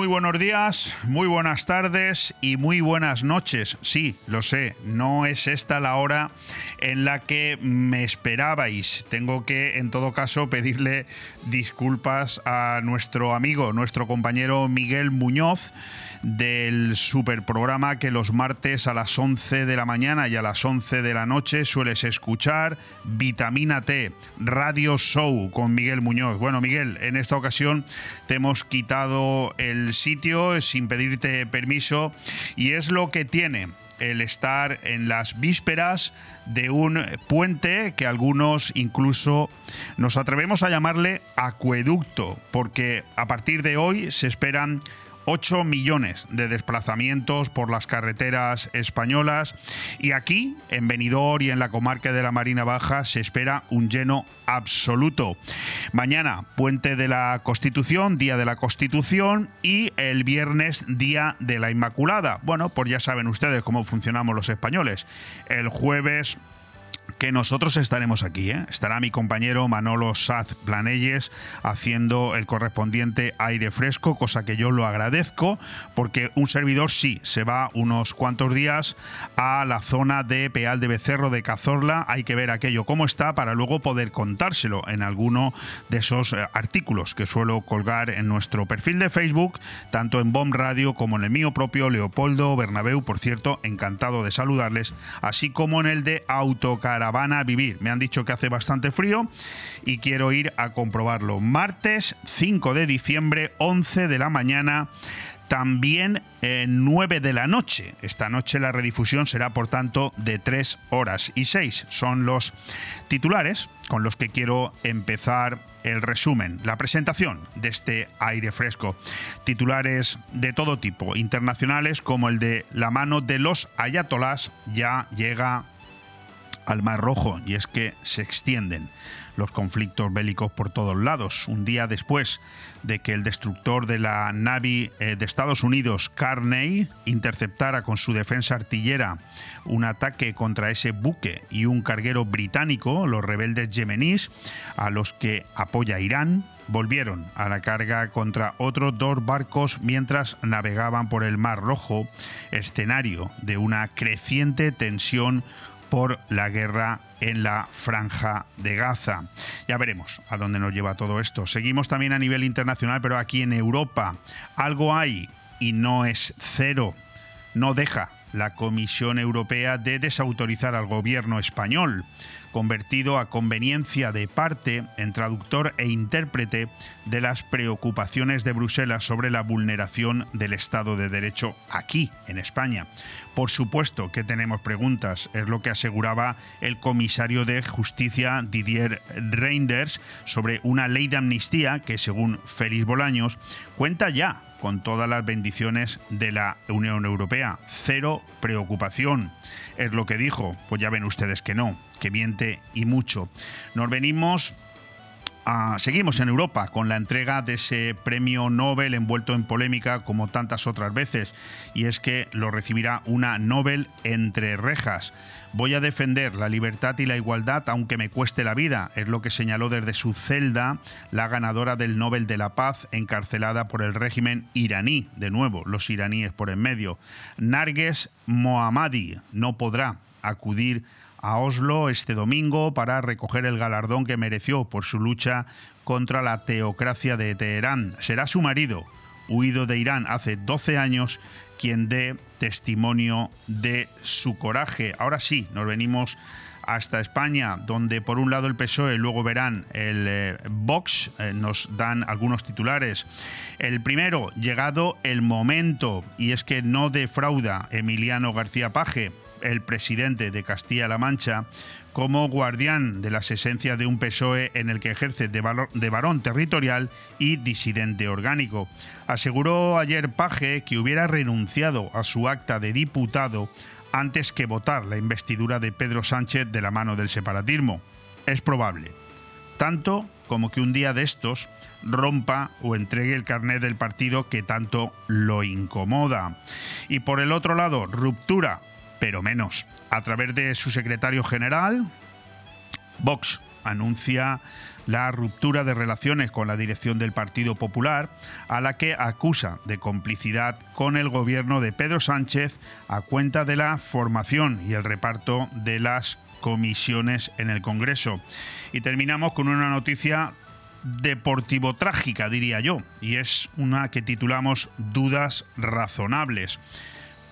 Muy buenos días, muy buenas tardes y muy buenas noches. Sí, lo sé, no es esta la hora en la que me esperabais. Tengo que, en todo caso, pedirle disculpas a nuestro amigo, nuestro compañero Miguel Muñoz del super programa que los martes a las 11 de la mañana y a las 11 de la noche sueles escuchar, Vitamina T, Radio Show con Miguel Muñoz. Bueno, Miguel, en esta ocasión te hemos quitado el sitio sin pedirte permiso y es lo que tiene el estar en las vísperas de un puente que algunos incluso nos atrevemos a llamarle acueducto, porque a partir de hoy se esperan 8 millones de desplazamientos por las carreteras españolas y aquí, en Benidorm y en la comarca de la Marina Baja, se espera un lleno absoluto. Mañana, puente de la Constitución, día de la Constitución y el viernes, día de la Inmaculada. Bueno, pues ya saben ustedes cómo funcionamos los españoles. El jueves que nosotros estaremos aquí. ¿eh? Estará mi compañero Manolo Saz Planelles haciendo el correspondiente aire fresco, cosa que yo lo agradezco, porque un servidor sí se va unos cuantos días a la zona de Peal de Becerro de Cazorla. Hay que ver aquello cómo está para luego poder contárselo en alguno de esos eh, artículos que suelo colgar en nuestro perfil de Facebook, tanto en Bomb Radio como en el mío propio Leopoldo Bernabeu, por cierto, encantado de saludarles, así como en el de A Vivir. Me han dicho que hace bastante frío y quiero ir a comprobarlo. Martes 5 de diciembre, 11 de la mañana también 9 de la noche. Esta noche la redifusión será, por tanto, de 3 horas y 6. Son los titulares con los que quiero empezar el resumen, la presentación de este aire fresco. Titulares de todo tipo, internacionales como el de La mano de los ayatolás ya llega al Mar Rojo y es que se extienden los conflictos bélicos por todos lados. Un día después de que el destructor de la Navy eh, de Estados Unidos, Carney, interceptara con su defensa artillera un ataque contra ese buque y un carguero británico, los rebeldes yemeníes, a los que apoya Irán, volvieron a la carga contra otros dos barcos mientras navegaban por el Mar Rojo, escenario de una creciente tensión por la guerra en la franja de Gaza. Ya veremos a dónde nos lleva todo esto. Seguimos también a nivel internacional, pero aquí en Europa algo hay y no es cero. No deja la Comisión Europea de desautorizar al gobierno español convertido a conveniencia de parte en traductor e intérprete de las preocupaciones de Bruselas sobre la vulneración del Estado de Derecho aquí, en España. Por supuesto que tenemos preguntas, es lo que aseguraba el comisario de Justicia Didier Reinders sobre una ley de amnistía que, según Félix Bolaños, cuenta ya con todas las bendiciones de la Unión Europea. Cero preocupación. Es lo que dijo. Pues ya ven ustedes que no que miente y mucho. Nos venimos seguimos en Europa con la entrega de ese premio Nobel envuelto en polémica como tantas otras veces, y es que lo recibirá una Nobel entre rejas. Voy a defender la libertad y la igualdad aunque me cueste la vida, es lo que señaló desde su celda la ganadora del Nobel de la Paz encarcelada por el régimen iraní, de nuevo, los iraníes por en medio. Narges Mohammadi no podrá acudir a Oslo este domingo para recoger el galardón que mereció por su lucha contra la teocracia de Teherán. Será su marido, huido de Irán hace 12 años, quien dé testimonio de su coraje. Ahora sí, nos venimos hasta España, donde por un lado el PSOE, luego verán el eh, Vox, eh, nos dan algunos titulares. El primero, llegado el momento, y es que no defrauda Emiliano García Paje el presidente de Castilla-La Mancha como guardián de las esencias de un PSOE en el que ejerce de, varón territorial y disidente orgánico. Aseguró ayer Paje que hubiera renunciado a su acta de diputado antes que votar la investidura de Pedro Sánchez de la mano del separatismo. Es probable, tanto como que un día de estos rompa o entregue el carnet del partido que tanto lo incomoda. Y por el otro lado, ruptura pero menos. A través de su secretario general, Vox anuncia la ruptura de relaciones con la dirección del Partido Popular, a la que acusa de complicidad con el gobierno de Pedro Sánchez a cuenta de la formación y el reparto de las comisiones en el Congreso. Y terminamos con una noticia deportivo trágica, diría yo, y es una que titulamos Dudas razonables.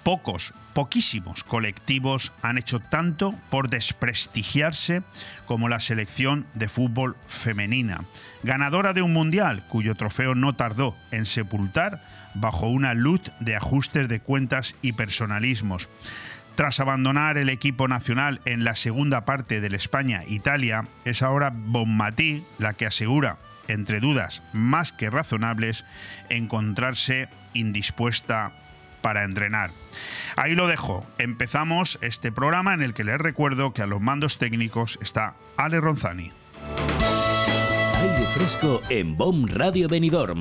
Pocos, poquísimos colectivos han hecho tanto por desprestigiarse como la selección de fútbol femenina, ganadora de un mundial cuyo trofeo no tardó en sepultar bajo una luz de ajustes de cuentas y personalismos. Tras abandonar el equipo nacional en la segunda parte del España-Italia, es ahora Bonmatí la que asegura, entre dudas más que razonables, encontrarse indispuesta para entrenar. Ahí lo dejo. Empezamos este programa en el que les recuerdo que a los mandos técnicos está Ale Ronzani. Aire fresco en BOM Radio Benidorm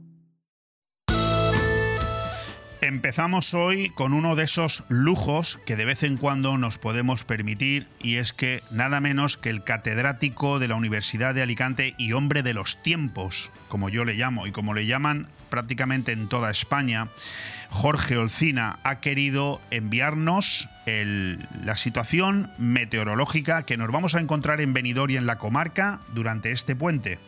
Empezamos hoy con uno de esos lujos que de vez en cuando nos podemos permitir y es que nada menos que el catedrático de la Universidad de Alicante y hombre de los tiempos, como yo le llamo y como le llaman prácticamente en toda España, Jorge Olcina ha querido enviarnos la situación meteorológica que nos vamos a encontrar en Benidorm y en la comarca durante este puente.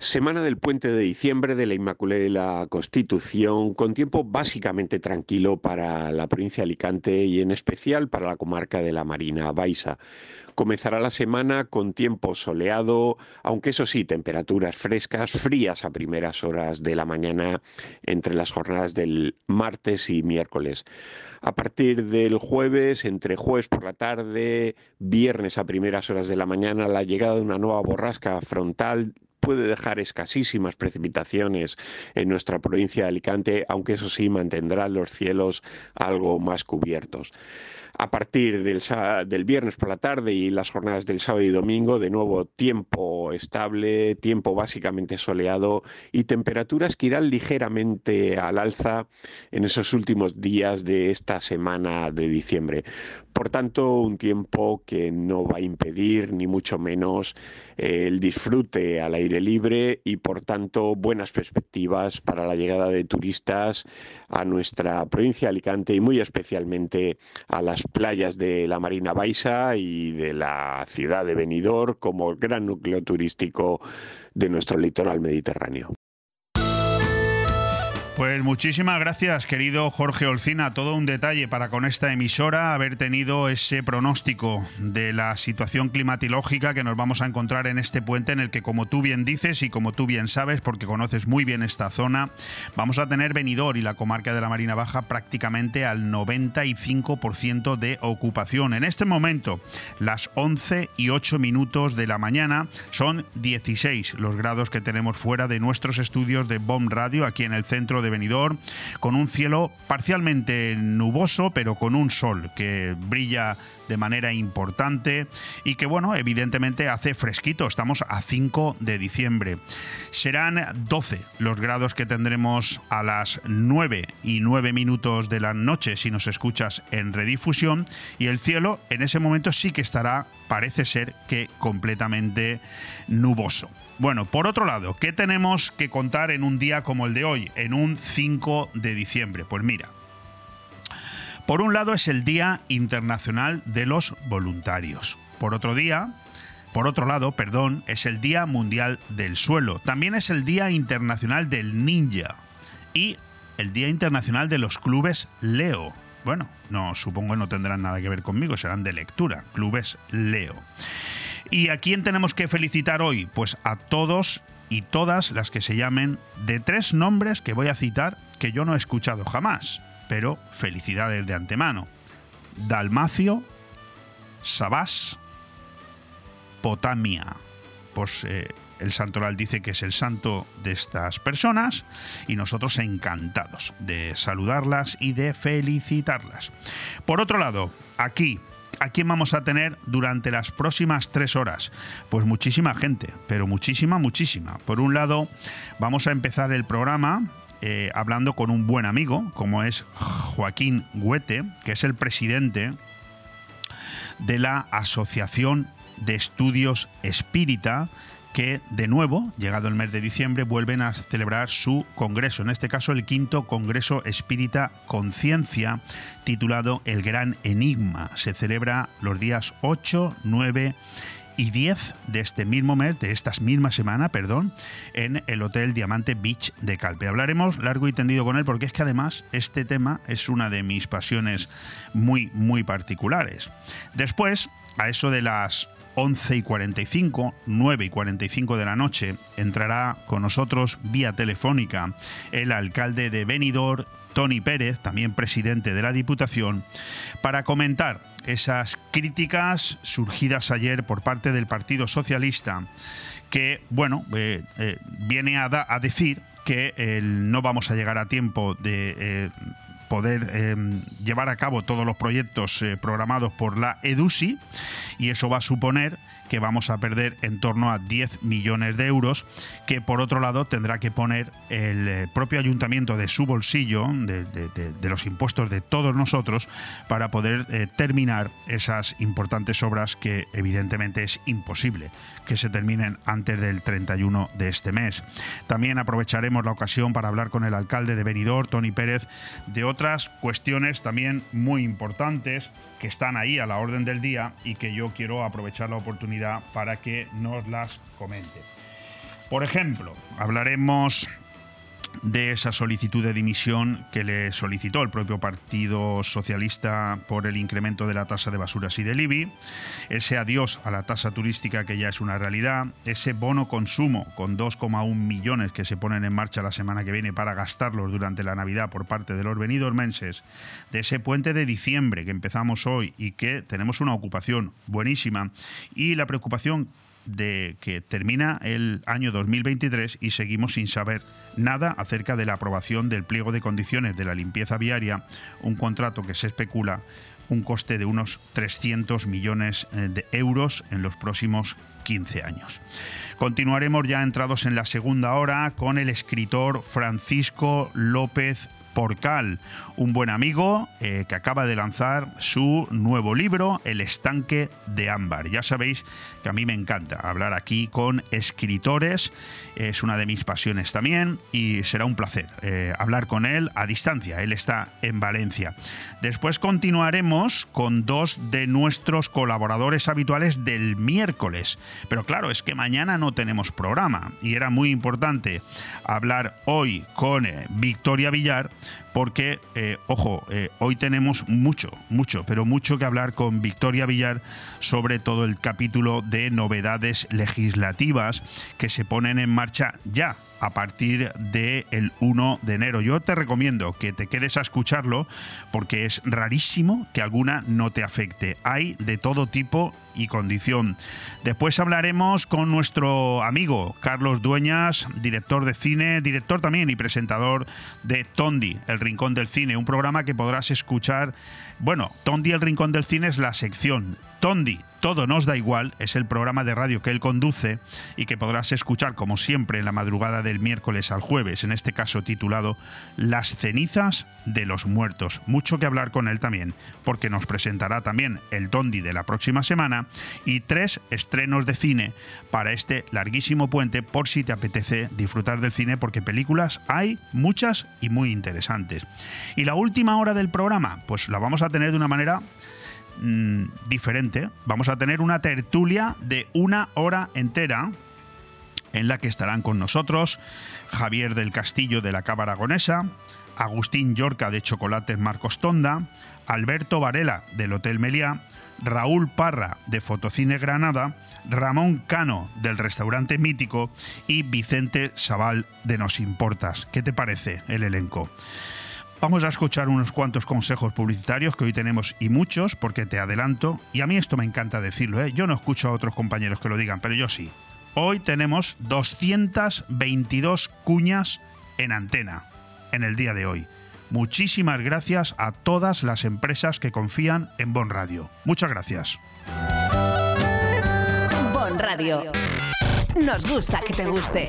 Semana del puente de diciembre de la Inmaculada de la Constitución, con tiempo básicamente tranquilo para la provincia de Alicante y en especial para la comarca de la Marina Baixa. Comenzará la semana con tiempo soleado, aunque eso sí, temperaturas frescas, frías a primeras horas de la mañana entre las jornadas del martes y miércoles. A partir del jueves, entre jueves por la tarde, viernes a primeras horas de la mañana, la llegada de una nueva borrasca frontal puede dejar escasísimas precipitaciones en nuestra provincia de Alicante, aunque eso sí mantendrá los cielos algo más cubiertos. A partir del, del, viernes por la tarde y las jornadas del sábado y domingo, de nuevo tiempo estable, tiempo básicamente soleado y temperaturas que irán ligeramente al alza en esos últimos días de esta semana de diciembre. Por tanto, un tiempo que no va a impedir ni mucho menos el disfrute al aire libre y por tanto buenas perspectivas para la llegada de turistas a nuestra provincia de Alicante y muy especialmente a las playas de la Marina Baixa y de la ciudad de Benidorm como gran núcleo turístico de nuestro litoral mediterráneo. Pues muchísimas gracias, querido Jorge Olcina. Todo un detalle para con esta emisora haber tenido ese pronóstico de la situación climatológica que nos vamos a encontrar en este puente en el que, como tú bien dices y como tú bien sabes, porque conoces muy bien esta zona, vamos a tener Benidorm y la comarca de la Marina Baja prácticamente al 95% de ocupación. En este momento, las 11 y 8 minutos de la mañana son 16 los grados que tenemos fuera de nuestros estudios de BOM Radio aquí en el centro de Benidorm, con un cielo parcialmente nuboso, pero con un sol que brilla de manera importante y que, bueno, evidentemente hace fresquito. Estamos a 5 de diciembre. Serán 12 los grados que tendremos a las 9 y 9 minutos de la noche si nos escuchas en redifusión y el cielo en ese momento sí que estará, parece ser que completamente nuboso. Bueno, por otro lado, ¿qué tenemos que contar en un día como el de hoy, en un 5 de diciembre? Pues mira, por un lado es el Día Internacional de los Voluntarios. Por otro día, por otro lado, perdón, es el Día Mundial del Suelo. También es el Día Internacional del Ninja y el Día Internacional de los Clubes Leo. Bueno, no supongo que no tendrán nada que ver conmigo, serán de lectura, Clubes Leo. ¿Y a quién tenemos que felicitar hoy? Pues a todos y todas las que se llamen de tres nombres que voy a citar que yo no he escuchado jamás, pero felicidades de antemano. Dalmacio, Sabás Potamia. Pues eh, el santoral dice que es el santo de estas personas y nosotros encantados de saludarlas y de felicitarlas. Por otro lado, aquí ¿A quién vamos a tener durante las próximas tres horas? Pues muchísima gente, pero muchísima, muchísima. Por un lado, vamos a empezar el programa eh, hablando con un buen amigo, como es Joaquín Huete, que es el presidente de la Asociación de Estudios Espírita, que de nuevo, llegado el mes de diciembre, vuelven a celebrar su congreso, en este caso el quinto Congreso Espírita Conciencia, titulado El Gran Enigma. Se celebra los días 8, 9 y 10 de este mismo mes, de esta misma semana, perdón, en el Hotel Diamante Beach de Calpe. Hablaremos largo y tendido con él porque es que además este tema es una de mis pasiones muy, muy particulares. Después, a eso de las 11 y 45, 9 y 45 de la noche, entrará con nosotros vía telefónica el alcalde de Benidorm, Tony Pérez, también presidente de la Diputación, para comentar esas críticas surgidas ayer por parte del Partido Socialista, que, bueno, eh, eh, viene a, decir que no vamos a llegar a tiempo de eh, poder em, llevar a cabo todos los proyectos eh, programados por la EDUSI y eso va a suponer que vamos a perder en torno a 10 millones de euros que por otro lado tendrá que poner el eh, propio ayuntamiento de su bolsillo, de, los impuestos de todos nosotros, para poder eh, terminar esas importantes obras que evidentemente es imposible que se terminen antes del 31 de este mes. También aprovecharemos la ocasión para hablar con el alcalde de Benidorm, Tony Pérez, de otras cuestiones también muy importantes que están ahí a la orden del día y que yo quiero aprovechar la oportunidad para que nos las comente. Por ejemplo, hablaremos de esa solicitud de dimisión que le solicitó el propio Partido Socialista por el incremento de la tasa de basuras y del IBI, ese adiós a la tasa turística que ya es una realidad, ese bono consumo con 2,1 millones que se ponen en marcha la semana que viene para gastarlos durante la Navidad por parte de los menses, de ese puente de diciembre que empezamos hoy y que tenemos una ocupación buenísima y la preocupación de que termina el año 2023 y seguimos sin saber nada acerca de la aprobación del pliego de condiciones de la limpieza viaria, un contrato que se especula un coste de unos 300 millones eh, de euros en los próximos 15 años. Continuaremos ya entrados en la segunda hora con el escritor Francisco López Porcal, un buen amigo eh, que acaba de lanzar su nuevo libro, El estanque de ámbar. Ya sabéis a mí me encanta hablar aquí con escritores, es una de mis pasiones también y será un placer eh, hablar con él a distancia. Él está en Valencia. Después continuaremos con dos de nuestros colaboradores habituales del miércoles. Pero claro, es que mañana no tenemos programa y era muy importante hablar hoy con eh, Victoria Villar porque, eh, ojo, eh, hoy tenemos mucho, mucho, pero mucho que hablar con Victoria Villar sobre todo el capítulo de novedades legislativas que se ponen en marcha ya a partir del 1 de enero. Yo te recomiendo que te quedes a escucharlo porque es rarísimo que alguna no te afecte. Hay de todo tipo y condición. Después hablaremos con nuestro amigo Carlos Dueñas, director de cine, director también y presentador de Tondi, El Rincón del Cine, un programa que podrás escuchar. Bueno, Tondi, El Rincón del Cine es la sección Tondi, todo nos da igual, es el programa de radio que él conduce y que podrás escuchar como siempre en la madrugada del miércoles al jueves, en este caso titulado Las cenizas de los muertos. Mucho que hablar con él también, porque nos presentará también el Tondi de la próxima semana y tres estrenos de cine para este larguísimo puente por si te apetece disfrutar del cine, porque películas hay muchas y muy interesantes. Y la última hora del programa, pues la vamos a tener de una manera Mm, diferente. Vamos a tener una tertulia de una hora entera en la que estarán con nosotros Javier del Castillo de la Cava Aragonesa, Agustín Yorca de Chocolates Marcos Tonda, Alberto Varela del Hotel Meliá, Raúl Parra de Fotocine Granada, Ramón Cano del Restaurante Mítico y Vicente Sabal de Nos Importas. ¿Qué te parece el elenco? Vamos a escuchar unos cuantos consejos publicitarios que hoy tenemos y muchos, porque te adelanto, y a mí esto me encanta decirlo, ¿eh? yo no escucho a otros compañeros que lo digan, pero yo sí. Hoy tenemos 222 cuñas en antena en el día de hoy. Muchísimas gracias a todas las empresas que confían en Bon Radio. Muchas gracias. Bon Radio. Nos gusta que te guste.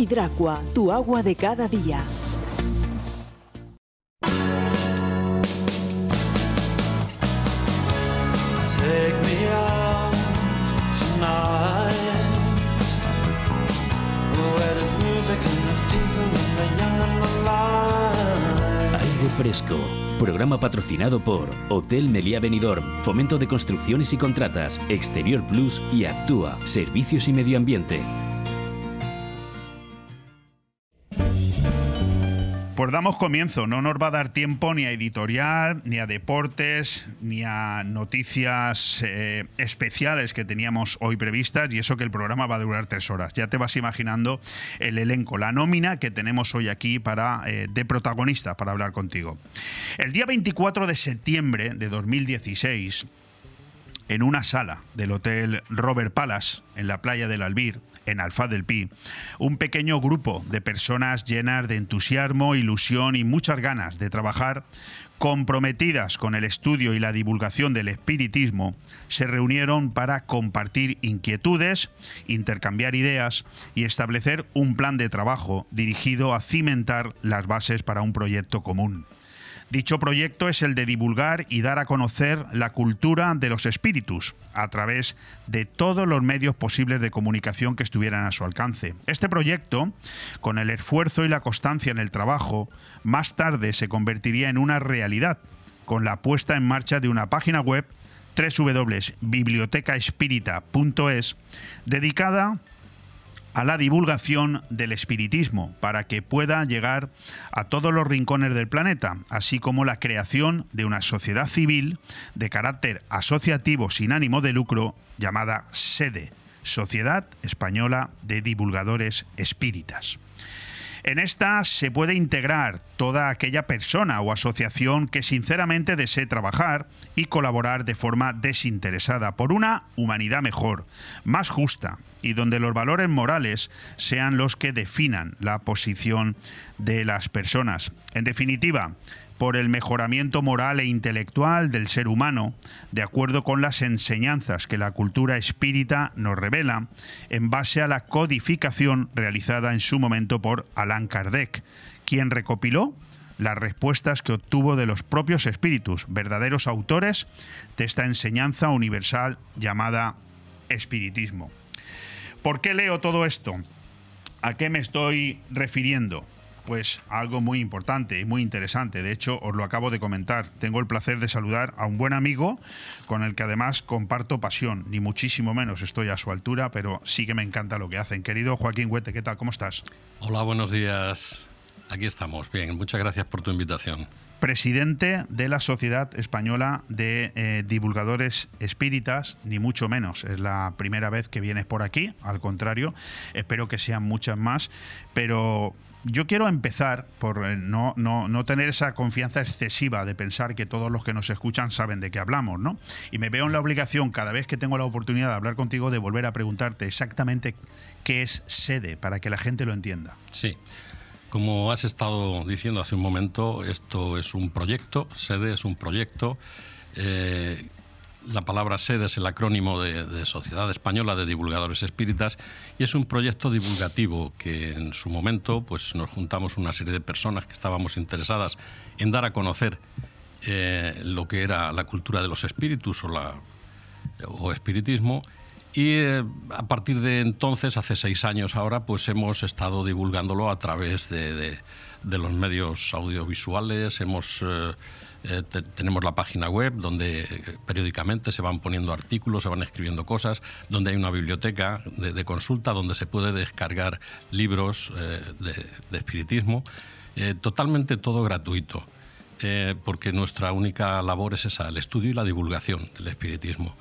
Hidracua, tu agua de cada día. Take me out tonight Where there's music and there's people and the young and the light Aire Fresco. Programa patrocinado por Hotel Meliá Benidorm, Fomento de Construcciones y Contratas, Exterior Plus y Actúa, Servicios y Medio Ambiente. Pues comienzo, no nos va a dar tiempo ni a editorial, ni a deportes, ni a noticias eh, especiales que teníamos hoy previstas y eso que el programa va a durar tres horas. Ya te vas imaginando el elenco, la nómina que tenemos hoy aquí para, eh, de protagonista para hablar contigo. El día 24 de septiembre de 2016, en una sala del Hotel Robert Palace, en la playa del Albir, en Alfa del Pi, un pequeño grupo de personas llenas de entusiasmo, ilusión y muchas ganas de trabajar, comprometidas con el estudio y la divulgación del espiritismo, se reunieron para compartir inquietudes, intercambiar ideas y establecer un plan de trabajo dirigido a cimentar las bases para un proyecto común. Dicho proyecto es el de divulgar y dar a conocer la cultura de los espíritus a través de todos los medios posibles de comunicación que estuvieran a su alcance. Este proyecto, con el esfuerzo y la constancia en el trabajo, más tarde se convertiría en una realidad con la puesta en marcha de una página web www.bibliotecaespírita.es dedicada a la divulgación del espiritismo para que pueda llegar a todos los rincones del planeta, así como la creación de una sociedad civil de carácter asociativo sin ánimo de lucro llamada SEDE, Sociedad Española de Divulgadores Espíritas. En esta se puede integrar toda aquella persona o asociación que sinceramente desee trabajar y colaborar de forma desinteresada por una humanidad mejor, más justa y donde los valores morales sean los que definan la posición de las personas. En definitiva, por el mejoramiento moral e intelectual del ser humano, de acuerdo con las enseñanzas que la cultura espírita nos revela, en base a la codificación realizada en su momento por Allan Kardec, quien recopiló las respuestas que obtuvo de los propios espíritus, verdaderos autores de esta enseñanza universal llamada espiritismo. ¿Por qué leo todo esto? ¿A qué me estoy refiriendo? Pues a algo muy importante y muy interesante. De hecho, os lo acabo de comentar. Tengo el placer de saludar a un buen amigo con el que además comparto pasión. Ni muchísimo menos estoy a su altura, pero sí que me encanta lo que hacen. Querido Joaquín Huete, ¿qué tal? ¿Cómo estás? Hola, buenos días. Aquí estamos. Bien, muchas gracias por tu invitación. Presidente de la Sociedad Española de eh, Divulgadores Espíritas, ni mucho menos. Es la primera vez que vienes por aquí, al contrario, espero que sean muchas más, pero yo quiero empezar por eh, no, no, no, tener esa confianza excesiva de pensar que todos los que nos escuchan saben de qué hablamos, ¿no? Y me veo en la obligación, cada vez que tengo la oportunidad de hablar contigo, de volver a preguntarte exactamente qué es sede, para que la gente lo entienda. Sí. Como has estado diciendo hace un momento, esto es un proyecto, sede es un proyecto. Eh, la palabra SEDE es el acrónimo de, Sociedad Española de Divulgadores Espíritas y es un proyecto divulgativo que en su momento pues, nos juntamos una serie de personas que estábamos interesadas en dar a conocer eh, lo que era la cultura de los espíritus o, la, o espiritismo y eh, a partir de entonces, hace seis años ahora, pues hemos estado divulgándolo a través de, de, los medios audiovisuales, hemos... Eh, eh, te, tenemos la página web donde periódicamente se van poniendo artículos, se van escribiendo cosas, donde hay una biblioteca de, consulta donde se puede descargar libros de, de, espiritismo, totalmente todo gratuito, porque nuestra única labor es esa, el estudio y la divulgación del espiritismo.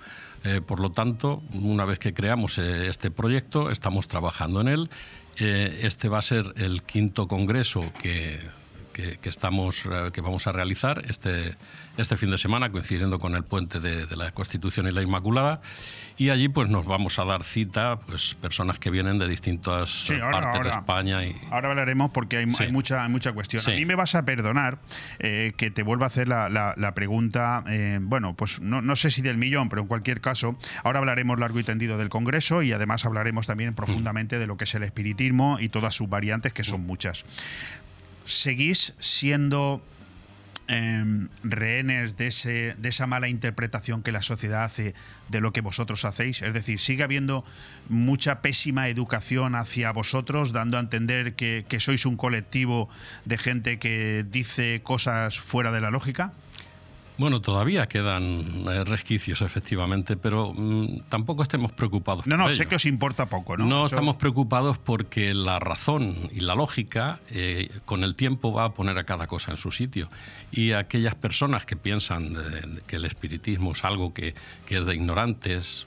Por lo tanto, una vez que creamos este proyecto, estamos trabajando en él. este va a ser el quinto congreso que que, que, estamos, eh, que vamos a realizar este, este fin de semana, coincidiendo con el puente de, de, la Constitución y la Inmaculada. Y allí pues nos vamos a dar cita pues personas que vienen de distintas sí, ahora, partes ahora, de España. Y... Ahora hablaremos porque hay, sí. hay mucha, mucha cuestión. Sí. A mí me vas a perdonar eh, que te vuelva a hacer la, la, la pregunta, eh, bueno, pues no, no, sé si del millón, pero en cualquier caso, ahora hablaremos largo y tendido del Congreso y además hablaremos también profundamente mm. de lo que es el espiritismo y todas sus variantes, que son mm. muchas seguís siendo eh, rehenes de, ese, de esa mala interpretación que la sociedad hace de lo que vosotros hacéis? Es decir, ¿sigue habiendo mucha pésima educación hacia vosotros, dando a entender que, que sois un colectivo de gente que dice cosas fuera de la lógica? Bueno, todavía quedan eh, resquicios, efectivamente, pero mmm, tampoco estemos preocupados. No, no, sé que os importa poco, ¿no? No Eso... estamos preocupados porque la razón y la lógica eh, con el tiempo va a poner a cada cosa en su sitio. Y aquellas personas que piensan de, de que el espiritismo es algo que, que es de ignorantes,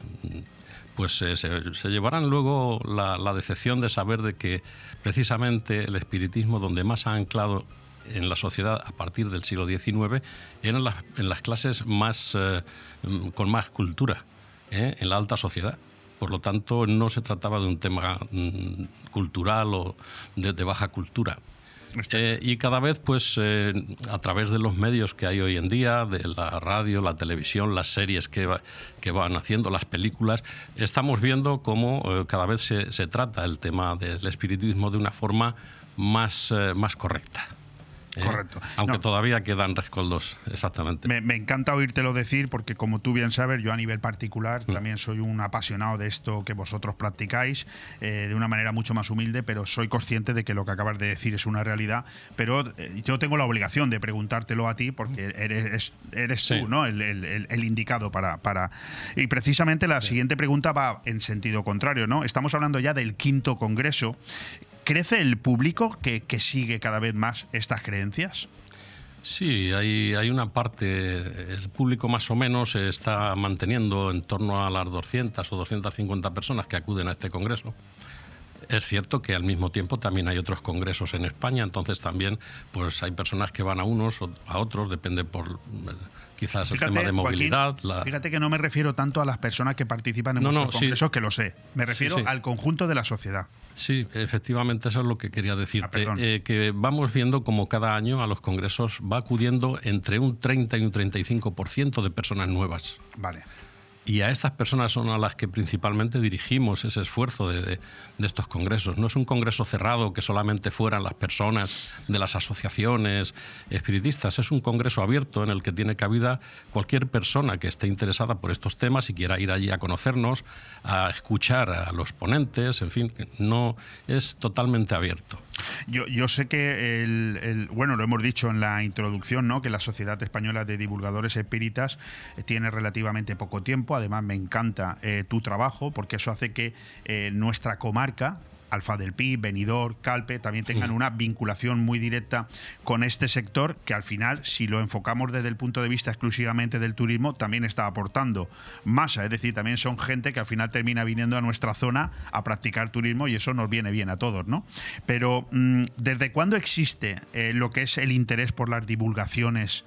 pues eh, se, se, llevarán luego la, la decepción de saber de que precisamente el espiritismo donde más ha anclado en la sociedad a partir del siglo XIX eran las, en las clases más, eh, con más cultura, ¿eh? en la alta sociedad. Por lo tanto, no se trataba de un tema mm, cultural o de, de baja cultura. Eh, y cada vez, pues, eh, a través de los medios que hay hoy en día, de la radio, la televisión, las series que, va, que van haciendo, las películas, estamos viendo cómo eh, cada vez se, se, trata el tema del espiritismo de una forma más, más correcta. ¿Eh? Correcto. Aunque no. todavía quedan rescoldos, exactamente. Me, me, encanta oírtelo decir porque, como tú bien sabes, yo a nivel particular mm. también soy un apasionado de esto que vosotros practicáis eh, de una manera mucho más humilde, pero soy consciente de que lo que acabas de decir es una realidad. Pero eh, yo tengo la obligación de preguntártelo a ti porque eres, eres sí. tú ¿no? el, el, el, indicado para, para. Y precisamente la sí. siguiente pregunta va en sentido contrario. ¿no? Estamos hablando ya del quinto congreso. ¿Crece el público que, que, sigue cada vez más estas creencias? Sí, hay, hay, una parte, el público más o menos se está manteniendo en torno a las 200 o 250 personas que acuden a este congreso. Es cierto que al mismo tiempo también hay otros congresos en España, entonces también pues hay personas que van a unos o a otros, depende por quizás fíjate, el tema de movilidad. Joaquín, la... Fíjate que no me refiero tanto a las personas que participan en no, nuestros no, congresos, sí. que lo sé. Me refiero sí, sí. al conjunto de la sociedad. Sí, efectivamente, eso es lo que quería decirte. Ah, eh, que vamos viendo como cada año a los congresos va acudiendo entre un 30 y un 35% de personas nuevas. Vale. Y a estas personas son a las que principalmente dirigimos ese esfuerzo de, de, estos congresos. No es un congreso cerrado que solamente fueran las personas de las asociaciones espiritistas, es un congreso abierto en el que tiene cabida cualquier persona que esté interesada por estos temas y quiera ir allí a conocernos, a escuchar a los ponentes, en fin, no es totalmente abierto. Yo, yo sé que, el, bueno, lo hemos dicho en la introducción, ¿no? que la Sociedad Española de Divulgadores Espíritas tiene relativamente poco tiempo. Además, me encanta eh, tu trabajo porque eso hace que eh, nuestra comarca Alfa del Pi, Benidorm, Calpe, también tengan una vinculación muy directa con este sector que al final, si lo enfocamos desde el punto de vista exclusivamente del turismo, también está aportando masa. Es decir, también son gente que al final termina viniendo a nuestra zona a practicar turismo y eso nos viene bien a todos, ¿no? Pero mm, ¿desde cuándo existe eh, lo que es el interés por las divulgaciones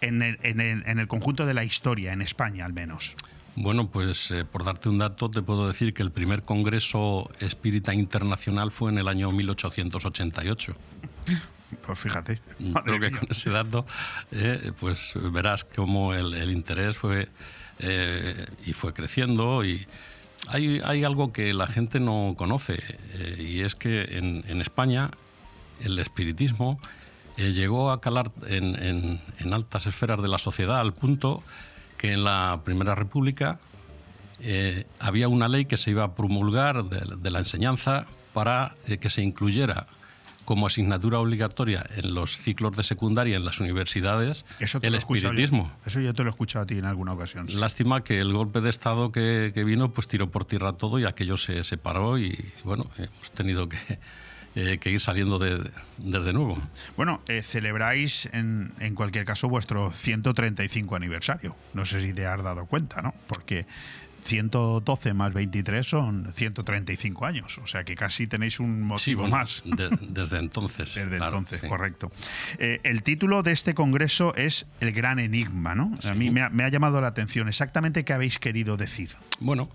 en el, en el- en el conjunto de la historia, en España al menos? Bueno, pues eh, por darte un dato, te puedo decir que el primer Congreso Espírita Internacional fue en el año 1888. Pues fíjate. madre Creo que mía. con ese dato, eh, pues verás cómo el, el interés fue eh, y fue creciendo y hay, hay algo que la gente no conoce eh, y es que en, en España el espiritismo eh, llegó a calar en, en- en altas esferas de la sociedad al punto que en la Primera República eh, había una ley que se iba a promulgar de, de la enseñanza para eh, que se incluyera como asignatura obligatoria en los ciclos de secundaria en las universidades Eso el escuchado yo. espiritismo. Eso yo te lo he escuchado a ti en alguna ocasión. sí. Lástima que el golpe de Estado que, que vino pues tiró por tierra todo y aquello se separó y bueno, hemos tenido que, eh, que ir saliendo de- desde nuevo. Bueno, eh, celebráis en, en cualquier caso vuestro 135 aniversario. No sé si te has dado cuenta, ¿no? Porque 112 más 23 son 135 años. O sea que casi tenéis un motivo Sí, bueno, más. de- desde entonces. Desde claro, entonces, sí. correcto. Eh, el título de este congreso es El Gran Enigma, ¿no? A mí me ha, me ha llamado la atención. ¿Exactamente qué habéis querido decir? Bueno,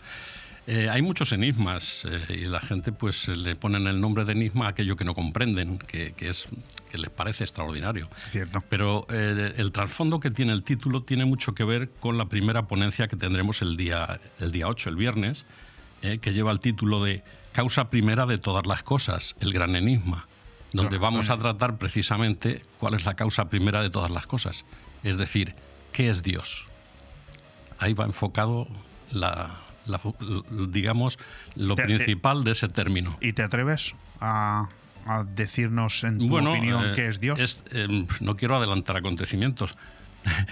eh, hay muchos enigmas eh, y la gente pues le ponen el nombre de enigma a aquello que no comprenden, que, que es que les parece extraordinario. Cierto. Pero eh, el trasfondo que tiene el título tiene mucho que ver con la primera ponencia que tendremos el día, el día 8, el viernes, eh, que lleva el título de Causa primera de todas las cosas, el gran enigma, donde vamos a tratar precisamente cuál es la causa primera de todas las cosas. Es decir, ¿qué es Dios? Ahí va enfocado la, la digamos, lo Te- principal de ese término. ¿Y te atreves a, a decirnos en tu Bueno, opinión eh, qué es Dios? eh, no quiero adelantar acontecimientos.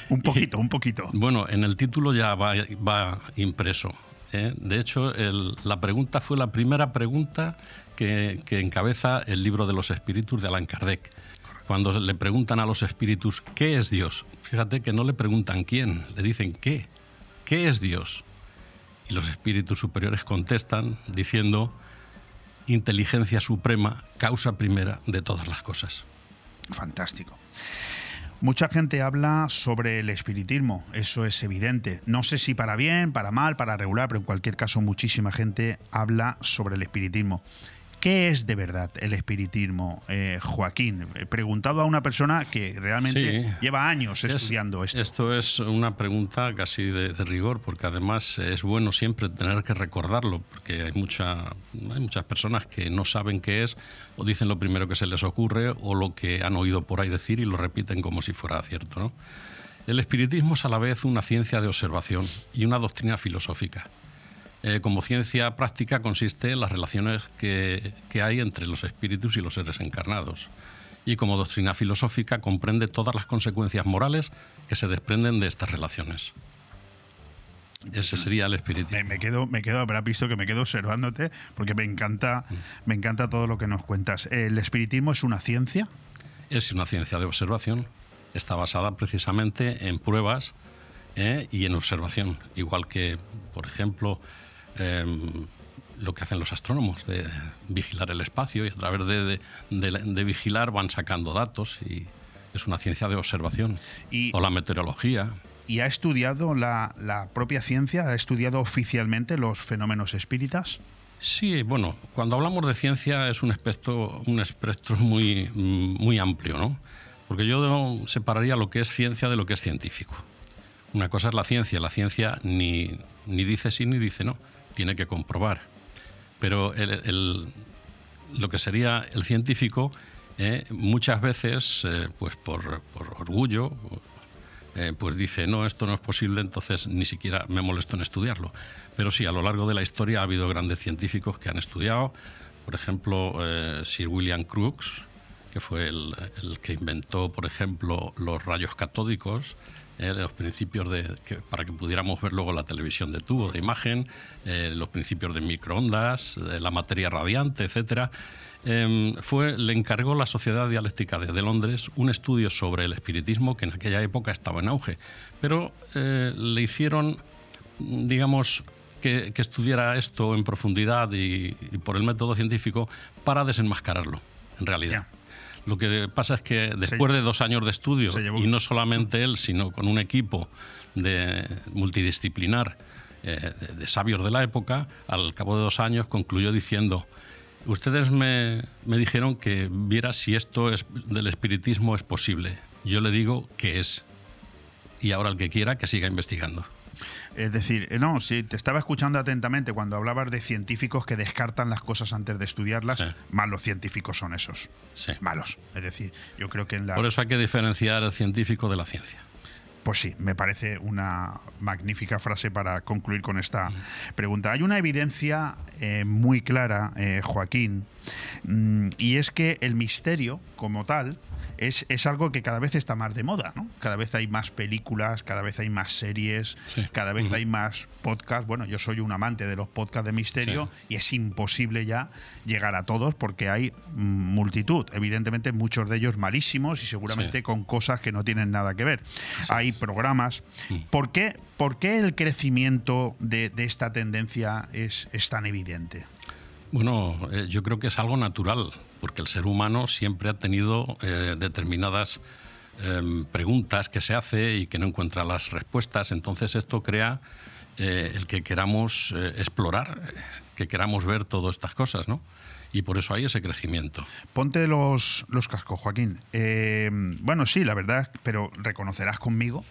un poquito, un poquito. Bueno, en el título ya va, va impreso. ¿eh? De hecho, el- la pregunta fue la primera pregunta que, que encabeza el libro de los espíritus de Allan Kardec. Cuando le preguntan a los espíritus, ¿qué es Dios? Fíjate que no le preguntan quién, le dicen ¿qué? ¿Qué es Dios? Y los espíritus superiores contestan diciendo, inteligencia suprema, causa primera de todas las cosas. Fantástico. Mucha gente habla sobre el espiritismo, eso es evidente. No sé si para bien, para mal, para regular, pero en cualquier caso muchísima gente habla sobre el espiritismo. ¿Qué es de verdad el espiritismo, eh, Joaquín? He preguntado a una persona que realmente Sí. lleva años Es- estudiando esto. Esto es una pregunta casi de, de rigor, porque además es bueno siempre tener que recordarlo, porque hay, mucha, hay muchas personas que no saben qué es, o dicen lo primero que se les ocurre, o lo que han oído por ahí decir y lo repiten como si fuera cierto. ¿no? El espiritismo es a la vez una ciencia de observación y una doctrina filosófica. Eh, como ciencia práctica consiste en las relaciones que, que hay entre los espíritus y los seres encarnados. Y como doctrina filosófica comprende todas las consecuencias morales que se desprenden de estas relaciones. Ese sería el espiritismo. Me, me quedo, me quedo, habrás visto que me quedo observándote porque me encanta, me encanta todo lo que nos cuentas. ¿El espiritismo es una ciencia? Es una ciencia de observación. Está basada precisamente en pruebas ¿eh? y en observación. Igual que, por ejemplo, em, lo que hacen los astrónomos, de vigilar el espacio y a través de, de- de- de vigilar van sacando datos y es una ciencia de observación. Y- o la meteorología. ¿Y ha estudiado la, la propia ciencia? ¿Ha estudiado oficialmente los fenómenos espíritas? Sí, bueno, cuando hablamos de ciencia es un espectro, un espectro muy, muy amplio, ¿no? Porque yo separaría lo que es ciencia de lo que es científico. Una cosa es la ciencia, la ciencia ni, ni dice sí ni dice no, tiene que comprobar. Pero el- lo que sería el científico, eh, muchas veces, eh, pues por, por orgullo, eh, pues dice, no, esto no es posible, entonces ni siquiera me molesto en estudiarlo. Pero sí, a lo largo de la historia ha habido grandes científicos que han estudiado, por ejemplo, Sir William Crookes, que fue el, el que inventó, por ejemplo, los rayos catódicos, eh, los principios de para que pudiéramos ver luego la televisión de tubo de imagen, eh, los principios de microondas, la materia radiante, etcétera. Em, fue le encargó la Sociedad Dialéctica de, Londres un estudio sobre el espiritismo que en aquella época estaba en auge, pero eh, le hicieron digamos, que, que estudiara esto en profundidad y por el método científico para desenmascararlo, en realidad. Lo que pasa es que después de dos años de estudio, y no solamente él, sino con un equipo de multidisciplinar eh, de, de sabios de la época, al cabo de dos años concluyó diciendo, ustedes me, me dijeron que viera si esto es, del espiritismo es posible. Yo le digo que es. Y ahora el que quiera que siga investigando. Es decir, eh, no, sí, te estaba escuchando atentamente cuando hablabas de científicos que descartan las cosas antes de estudiarlas. Sí. Malos científicos son esos. Sí. Malos. Es decir, yo creo que en la. Por eso hay que diferenciar el científico de la ciencia. Pues sí, me parece una magnífica frase para concluir con esta pregunta. Hay una evidencia eh, muy clara, eh, Joaquín, mm, y es que el misterio como tal es, es algo que cada vez está más de moda, ¿no? Cada vez hay más películas, cada vez hay más series, Sí. cada vez hay más podcasts. Bueno, yo soy un amante de los podcasts de misterio y es imposible ya llegar a todos porque hay multitud. Evidentemente muchos de ellos malísimos y seguramente Sí. con cosas que no tienen nada que ver. Hay programas. Mm. ¿Por qué, por qué el crecimiento de, de esta tendencia es, es tan evidente? Bueno, eh, yo creo que es algo natural, porque el ser humano siempre ha tenido eh, determinadas em, preguntas que se hace y que no encuentra las respuestas. Entonces esto crea eh, el que queramos eh, explorar, que queramos ver todas estas cosas, ¿no? Y por eso hay ese crecimiento. Ponte los, los cascos, Joaquín. Bueno, sí, la verdad, pero reconocerás conmigo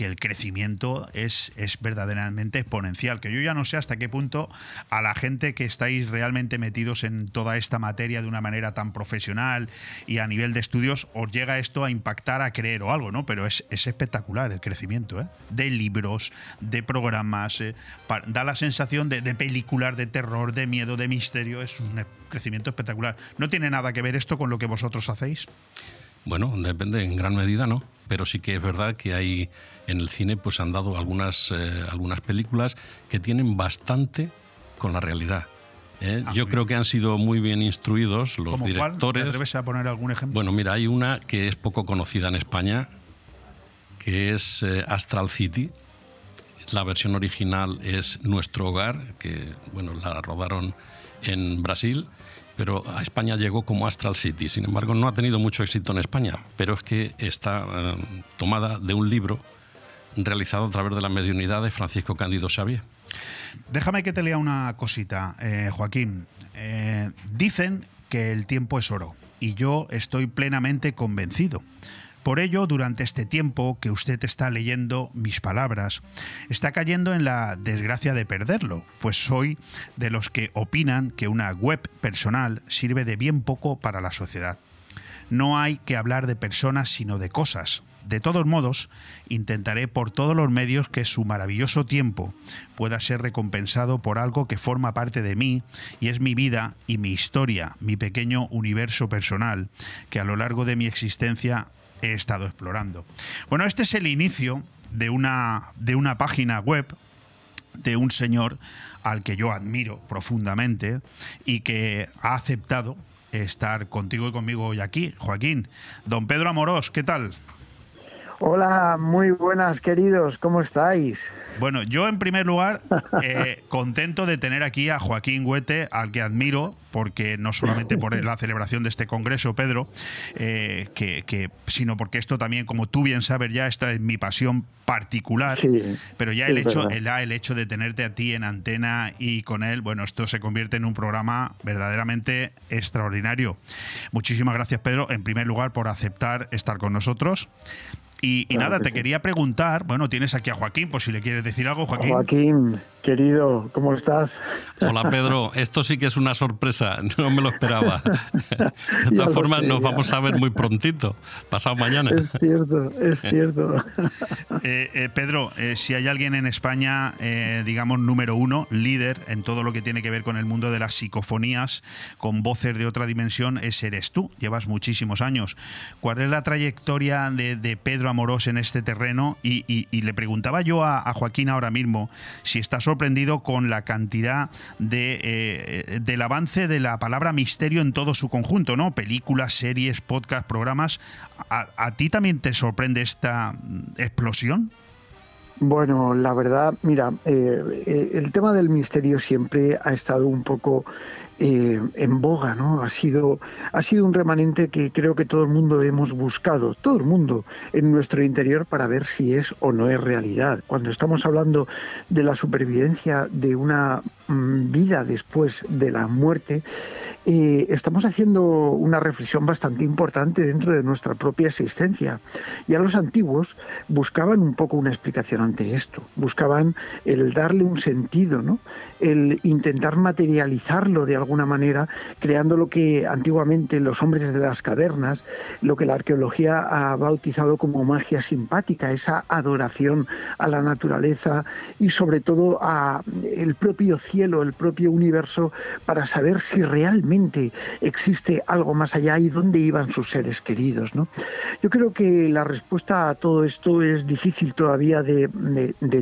que el crecimiento es, es verdaderamente exponencial, que yo ya no sé hasta qué punto a la gente que estáis realmente metidos en toda esta materia de una manera tan profesional y a nivel de estudios os llega esto a impactar, a creer o algo, ¿no? Pero es, es espectacular el crecimiento, ¿eh? De libros, de programas, eh, da la sensación de, de películas de terror, de miedo, de misterio, es un crecimiento espectacular. ¿No tiene nada que ver esto con lo que vosotros hacéis? Bueno, depende, en gran medida no, pero sí que es verdad que hay en el cine pues han dado algunas, eh, algunas películas que tienen bastante con la realidad. ¿eh? Ah, Yo creo que han sido muy bien instruidos los ¿Cómo cuál? directores. ¿Te atreves a poner algún ejemplo? Bueno, mira, hay una que es poco conocida en España, que es eh, Astral City. La versión original es Nuestro Hogar, que bueno, la rodaron en Brasil, pero a España llegó como Astral City. Sin embargo, no ha tenido mucho éxito en España, pero es que está eh, tomada de un libro realizado a través de la mediunidad de Francisco Cándido Xavier. Déjame que te lea una cosita, eh, Joaquín. Eh, dicen que el tiempo es oro y yo estoy plenamente convencido. Por ello, durante este tiempo que usted está leyendo mis palabras, está cayendo en la desgracia de perderlo, pues soy de los que opinan que una web personal sirve de bien poco para la sociedad. No hay que hablar de personas sino de cosas. De todos modos, intentaré por todos los medios que su maravilloso tiempo pueda ser recompensado por algo que forma parte de mí y es mi vida y mi historia, mi pequeño universo personal que a lo largo de mi existencia he estado explorando. Bueno, este es el inicio de una, de una página web de un señor al que yo admiro profundamente y que ha aceptado estar contigo y conmigo hoy aquí, Joaquín. Don Pedro Amorós, ¿qué tal? Hola, muy buenas queridos, ¿cómo estáis? Bueno, yo en primer lugar, eh, contento de tener aquí a Joaquín Huete, al que admiro, porque no solamente por la celebración de este congreso, Pedro, eh, que, que- sino porque esto también, como tú bien sabes ya, esta es mi pasión particular, Sí, pero ya el hecho, el, el hecho de tenerte a ti en antena y con él, bueno, esto se convierte en un programa verdaderamente extraordinario. Muchísimas gracias, Pedro, en primer lugar, por aceptar estar con nosotros. Y, y Claro nada, que te sí. quería preguntar, bueno, tienes aquí a Joaquín, por si le quieres decir algo, Joaquín. Joaquín, Querido, ¿cómo estás? Hola Pedro, esto sí que es una sorpresa, no me lo esperaba. De todas formas, nos vamos a ver muy prontito, pasado mañana. Es cierto, es cierto. Eh, eh, Pedro, eh, si hay alguien en España, digamos, número uno, líder en todo lo que tiene que ver con el mundo de las psicofonías, con voces de otra dimensión, ese eres tú. Llevas muchísimos años. ¿Cuál es la trayectoria de, Pedro Amorós en este terreno? Y, le preguntaba yo a, a Joaquín ahora mismo si estás sorprendido con la cantidad de, eh, del avance de la palabra misterio en todo su conjunto, ¿no? Películas, series, podcasts, programas. ¿A, ti también te sorprende esta explosión? Bueno, la verdad, mira, eh, eh, el tema del misterio siempre ha estado un poco eh, en boga, ¿no? Ha sido, ha sido un remanente que creo que todo el mundo hemos buscado, todo el mundo en nuestro interior para ver si es o no es realidad. Cuando estamos hablando de la supervivencia de una mm, vida después de la muerte, eh, estamos haciendo una reflexión bastante importante dentro de nuestra propia existencia. Ya los antiguos buscaban un poco una explicación ante esto, buscaban el darle un sentido, ¿no? El intentar materializarlo de alguna manera, creando lo que antiguamente los hombres de las cavernas, lo que la arqueología ha bautizado como magia simpática, esa adoración a la naturaleza y sobre todo a el propio cielo, el propio universo, para saber si realmente existe algo más allá y dónde iban sus seres queridos. ¿no? Yo creo que la respuesta a todo esto es difícil todavía de,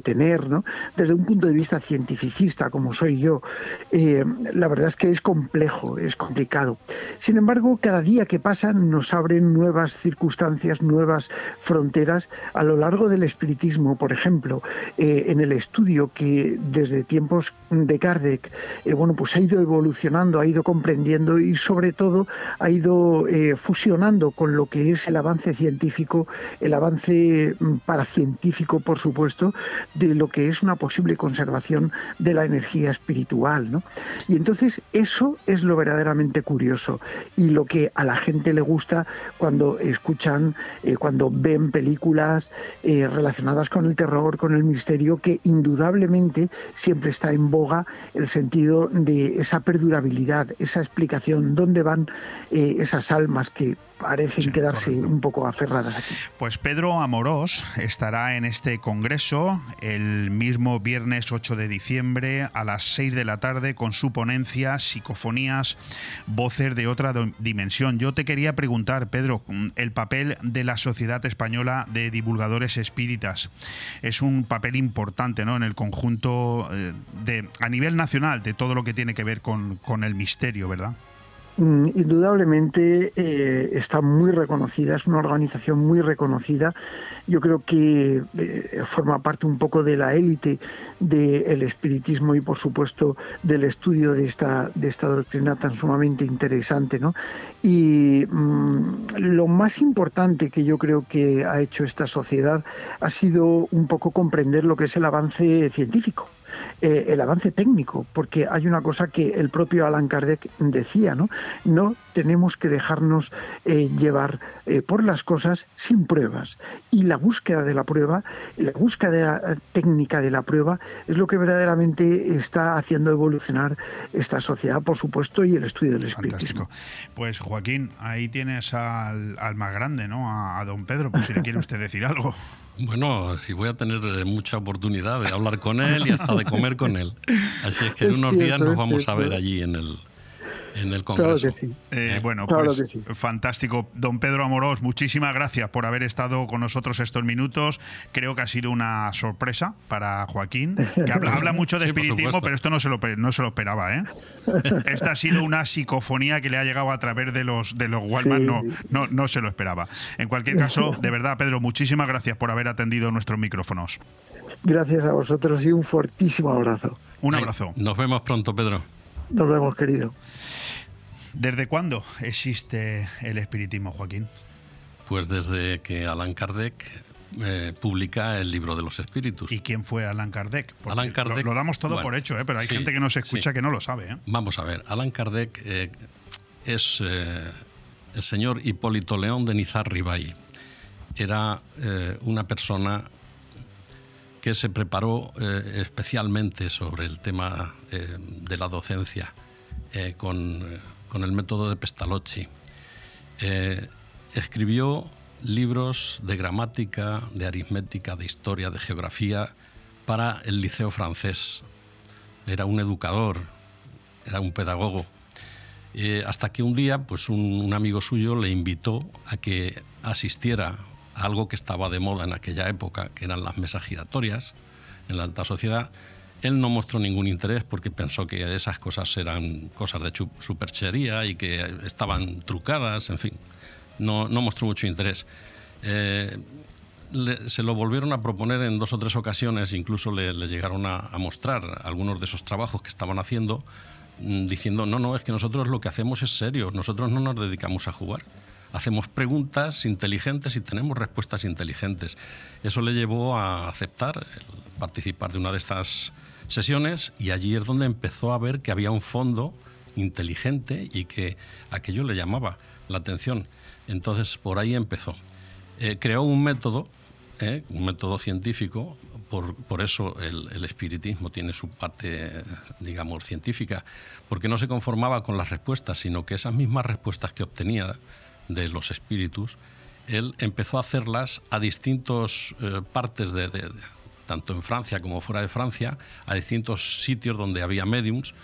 tener, ¿no? desde un punto de vista cientificista, como soy yo. Eh, la verdad es que es complejo, es complicado. Sin embargo, cada día que pasa nos abren nuevas circunstancias, nuevas fronteras a lo largo del espiritismo. Por ejemplo, eh, en el estudio que desde tiempos de Kardec, eh, bueno, pues ha ido evolucionando, ha ido comprendiendo y sobre todo ha ido fusionando con lo que es el avance científico, el avance mm, paracientífico, por supuesto, de lo que es una posible conservación de la energía espiritual. ¿no? Y entonces eso es lo verdaderamente curioso y lo que a la gente le gusta cuando escuchan, eh, cuando ven películas eh, relacionadas con el terror, con el misterio, que indudablemente siempre está en boga el sentido de esa perdurabilidad, esa explicación, dónde van eh, esas almas que parecen quedarse un poco aferradas aquí. Pues Pedro Amorós estará en este congreso el mismo viernes 8 de diciembre a las 6 de la tarde con su ponencia Psicofonías, voces de otra dimensión. Yo te quería preguntar, Pedro, el papel de la Sociedad Española de Divulgadores Espíritas es un papel importante ¿no? en el conjunto eh, de, a nivel nacional de todo lo que tiene que ver con, con el misterio, ¿verdad? Mm, indudablemente eh, está muy reconocida, es una organización muy reconocida. Yo creo que eh, forma parte un poco de la élite del espiritismo y, por supuesto, del estudio de esta, de esta doctrina tan sumamente interesante. ¿no? Y mm, lo más importante que yo creo que ha hecho esta sociedad ha sido un poco comprender lo que es el avance científico eh, el avance técnico, porque hay una cosa que el propio Alan Kardec decía, ¿no? No tenemos que dejarnos eh, llevar eh, por las cosas sin pruebas. Y la búsqueda de la prueba, la búsqueda técnica de la prueba, es lo que verdaderamente está haciendo evolucionar esta sociedad, por supuesto, y el estudio del espiritismo. Fantástico. Pues Joaquín, ahí tienes al, más grande, ¿no? A, a don Pedro, por si le quiere usted decir algo. Bueno, si voy a tener eh, mucha oportunidad de hablar con él y hasta de comer con él. Así es que en unos días nos vamos a ver allí en el, en el Congreso. Eh, ¿Eh? bueno, pues fantástico. Don Pedro Amorós, muchísimas gracias por haber estado con nosotros estos minutos. Creo que ha sido una sorpresa para Joaquín, que habla, mucho de espiritismo, pero esto no se, lo, no se lo esperaba. ¿eh? Esta ha sido una psicofonía que le ha llegado a través de los, de los Wallman, no, no, no se lo esperaba. En cualquier caso, de verdad, Pedro, muchísimas gracias por haber atendido nuestros micrófonos. Gracias a vosotros y un fortísimo abrazo. Un abrazo. Nos vemos pronto, Pedro. Nos vemos, querido. ¿Desde cuándo existe el espiritismo, Joaquín? Pues desde que Allan Kardec eh, publica el libro de los espíritus. ¿Y quién fue Allan Kardec? lo, damos todo por hecho, ¿eh? pero hay gente que no se escucha que no lo sabe. ¿eh? Vamos a ver, Allan Kardec es el señor Hipólito León de Nizar Ribay. Era una persona que se preparó eh, especialmente sobre el tema eh, de la docencia eh, con, con, el método de Pestalozzi. escribió libros de gramática, de aritmética, de historia, de geografía para el liceo francés. Era un educador, era un pedagogo. hasta que un día, pues un, un amigo suyo le invitó a que asistiera algo que estaba de moda en aquella época, que eran las mesas giratorias en la alta sociedad. Él no mostró ningún interés porque pensó que esas cosas eran cosas de superchería y que estaban trucadas, en fin, no, no mostró mucho interés. Eh, se lo volvieron a proponer en dos o tres ocasiones, incluso le, llegaron a, a, mostrar algunos de esos trabajos que estaban haciendo, mm, diciendo, no, no, es que nosotros lo que hacemos es serio, nosotros no nos dedicamos a jugar hacemos preguntas inteligentes y tenemos respuestas inteligentes. Eso le llevó a aceptar participar de una de estas sesiones y allí es donde empezó a ver que había un fondo inteligente y que aquello le llamaba la atención. Entonces por ahí empezó. Eh, creó un método, eh, un método científico, por, por eso el, espiritismo tiene su parte, digamos, científica, porque no se conformaba con las respuestas, sino que esas mismas respuestas que obtenía de los espíritus, él empezó a hacerlas a distintos eh, partes de, tanto en Francia como fuera de Francia, a distintos sitios donde había mediums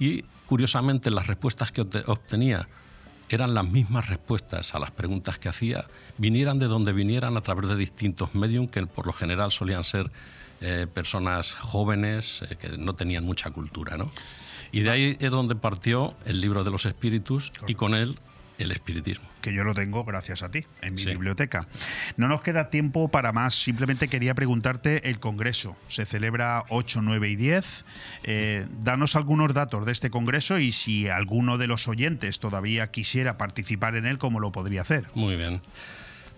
y curiosamente las respuestas que obtenía eran las mismas respuestas a las preguntas que hacía, vinieran de donde vinieran a través de distintos mediums que por lo general solían ser eh, personas jóvenes eh, que no tenían mucha cultura. ¿no? Y de ahí es donde partió el libro de los espíritus y con él el espiritismo. Que yo lo tengo gracias a ti, en mi sí. biblioteca. No nos queda tiempo para más, simplemente quería preguntarte el Congreso. Se celebra 8, 9 y 10. Eh, danos algunos datos de este Congreso y si alguno de los oyentes todavía quisiera participar en él, ¿cómo lo podría hacer? Muy bien.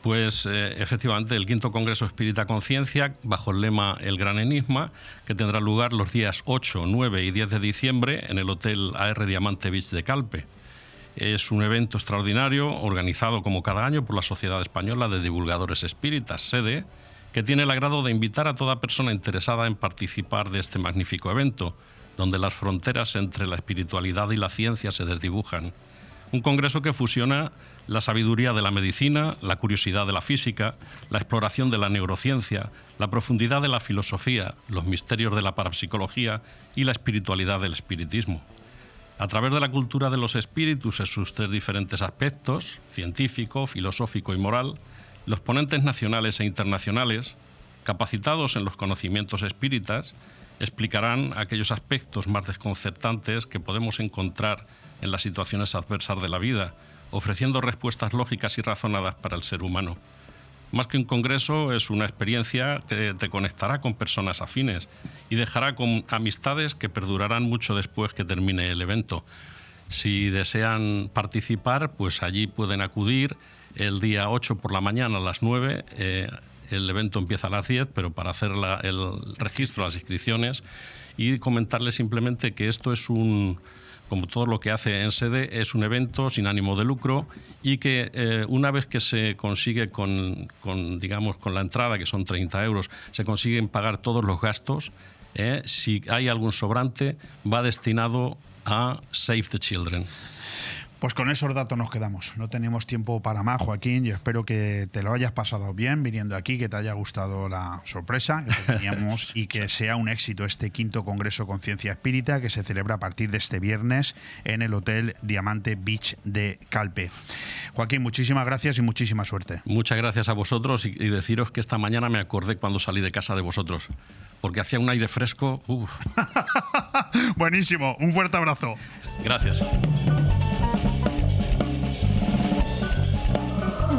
Pues eh, efectivamente el quinto Congreso Espírita Conciencia, bajo el lema El Gran Enigma, que tendrá lugar los días 8, 9 y 10 de diciembre en el Hotel AR Diamante Beach de Calpe. Es un evento extraordinario organizado como cada año por la Sociedad Española de Divulgadores Espíritas, SEDE, que tiene el agrado de invitar a toda persona interesada en participar de este magnífico evento, donde las fronteras entre la espiritualidad y la ciencia se desdibujan. Un congreso que fusiona la sabiduría de la medicina, la curiosidad de la física, la exploración de la neurociencia, la profundidad de la filosofía, los misterios de la parapsicología y la espiritualidad del espiritismo. A través de la cultura de los espíritus en sus tres diferentes aspectos, científico, filosófico y moral, los ponentes nacionales e internacionales, capacitados en los conocimientos espíritas, explicarán aquellos aspectos más desconcertantes que podemos encontrar en las situaciones adversas de la vida, ofreciendo respuestas lógicas y razonadas para el ser humano. Más que un congreso, es una experiencia que te conectará con personas afines y dejará con amistades que perdurarán mucho después que termine el evento. Si desean participar, pues allí pueden acudir el día 8 por la mañana a las 9. Eh, el evento empieza a las 10, pero para hacer la, el registro, las inscripciones y comentarles simplemente que esto es un, como todo lo que hace en sede, es un evento sin ánimo de lucro y que eh, una vez que se consigue con, con, digamos, con la entrada, que son 30 euros, se consiguen pagar todos los gastos, eh, si hay algún sobrante, va destinado a Save the Children. Pues con esos datos nos quedamos. No tenemos tiempo para más, Joaquín. Yo espero que te lo hayas pasado bien viniendo aquí, que te haya gustado la sorpresa que teníamos y que sea un éxito este quinto Congreso Conciencia Espírita que se celebra a partir de este viernes en el Hotel Diamante Beach de Calpe. Joaquín, muchísimas gracias y muchísima suerte. Muchas gracias a vosotros y, y deciros que esta mañana me acordé cuando salí de casa de vosotros, porque hacía un aire fresco. Buenísimo, un fuerte abrazo. Gracias.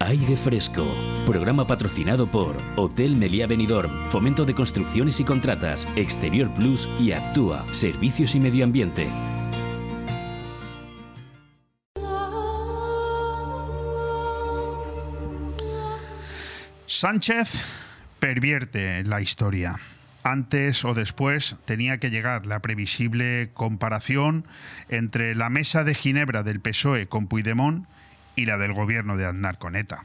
Aire Fresco, programa patrocinado por Hotel Meliá Benidorm, Fomento de Construcciones y Contratas, Exterior Plus y Actúa, Servicios y Medio Ambiente. Sánchez pervierte la historia. Antes o después tenía que llegar la previsible comparación entre la mesa de Ginebra del PSOE con Puigdemont y la del gobierno de Aznar con ETA.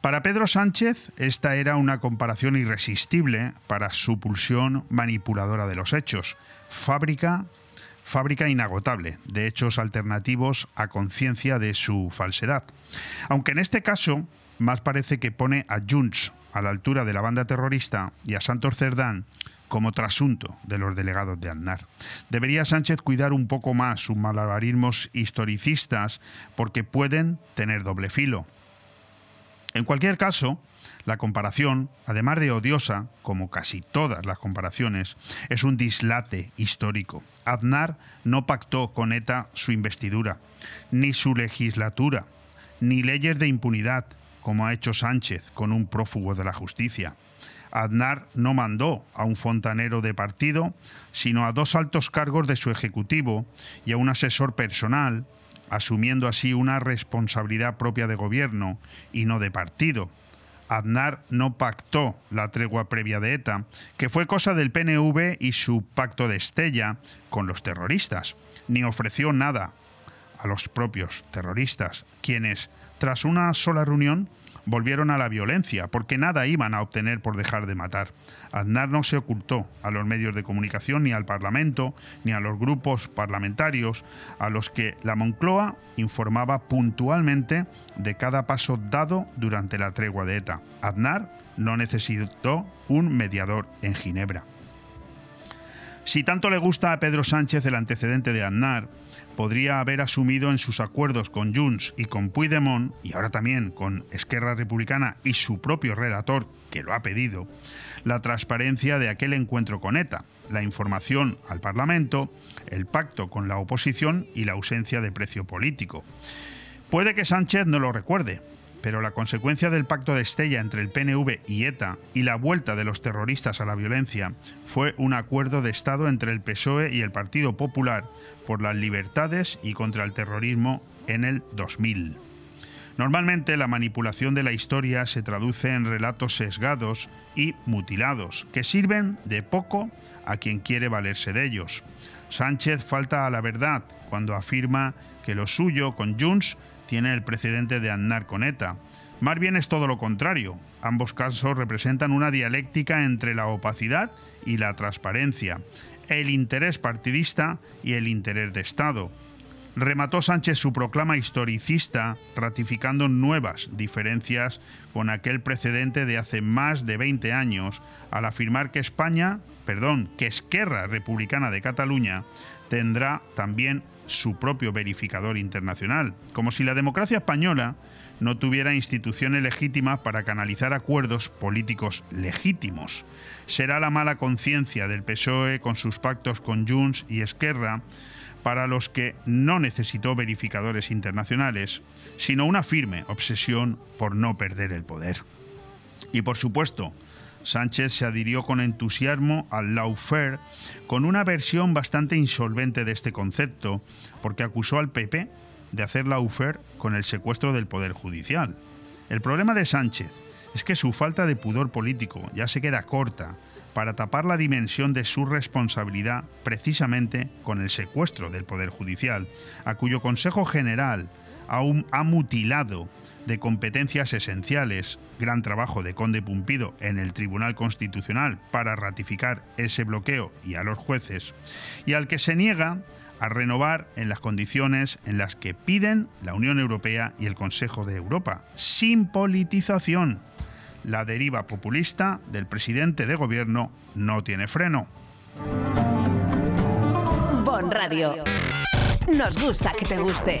Para Pedro Sánchez, esta era una comparación irresistible para su pulsión manipuladora de los hechos. Fábrica, fábrica inagotable de hechos alternativos a conciencia de su falsedad. Aunque en este caso, más parece que pone a Junts a la altura de la banda terrorista y a Santos Cerdán como trasunto de los delegados de Aznar. Debería Sánchez cuidar un poco más sus malabarismos historicistas porque pueden tener doble filo. En cualquier caso, la comparación, además de odiosa, como casi todas las comparaciones, es un dislate histórico. Aznar no pactó con ETA su investidura, ni su legislatura, ni leyes de impunidad, como ha hecho Sánchez con un prófugo de la justicia. Aznar no mandó a un fontanero de partido, sino a dos altos cargos de su ejecutivo y a un asesor personal, asumiendo así una responsabilidad propia de gobierno y no de partido. Aznar no pactó la tregua previa de ETA, que fue cosa del PNV y su pacto de Estella con los terroristas, ni ofreció nada a los propios terroristas, quienes, tras una sola reunión, volvieron a la violencia, porque nada iban a obtener por dejar de matar. Aznar no se ocultó a los medios de comunicación, ni al Parlamento, ni a los grupos parlamentarios, a los que la Moncloa informaba puntualmente de cada paso dado durante la tregua de ETA. Aznar no necesitó un mediador en Ginebra. Si tanto le gusta a Pedro Sánchez el antecedente de Aznar, podría haber asumido en sus acuerdos con Junts y con Puigdemont, y ahora también con Esquerra Republicana y su propio relator, que lo ha pedido, la transparencia de aquel encuentro con ETA, la información al Parlamento, el pacto con la oposición y la ausencia de precio político. Puede que Sánchez no lo recuerde, pero la consecuencia del pacto de Estella entre el PNV y ETA y la vuelta de los terroristas a la violencia fue un acuerdo de Estado entre el PSOE y el Partido Popular por las libertades y contra el terrorismo en el 2000. Normalmente la manipulación de la historia se traduce en relatos sesgados y mutilados, que sirven de poco a quien quiere valerse de ellos. Sánchez falta a la verdad cuando afirma que lo suyo con Junts tiene el precedente de Aznar con ETA. Más bien es todo lo contrario. Ambos casos representan una dialéctica entre la opacidad y la transparencia, el interés partidista y el interés de Estado. Remató Sánchez su proclama historicista ratificando nuevas diferencias con aquel precedente de hace más de 20 años al afirmar que España, perdón, que Esquerra Republicana de Cataluña tendrá también su propio verificador internacional, como si la democracia española no tuviera instituciones legítimas para canalizar acuerdos políticos legítimos. Será la mala conciencia del PSOE con sus pactos con Junts y Esquerra para los que no necesitó verificadores internacionales, sino una firme obsesión por no perder el poder. Y por supuesto, Sánchez se adhirió con entusiasmo al lawfare con una versión bastante insolvente de este concepto, porque acusó al PP de hacer lawfare con el secuestro del Poder Judicial. El problema de Sánchez es que su falta de pudor político ya se queda corta para tapar la dimensión de su responsabilidad precisamente con el secuestro del Poder Judicial, a cuyo Consejo General aún ha mutilado de competencias esenciales, gran trabajo de Conde Pumpido en el Tribunal Constitucional para ratificar ese bloqueo y a los jueces, y al que se niega a renovar en las condiciones en las que piden la Unión Europea y el Consejo de Europa, sin politización. La deriva populista del presidente de gobierno no tiene freno. Bon Radio. Nos gusta que te guste.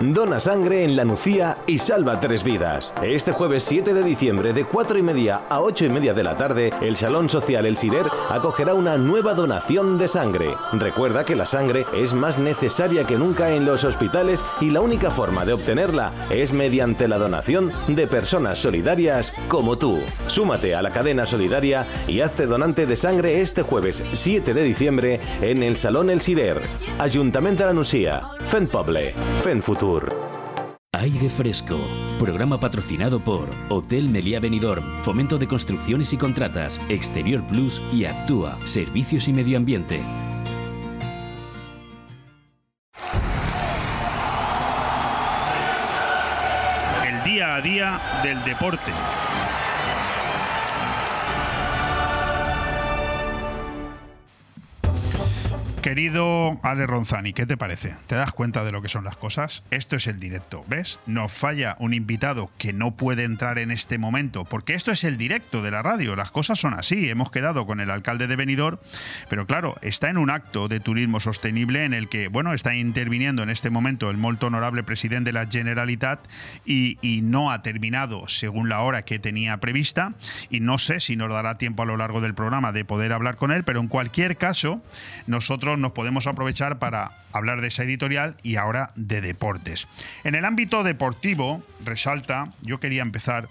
Dona sangre en La Nucía y salva tres vidas. Este jueves 7 de diciembre de 4 y media a 8 y media de la tarde, el Salón Social El Sider acogerá una nueva donación de sangre. Recuerda que la sangre es más necesaria que nunca en los hospitales y la única forma de obtenerla es mediante la donación de personas solidarias como tú. Súmate a la cadena solidaria y hazte donante de sangre este jueves 7 de diciembre en el Salón El Sider. Ayuntamiento de La Nucía. Fen Poble. Aire Fresco, programa patrocinado por Hotel Meliá Benidorm, Fomento de Construcciones y Contratas, Exterior Plus y Actúa, Servicios y Medio Ambiente. El día a día del deporte. Querido Ale Ronzani, ¿qué te parece? ¿Te das cuenta de lo que son las cosas? Esto es el directo, ¿ves? Nos falla un invitado que no puede entrar en este momento, porque esto es el directo de la radio, las cosas son así. Hemos quedado con el alcalde de Benidorm, pero claro, está en un acto de turismo sostenible en el que, bueno, está interviniendo en este momento el molto honorable presidente de la Generalitat y, y no ha terminado según la hora que tenía prevista y no sé si nos dará tiempo a lo largo del programa de poder hablar con él, pero en cualquier caso, nosotros nos podemos aprovechar para hablar de esa editorial y ahora de deportes. En el ámbito deportivo, resalta, yo quería empezar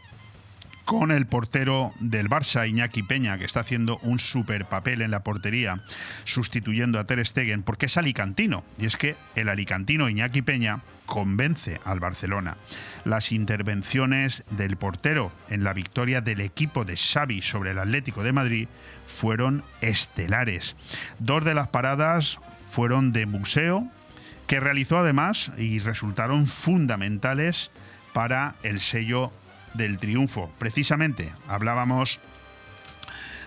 con el portero del Barça, Iñaki Peña, que está haciendo un super papel en la portería, sustituyendo a Ter Stegen, porque es alicantino. Y es que el alicantino Iñaki Peña convence al Barcelona. Las intervenciones del portero en la victoria del equipo de Xavi sobre el Atlético de Madrid fueron estelares. Dos de las paradas fueron de museo, que realizó además y resultaron fundamentales para el sello del triunfo. Precisamente hablábamos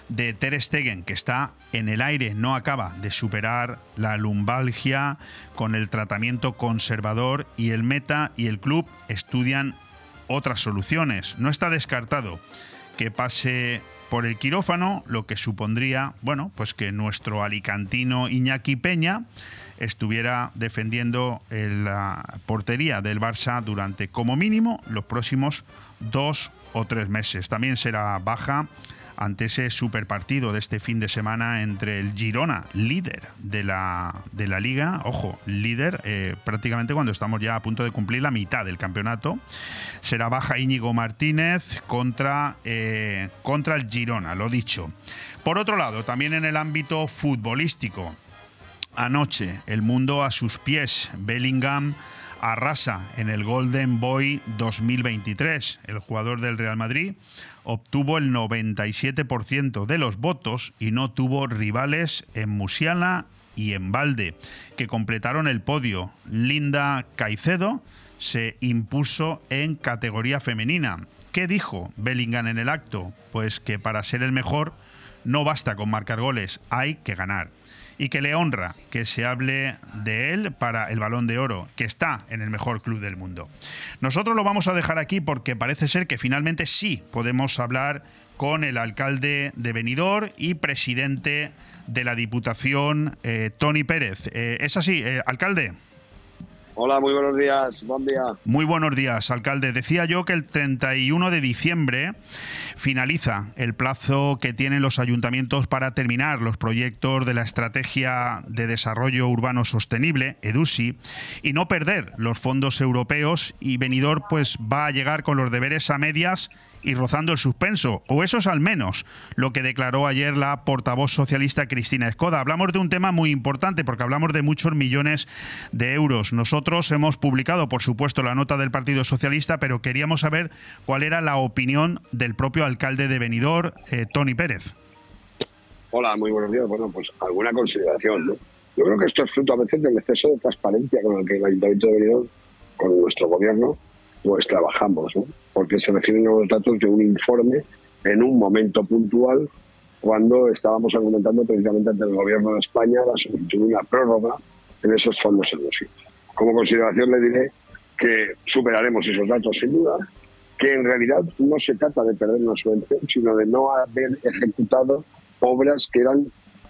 de Ter Stegen, que está en el aire, no acaba de superar la lumbalgia con el tratamiento conservador y el Meta y el club estudian otras soluciones. No está descartado que pase por el quirófano, lo que supondría, bueno, pues que nuestro alicantino Iñaki Peña estuviera defendiendo la portería del Barça durante como mínimo los próximos dos o tres meses. También será baja ante ese super partido de este fin de semana entre el Girona, líder de la, de la liga, ojo, líder eh, prácticamente cuando estamos ya a punto de cumplir la mitad del campeonato. Será baja Íñigo Martínez contra, eh, contra el Girona, lo dicho. Por otro lado, también en el ámbito futbolístico, anoche el mundo a sus pies, Bellingham arrasa en el Golden Boy 2023. El jugador del Real Madrid obtuvo el 97% de los votos y no tuvo rivales en Musiala y en Valde, que completaron el podio. Linda Caicedo se impuso en categoría femenina. ¿Qué dijo Bellingham en el acto? Pues que para ser el mejor no basta con marcar goles, hay que ganar y que le honra que se hable de él para el balón de oro, que está en el mejor club del mundo. Nosotros lo vamos a dejar aquí porque parece ser que finalmente sí podemos hablar con el alcalde de Benidorm y presidente de la Diputación, eh, Tony Pérez. Eh, ¿Es así, eh, alcalde? Hola, muy buenos días. Buen día. Muy buenos días, alcalde. Decía yo que el 31 de diciembre finaliza el plazo que tienen los ayuntamientos para terminar los proyectos de la Estrategia de Desarrollo Urbano Sostenible, EDUSI, y no perder los fondos europeos y Benidorm pues va a llegar con los deberes a medias y rozando el suspenso, o eso es al menos lo que declaró ayer la portavoz socialista Cristina Escoda. Hablamos de un tema muy importante porque hablamos de muchos millones de euros. Nosotros hemos publicado, por supuesto, la nota del Partido Socialista, pero queríamos saber cuál era la opinión del propio alcalde de Benidorm, eh, Tony Pérez. Hola, muy buenos días. Bueno, pues alguna consideración. ¿no? Yo creo que esto es fruto a veces del exceso de transparencia con el que el Ayuntamiento de Benidorm, con nuestro gobierno, pues trabajamos, ¿no? porque se refieren a los datos de un informe en un momento puntual cuando estábamos argumentando precisamente ante el gobierno de España la solicitud de una prórroga en esos fondos europeos. Como consideración le diré que superaremos esos datos sin duda, que en realidad no se trata de perder una subvención, sino de no haber ejecutado obras que eran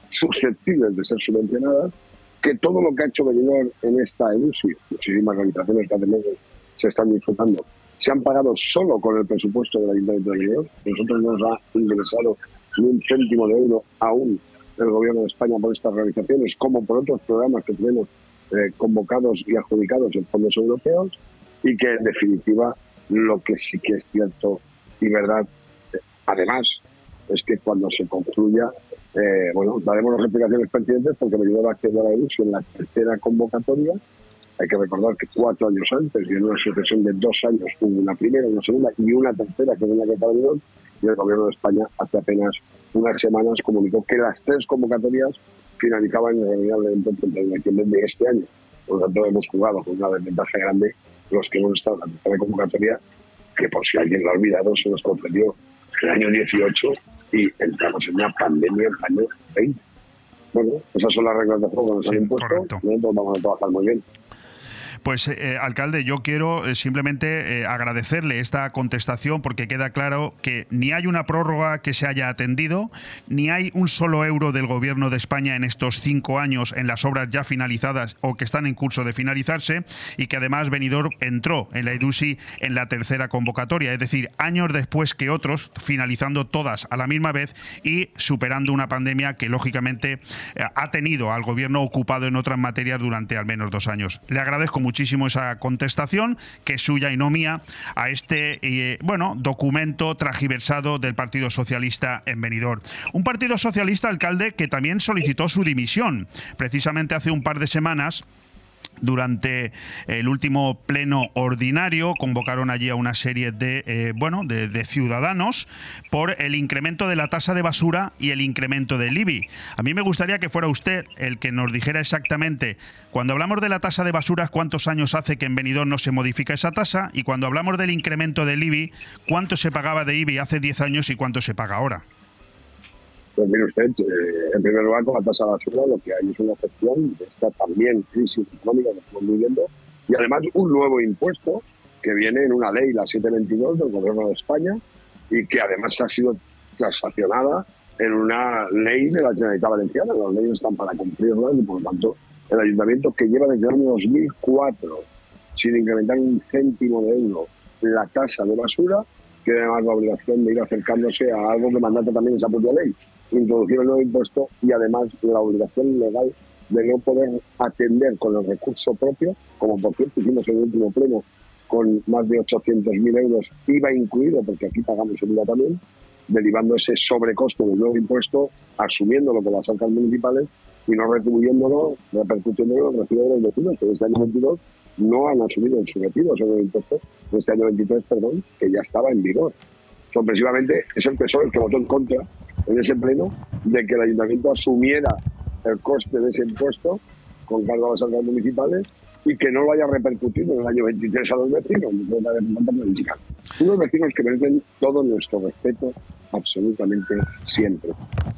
susceptibles de ser subvencionadas, que todo lo que ha hecho Benidorm en esta EUSI, muchísimas organizaciones que hace se están disfrutando, se han pagado solo con el presupuesto del Ayuntamiento de Benidorm. Nosotros no nos ha ingresado ni un céntimo de euro aún el Gobierno de España por estas organizaciones, como por otros programas que tenemos eh, convocados y adjudicados en fondos europeos, y que en definitiva lo que sí que es cierto y verdad, además, es que cuando se concluya, eh, bueno, daremos las explicaciones pertinentes porque ha accedido a la EUSI en la tercera convocatoria hay que recordar que cuatro años antes, y en una sucesión de dos años, hubo una primera, una segunda y una tercera que venía que Benidorm, y el Gobierno de España hace apenas unas semanas comunicó que las tres convocatorias finalizaban irremediablemente el 31 de diciembre de este año. Por lo tanto, hemos jugado con una desventaja grande los que hemos estado en la convocatoria, que por si alguien lo ha olvidado, se nos concedió en el año 18 y entramos en una pandemia en el año 20. Bueno, esas son las reglas de juego que nos han impuesto. Nosotros vamos a trabajar muy bien. Pues, eh, alcalde, yo quiero eh, simplemente eh, agradecerle esta contestación porque queda claro que ni hay una prórroga que se haya atendido, ni hay un solo euro del Gobierno de España en estos cinco años en las obras ya finalizadas o que están en curso de finalizarse y que además Benidorm entró en la EDUSI en la tercera convocatoria, es decir, años después que otros, finalizando todas a la misma vez y superando una pandemia que lógicamente ha tenido al Gobierno ocupado en otras materias durante al menos dos años. Le agradezco muchísimo esa contestación, que es suya y no mía, a este eh, bueno documento tragiversado del Partido Socialista en Benidorm. Un Partido Socialista, alcalde, que también solicitó su dimisión, precisamente hace un par de semanas durante el último pleno ordinario convocaron allí a una serie de eh, bueno de, de, ciudadanos por el incremento de la tasa de basura y el incremento del IBI. A mí me gustaría que fuera usted el que nos dijera exactamente cuando hablamos de la tasa de basura cuántos años hace que en Benidorm no se modifica esa tasa y cuando hablamos del incremento del IBI cuánto se pagaba de IBI hace 10 años y cuánto se paga ahora. Pues mire usted, eh, en primer lugar, con la tasa de basura lo que hay es una excepción de esta también crisis económica que estamos viviendo y además un nuevo impuesto que viene en una ley, la 722 del Gobierno de España, y que además ha sido transaccionada en una ley de la Generalitat Valenciana. Las leyes están para cumplirlas y, por lo tanto, el ayuntamiento que lleva desde el año 2004 sin incrementar un céntimo de euro la tasa de basura, tiene además la obligación de ir acercándose a algo que mandata también esa propia ley, introducir el nuevo impuesto y además la obligación legal de no poder atender con el recurso propio, como por cierto hicimos en el último pleno con más de 800.000 euros, IVA incluido, porque aquí pagamos el IVA también, derivando ese sobrecosto del nuevo impuesto, asumiéndolo con las arcas municipales y no retribuyéndolo, repercutiéndolo en el recibo de los vecinos, que este año 22 no han asumido en su retiro ese nuevo impuesto, de este año 23, perdón, que ya estaba en vigor. Sorpresivamente, es el PSOE el que votó en contra en ese pleno de que el ayuntamiento asumiera el coste de ese impuesto con cargo a las arcas municipales y que no lo haya repercutido en el año 23 a los vecinos, unos vecinos que merecen todo nuestro respeto absolutamente siempre.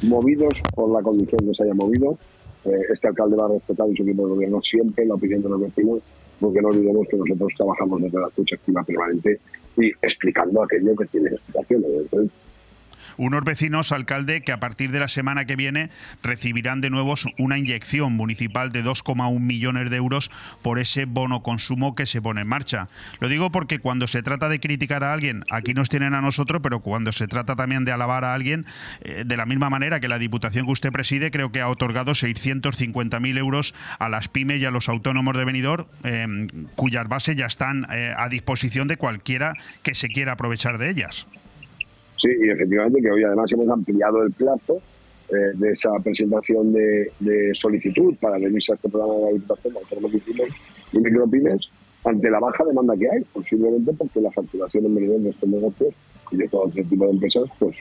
Movidos por la condición que se haya movido, eh, este alcalde va a respetar en su equipo de gobierno siempre la opinión de los vecinos, porque no olvidemos que nosotros trabajamos desde la escucha activa permanente y explicando aquello que tiene explicaciones. Unos vecinos, alcalde, que a partir de la semana que viene recibirán de nuevo una inyección municipal de 2,1 millones de euros por ese bono consumo que se pone en marcha. Lo digo porque cuando se trata de criticar a alguien, aquí nos tienen a nosotros, pero cuando se trata también de alabar a alguien, eh, de la misma manera que la Diputación que usted preside, creo que ha otorgado 650.000 euros a las pymes y a los autónomos de Benidorm, eh, cuyas bases ya están eh, a disposición de cualquiera que se quiera aprovechar de ellas. Sí, y efectivamente que hoy además hemos ampliado el plazo eh, de esa presentación de, solicitud para venirse a este programa de la Diputación de y Micropymes ante la baja demanda que hay, posiblemente porque la facturación en Benidorm de estos negocios y de todo este tipo de empresas, pues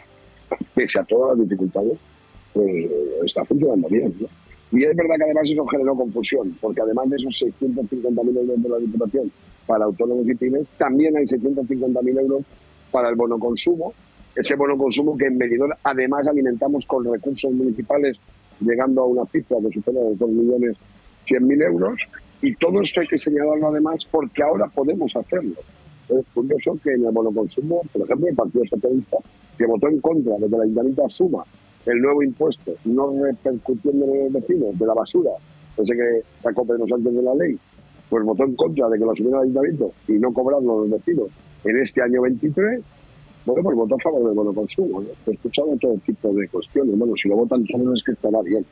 pese a todas las dificultades, pues está funcionando bien. ¿no? Y es verdad que además eso generó confusión, porque además de esos 650.000 euros de la Diputación para autónomos y pymes, también hay 650.000 euros para el bono consumo, ese bono consumo que en Benidorm además alimentamos con recursos municipales llegando a una cifra que supera los 2 millones 100 mil euros y todo esto hay que señalarlo además porque ahora podemos hacerlo. Es curioso que en el bono consumo, por ejemplo, el Partido Socialista, que votó en contra de que el Ayuntamiento asuma el nuevo impuesto, no repercutiendo en los vecinos de la basura, ese que sacó Pedro Sánchez de la ley, pues votó en contra de que lo asumiera el Ayuntamiento y no cobrarlo los vecinos en este año 23 bueno, pues votó a favor del bono consumo. ¿no? He escuchado todo tipo de cuestiones. Bueno, si lo votan todos es que estará bien.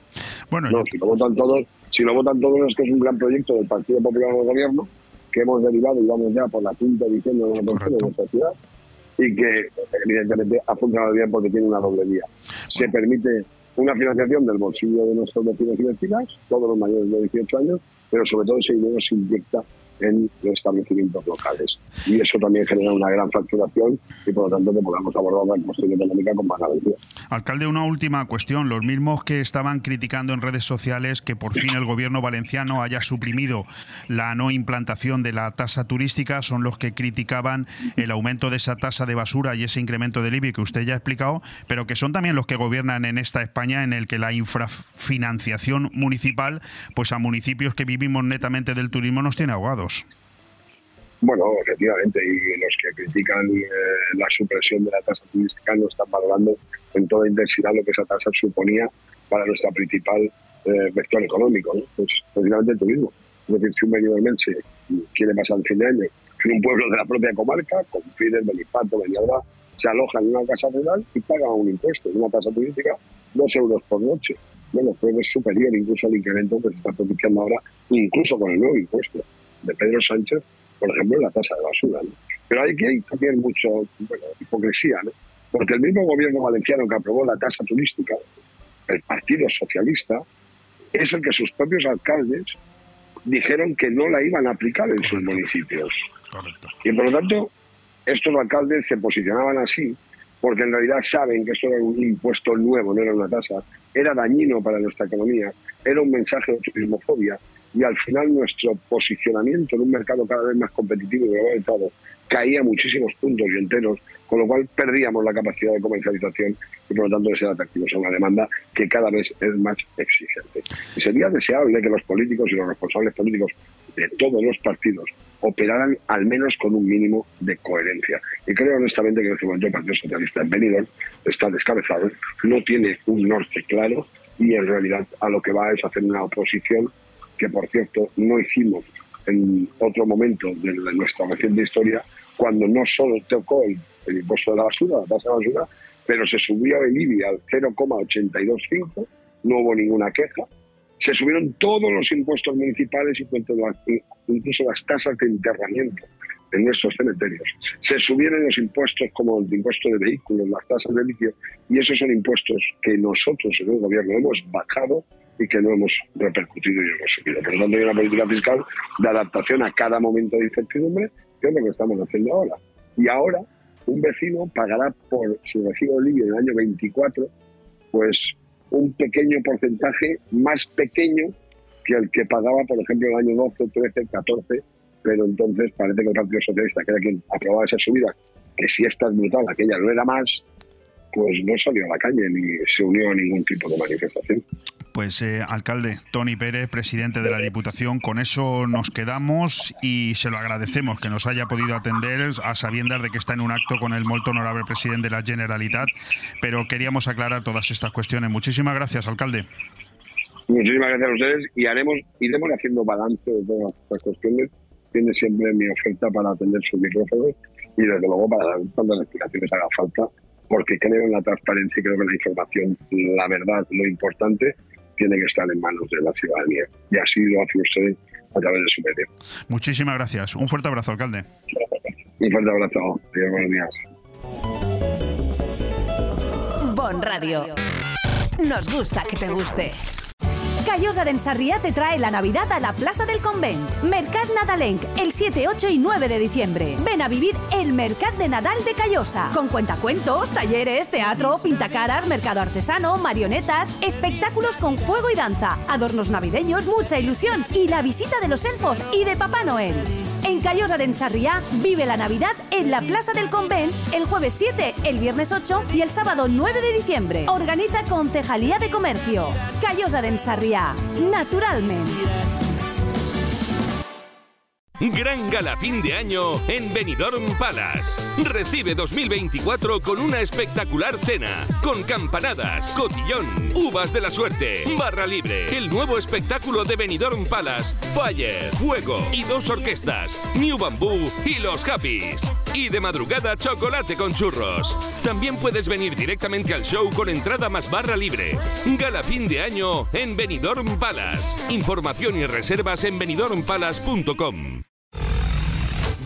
Bueno, no, si lo votan todos, si lo votan todos es que es un gran proyecto del Partido Popular del Gobierno que hemos derivado y vamos ya por la quinta edición de bono consumo de nuestra ciudad y que evidentemente ha funcionado bien porque tiene una doble vía. Se permite una financiación del bolsillo de nuestros vecinos y vecinas, todos los mayores de 18 años, pero sobre todo ese dinero se inyecta en los establecimientos locales. Y eso también genera una gran facturación y por lo tanto que podamos abordar la cuestión económica con más. Alcalde, una última cuestión. Los mismos que estaban criticando en redes sociales que por fin el gobierno valenciano haya suprimido la no implantación de la tasa turística son los que criticaban el aumento de esa tasa de basura y ese incremento del IBI que usted ya ha explicado, pero que son también los que gobiernan en esta España en el que la infrafinanciación municipal, pues a municipios que vivimos netamente del turismo nos tiene ahogados. Bueno, efectivamente, y los que critican eh, la supresión de la tasa turística no están valorando en toda intensidad lo que esa tasa suponía para nuestra principal eh, vector económico, ¿no? pues precisamente el turismo. Es decir, si un benidormense quiere pasar el fin de año en un pueblo de la propia comarca, con Fidel, Benifato, Benialba, se aloja en una casa rural y paga un impuesto, una tasa turística, dos euros por noche. Bueno, pues es superior incluso al incremento que se está propiciando ahora, incluso con el nuevo impuesto de Pedro Sánchez, por ejemplo, la tasa de basura. ¿no? Pero hay que hay también mucho bueno, hipocresía, ¿no? porque el mismo gobierno valenciano que aprobó la tasa turística, el Partido Socialista, es el que sus propios alcaldes dijeron que no la iban a aplicar en sus municipios. Correcto. Y por lo tanto, estos alcaldes se posicionaban así porque en realidad saben que esto era un impuesto nuevo, no era una tasa, era dañino para nuestra economía, era un mensaje de turismofobia y al final nuestro posicionamiento en un mercado cada vez más competitivo y globalizado caía muchísimos puntos y enteros, con lo cual perdíamos la capacidad de comercialización y por lo tanto de ser atractivos a una demanda que cada vez es más exigente. Y sería deseable que los políticos y los responsables políticos de todos los partidos operaran al menos con un mínimo de coherencia. Y creo honestamente que en este momento el Partido Socialista en Benidorm está descabezado, no tiene un norte claro y en realidad a lo que va es hacer una oposición que por cierto no hicimos en otro momento de nuestra reciente historia, cuando no solo tocó el, impuesto de la basura, la tasa de basura, pero se subió el IBI al 0,825, no hubo ninguna queja. Se subieron todos los impuestos municipales, incluso las tasas de enterramiento en nuestros cementerios. Se subieron los impuestos como el impuesto de vehículos, las tasas de litio, y esos son impuestos que nosotros en el gobierno hemos bajado y que no hemos repercutido y hemos subido. Por lo tanto, hay una política fiscal de adaptación a cada momento de incertidumbre, que es lo que estamos haciendo ahora. Y ahora, un vecino pagará por su recibo de en el año 24, pues un pequeño porcentaje más pequeño que el que pagaba, por ejemplo, el año 12, 13, 14 pero entonces parece que el Partido Socialista, que era quien aprobaba esa subida, que si esta es brutal, aquella no era más, pues no salió a la calle ni se unió a ningún tipo de manifestación. Pues eh, alcalde Tony Pérez, presidente de la Diputación, con eso nos quedamos y se lo agradecemos que nos haya podido atender a sabiendas de que está en un acto con el muy honorable presidente de la Generalitat, pero queríamos aclarar todas estas cuestiones. Muchísimas gracias, alcalde. Muchísimas gracias a ustedes y haremos, iremos haciendo balance de todas estas cuestiones tiene siempre mi oferta para atender sus micrófonos y desde luego para dar las explicaciones haga falta, porque creo en la transparencia y creo que la información, la verdad, lo importante, tiene que estar en manos de la ciudadanía. Y así lo hace usted a través de su medio. Muchísimas gracias. Un fuerte abrazo, alcalde. Un fuerte abrazo. Buenos días. Bon Radio. Nos gusta que te guste. Callosa de Ensarriá te trae la Navidad a la Plaza del Convent. Mercat Nadalenc, el 7, 8 y 9 de diciembre. Ven a vivir el Mercat de Nadal de Callosa, con cuentacuentos, talleres, teatro, pintacaras, mercado artesano, marionetas, espectáculos con fuego y danza, adornos navideños, mucha ilusión y la visita de los elfos y de Papá Noel. En Callosa de Ensarriá vive la Navidad en la Plaza del Convent el jueves 7, el viernes 8 y el sábado 9 de diciembre. Organiza Concejalía de Comercio. Callosa de Ensarriá naturalmente. Gran gala fin de año en Benidorm Palace. Recibe 2024 con una espectacular cena, con campanadas, cotillón, uvas de la suerte, barra libre, el nuevo espectáculo de Benidorm Palace, Fire, Fuego y dos orquestas, New Bamboo y Los Happys. Y de madrugada chocolate con churros. También puedes venir directamente al show con entrada más barra libre. Gala fin de año en Benidorm Palace. Información y reservas en benidormpalace.com.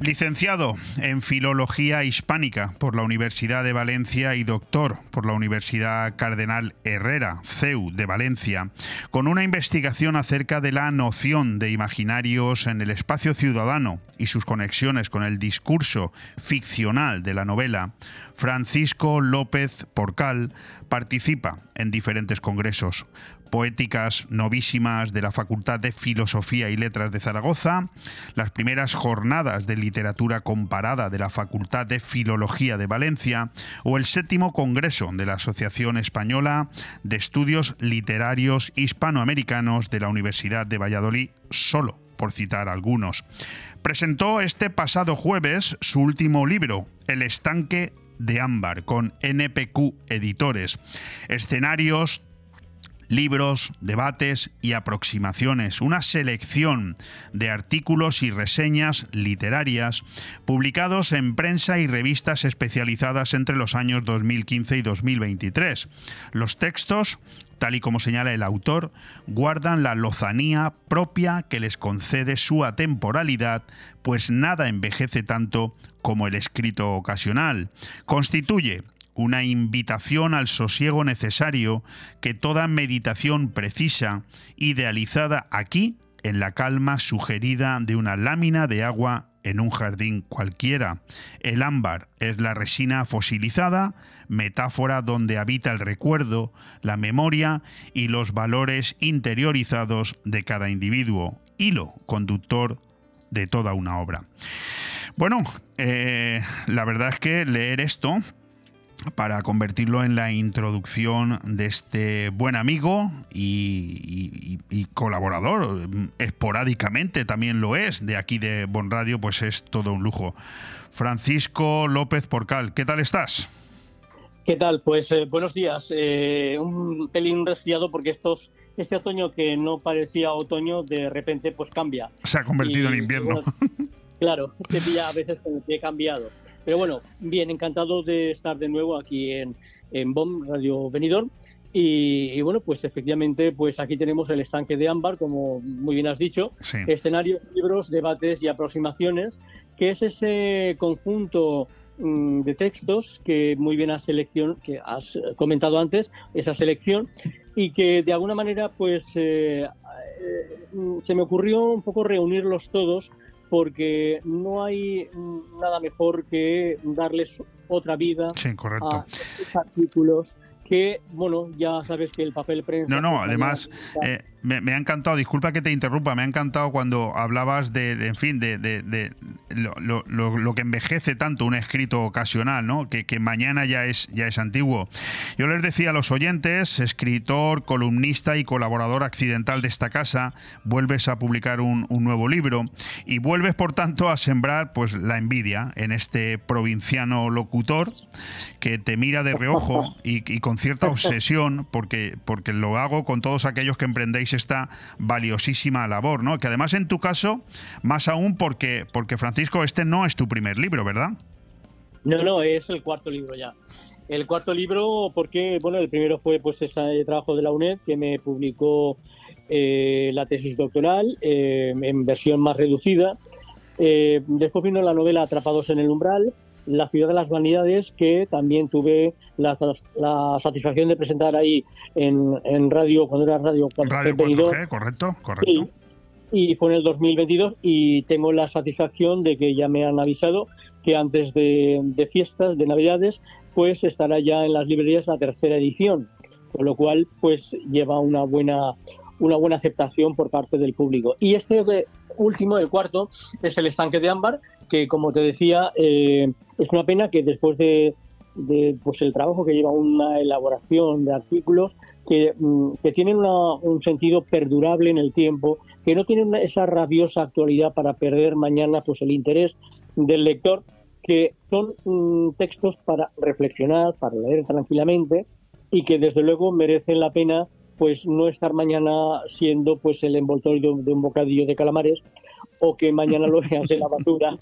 Licenciado en Filología Hispánica por la Universidad de Valencia y doctor por la Universidad Cardenal Herrera, CEU de Valencia, con una investigación acerca de la noción de imaginarios en el espacio ciudadano y sus conexiones con el discurso ficcional de la novela, Francisco López Porcal participa en diferentes congresos, poéticas novísimas de la Facultad de Filosofía y Letras de Zaragoza, las primeras jornadas de literatura comparada de la Facultad de Filología de Valencia o el séptimo Congreso de la Asociación Española de Estudios Literarios Hispanoamericanos de la Universidad de Valladolid, solo por citar algunos. Presentó este pasado jueves su último libro, El estanque de ámbar, con NPQ Editores. Escenarios, libros, debates y aproximaciones, una selección de artículos y reseñas literarias publicados en prensa y revistas especializadas entre los años 2015 y 2023. Los textos tal y como señala el autor, guardan la lozanía propia que les concede su atemporalidad, pues nada envejece tanto como el escrito ocasional. Constituye una invitación al sosiego necesario que toda meditación precisa, idealizada aquí en la calma sugerida de una lámina de agua en un jardín cualquiera. El ámbar es la resina fosilizada, metáfora donde habita el recuerdo, la memoria y los valores interiorizados de cada individuo, hilo conductor de toda una obra. Bueno, eh, la verdad es que leer esto para convertirlo en la introducción de este buen amigo y, y- y colaborador, esporádicamente también lo es, de aquí de Bon Radio, pues es todo un lujo. Francisco López Porcal, ¿qué tal estás? ¿Qué tal? Pues eh, buenos días. Eh, un pelín resfriado porque estos, este otoño que no parecía otoño, de repente pues cambia. Se ha convertido Y, en invierno. bueno, claro, te pilla a veces con el pie cambiado. Pero bueno, bien, encantado de estar de nuevo aquí en, en BOM Radio Benidorm. Y, y bueno, pues efectivamente, pues aquí tenemos el estanque de ámbar, como muy bien has dicho, Sí. escenarios, libros, debates y aproximaciones, que es ese conjunto mm, de textos que muy bien has seleccion que has comentado antes, esa selección, y que de alguna manera pues eh, eh, mm, se me ocurrió un poco reunirlos todos porque no hay nada mejor que darles otra vida Sí, correcto. a estos artículos que, bueno, ya sabes que el papel prensa... No, no, además eh, me, me ha encantado, disculpa que te interrumpa, me ha encantado cuando hablabas de, de, en fin, de, de- de lo, lo- lo- lo que envejece tanto un escrito ocasional, ¿no? Que, que mañana ya es, ya es antiguo. Yo les decía a los oyentes, escritor, columnista y colaborador accidental de esta casa, vuelves a publicar un, un nuevo libro y vuelves, por tanto, a sembrar pues la envidia en este provinciano locutor que te mira de reojo y, y con cierta obsesión, porque, porque lo hago con todos aquellos que emprendéis esta valiosísima labor, ¿no? Que además en tu caso, más aún porque, porque Francisco, este no es tu primer libro, ¿verdad? No, no, es el cuarto libro ya. El cuarto libro, porque, bueno, el primero fue pues ese trabajo de la UNED que me publicó eh, la tesis doctoral eh, en versión más reducida. Eh, después vino la novela Atrapados en el umbral, La ciudad de las vanidades, que también tuve la, la satisfacción de presentar ahí en, en radio, cuando era radio, cuando Radio fue Benidorm. 4G, correcto, correcto. Sí, y fue en el 2022 y tengo la satisfacción de que ya me han avisado que antes de, de fiestas, de navidades, pues estará ya en las librerías la tercera edición, con lo cual pues lleva una buena una buena aceptación por parte del público. Y este de- último, el cuarto, es el estanque de ámbar, que como te decía, eh, es una pena que después de, pues el trabajo que lleva una elaboración de artículos que, mm, que tienen una- un sentido perdurable en el tiempo, que no tienen esa rabiosa actualidad para perder mañana pues el interés del lector, que son mm, textos para reflexionar, para leer tranquilamente y que desde luego merecen la pena pues no estar mañana siendo pues el envoltorio de un bocadillo de calamares o que mañana lo veas en la basura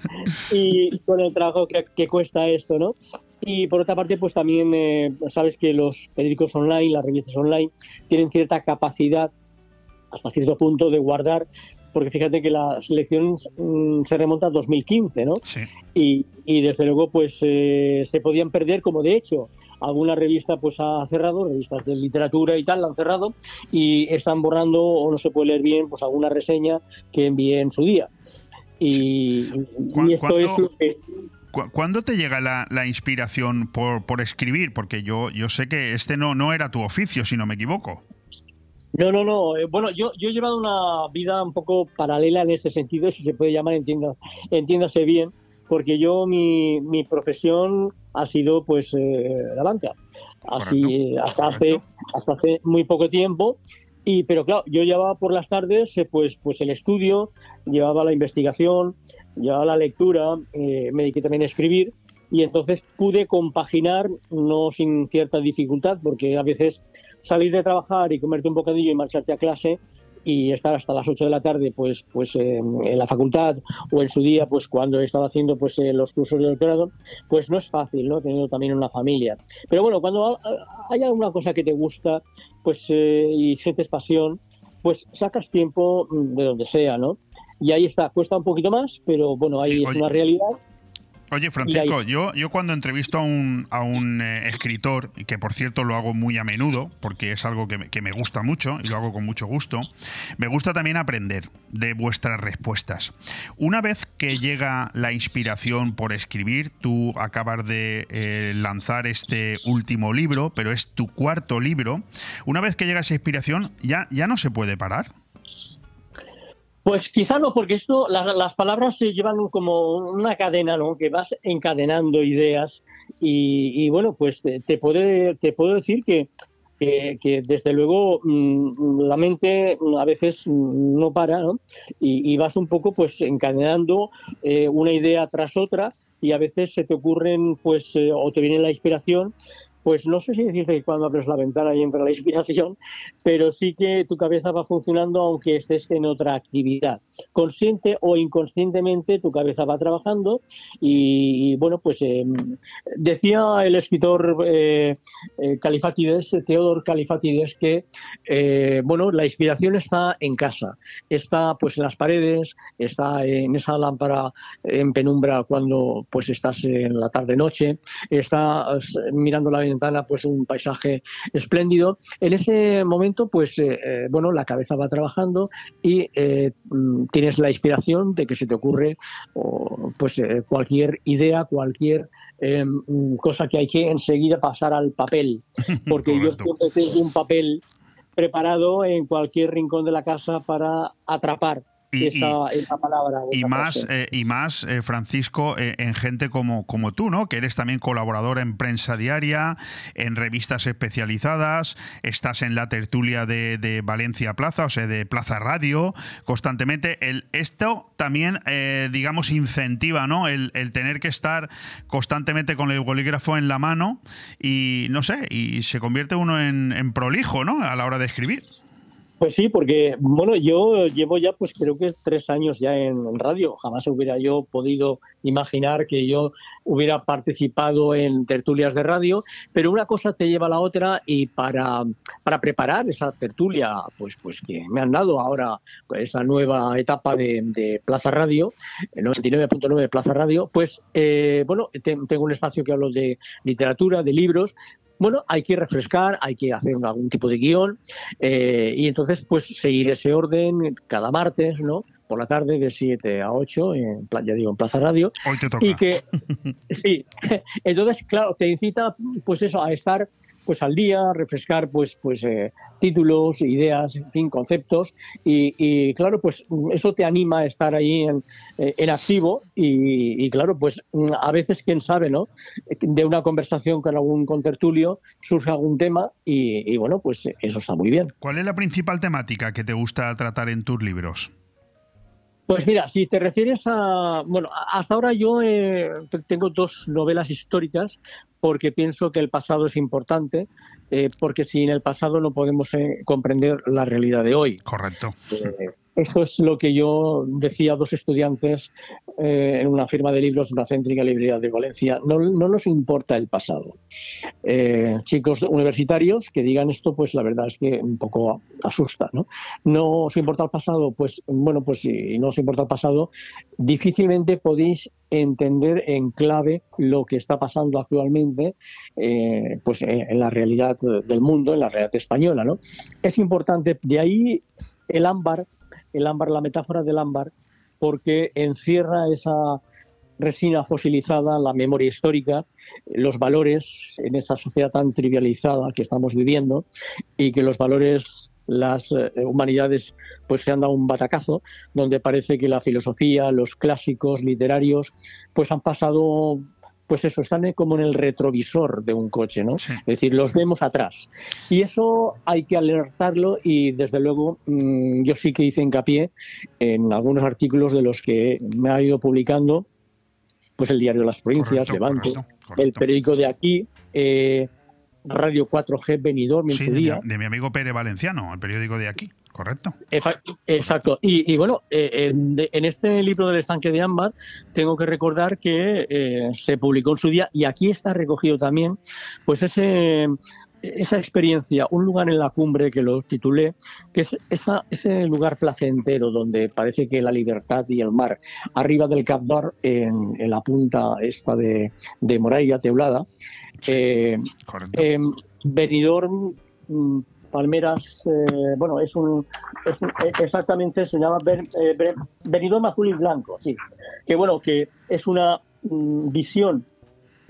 y con el trabajo que, que cuesta esto, ¿no? Y por otra parte, pues también eh, sabes que los periódicos online, las revistas online, tienen cierta capacidad hasta cierto punto de guardar, porque fíjate que la selección mm, se remonta a 2015, ¿no? Sí. Y, y desde luego, pues eh, se podían perder, como de hecho alguna revista pues ha cerrado, revistas de literatura y tal la han cerrado y están borrando o no se puede leer bien pues alguna reseña que envié en su día. Y, y esto es lo que ¿Cu- ¿Cuándo te llega la, la inspiración por, por escribir? Porque yo, yo sé que este no, no era tu oficio, si no me equivoco. No, no, no. eh, bueno, yo, yo he llevado una vida un poco paralela en ese sentido, si se puede llamar, entienda, entiéndase bien, porque yo mi, mi profesión ha sido pues eh, la banca. Así eh, hasta hace hasta hace muy poco tiempo. Y pero claro, yo llevaba por las tardes eh, pues pues el estudio, llevaba la investigación, llevaba la lectura, eh, me dediqué también a escribir y entonces pude compaginar no sin cierta dificultad porque a veces salir de trabajar y comerte un bocadillo y marcharte a clase y estar hasta las 8 de la tarde pues pues eh, en la facultad o en su día pues cuando estaba haciendo pues eh, los cursos de doctorado pues no es fácil no teniendo también una familia. Pero bueno cuando ha- hay alguna cosa que te gusta pues eh, y sientes pasión pues sacas tiempo mm, de donde sea no y ahí está cuesta un poquito más pero bueno ahí Sí, es oye. una realidad Oye, Francisco, yo, yo cuando entrevisto a un, a un eh, escritor, que por cierto lo hago muy a menudo, porque es algo que me, que me gusta mucho y lo hago con mucho gusto, me gusta también aprender de vuestras respuestas. Una vez que llega la inspiración por escribir, tú acabas de eh, lanzar este último libro, pero es tu cuarto libro, una vez que llega esa inspiración, ¿ya, ya no se puede parar? Pues quizá no, porque esto, las, las palabras se llevan como una cadena, ¿no? Que vas encadenando ideas y, y bueno, pues te, puede, te puedo decir que, que, desde luego mm, la mente a veces no para, ¿no? Y, y vas un poco pues encadenando eh, una idea tras otra y a veces se te ocurren pues eh, o te viene la inspiración pues no sé si decirte que cuando abres la ventana y entra la inspiración, pero sí que tu cabeza va funcionando aunque estés en otra actividad. Consciente o inconscientemente tu cabeza va trabajando y, bueno, pues eh, decía el escritor eh, eh, Califatides, Teodor Califatides, que eh, bueno, la inspiración está en casa, está pues en las paredes, está en esa lámpara en penumbra cuando pues estás en la tarde noche, estás mirando la ventana pues un paisaje espléndido. En ese momento pues eh, eh, bueno, la cabeza va trabajando y eh, mm, tienes la inspiración de que se te ocurre o, pues eh, cualquier idea, cualquier mm, cosa que hay que enseguida pasar al papel, porque yo siempre tengo un papel preparado en cualquier rincón de la casa para atrapar Y- esa, esa palabra. Y más, eh, y más eh, Francisco, eh, en gente como, como tú, ¿no? Que eres también colaborador en prensa diaria, en revistas especializadas, estás en la tertulia de, de Valencia Plaza, o sea, de Plaza Radio, constantemente. El, esto también, eh, digamos, incentiva, ¿no? El, el tener que estar constantemente con el bolígrafo en la mano y, no sé, y se convierte uno en, en prolijo, ¿no? A la hora de escribir. Pues sí, porque bueno, yo llevo ya pues creo que tres años ya en, radio. Jamás hubiera yo podido imaginar que yo hubiera participado en tertulias de radio, pero una cosa te lleva a la otra y para, para preparar esa tertulia, pues, pues que me han dado ahora esa nueva etapa de, Plaza Radio, el 99.9 de Plaza Radio, pues eh, bueno, te- tengo un espacio que hablo de literatura, de libros, bueno, hay que refrescar, hay que hacer un- algún tipo de guion eh, y entonces pues seguir ese orden cada martes, ¿no? Por la tarde de 7 a 8, en, ya digo, en Plaza Radio. Hoy te toca. Y que, sí, entonces, claro, te incita pues eso, a estar pues al día, refrescar pues pues eh, títulos, ideas, en fin, conceptos y, y, claro, pues eso te anima a estar ahí en, eh, en activo y, y, claro, pues a veces quién sabe, ¿no? De una conversación con algún contertulio surge algún tema y, y bueno, pues eso está muy bien. ¿Cuál es la principal temática que te gusta tratar en tus libros? Pues mira, si te refieres a... Bueno, hasta ahora yo eh, tengo dos novelas históricas porque pienso que el pasado es importante, eh, porque sin el pasado no podemos eh, comprender la realidad de hoy. Correcto. Eh, eso es lo que yo decía a dos estudiantes eh, en una firma de libros de la céntrica librería de Valencia. No, no nos importa el pasado. Eh, chicos universitarios que digan esto, pues la verdad es que un poco asusta. ¿no? no os importa el pasado, pues bueno, pues si no os importa el pasado, difícilmente podéis entender en clave lo que está pasando actualmente eh, pues eh, en la realidad del mundo, en la realidad española. ¿no? Es importante, de ahí el ámbar, el ámbar, la metáfora del ámbar, porque encierra esa resina fosilizada, la memoria histórica, los valores en esa sociedad tan trivializada que estamos viviendo y que los valores las eh, humanidades pues se han dado un batacazo donde parece que la filosofía, los clásicos literarios pues han pasado pues eso, están como en el retrovisor de un coche, ¿no? Es decir, los vemos atrás. Y eso hay que alertarlo y desde luego mmm, yo sí que hice hincapié en algunos artículos de los que me ha ido publicando pues el diario Las Provincias, correcto, Levante, correcto, correcto. el periódico de aquí, eh, Radio 4G Benidorm en sí, su de día. Mi, de mi amigo Pérez Valenciano, el periódico de aquí, correcto. Exacto. Y, y bueno, eh, en, en, este libro del estanque de ámbar tengo que recordar que eh, se publicó en su día y aquí está recogido también, pues ese esa experiencia, un lugar en la cumbre que lo titulé, que es esa, ese lugar placentero donde parece que la libertad y el mar, arriba del Cap d'Or, en, en la punta esta de, de Morella Teulada, eh, eh, Benidorm, mm, Palmeras, eh, bueno, es un, es un- eh, exactamente se llama Ben- eh, Ben- Benidorm azul y blanco, sí, que bueno, que es una mm, visión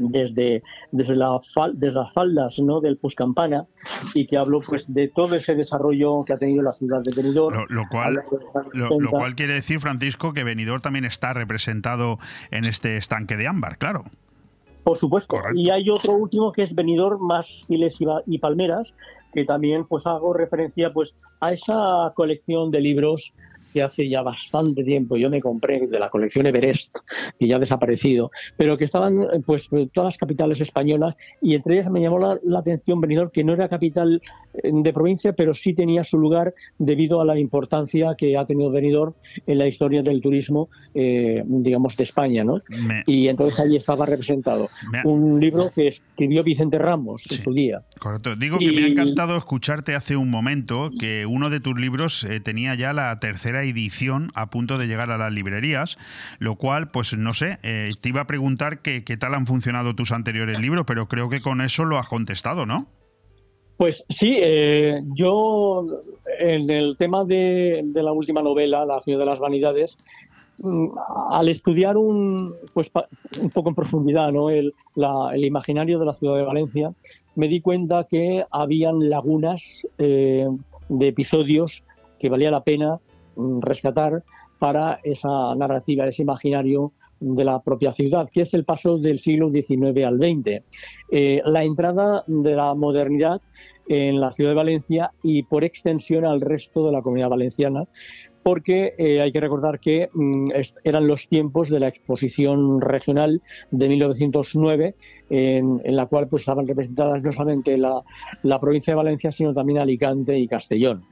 desde, desde, la fal- desde las faldas ¿no? del Puscampana y que habló pues de todo ese desarrollo que ha tenido la ciudad de Benidorm. Lo, lo cual, lo largo de los años lo, 70. lo cual quiere decir, Francisco, que Benidorm también está representado en este estanque de ámbar, claro. Por supuesto. Y hay otro último que es Benidorm más y, Ba- y Palmeras, que también pues hago referencia pues a esa colección de libros que hace ya bastante tiempo yo me compré de la colección Everest, que ya ha desaparecido, pero que estaban pues todas las capitales españolas y entre ellas me llamó la, la atención Benidorm, que no era capital eh, de provincia, pero sí tenía su lugar debido a la importancia que ha tenido Benidorm en la historia del turismo, eh, digamos, de España, ¿no? Me- Y entonces allí estaba representado un libro que escribió Vicente Ramos en su día. Correcto. Digo que me ha encantado escucharte hace un momento que uno de tus libros eh, tenía ya la tercera edición a punto de llegar a las librerías, lo cual, pues no sé, eh, te iba a preguntar qué tal han funcionado tus anteriores libros, pero creo que con eso lo has contestado, ¿no? Pues sí, eh, yo en el tema de, de la última novela, La ciudad de las vanidades, mm, al estudiar un, pues, un poco en profundidad ¿no? el, la- el imaginario de la ciudad de Valencia, me di cuenta que habían lagunas eh, de episodios que valía la pena rescatar para esa narrativa, ese imaginario de la propia ciudad, que es el paso del siglo XIX al XX. Eh, la entrada de la modernidad en la ciudad de Valencia y por extensión al resto de la comunidad valenciana, porque eh, hay que recordar que mm, eran los tiempos de la exposición regional de 1909, en, en la cual pues, estaban representadas no solamente la, la provincia de Valencia, sino también Alicante y Castellón.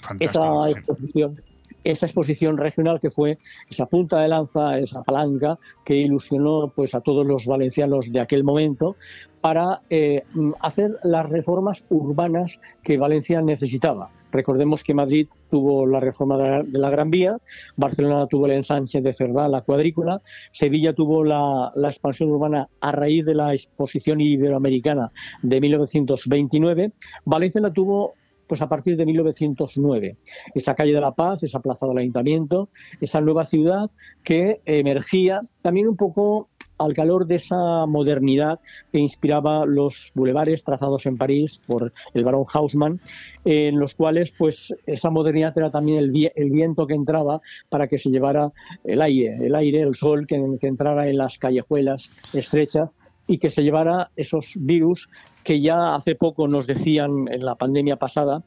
Fantástico, esa sí. exposición, esa exposición regional que fue esa punta de lanza, esa palanca que ilusionó pues a todos los valencianos de aquel momento para eh, hacer las reformas urbanas que Valencia necesitaba. Recordemos que Madrid tuvo la reforma de la, de la Gran Vía, Barcelona tuvo el ensanche de Cerdá, la cuadrícula, Sevilla tuvo la, la expansión urbana a raíz de la exposición iberoamericana de 1929, Valencia la tuvo pues a partir de 1909. Esa calle de la Paz, esa plaza del Ayuntamiento, esa nueva ciudad que emergía también un poco al calor de esa modernidad que inspiraba los bulevares trazados en París por el barón Haussmann, en los cuales pues esa modernidad era también el, vi- el viento que entraba para que se llevara el aire, el aire, el sol que, que entrara en las callejuelas estrechas y que se llevara esos virus que ya hace poco nos decían en la pandemia pasada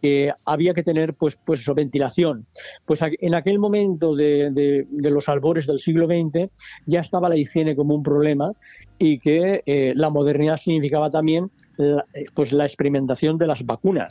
que había que tener pues pues eso, ventilación. Pues en aquel momento de, de- de los albores del siglo XX ya estaba la higiene como un problema y que eh, la modernidad significaba también la, eh, pues la experimentación de las vacunas.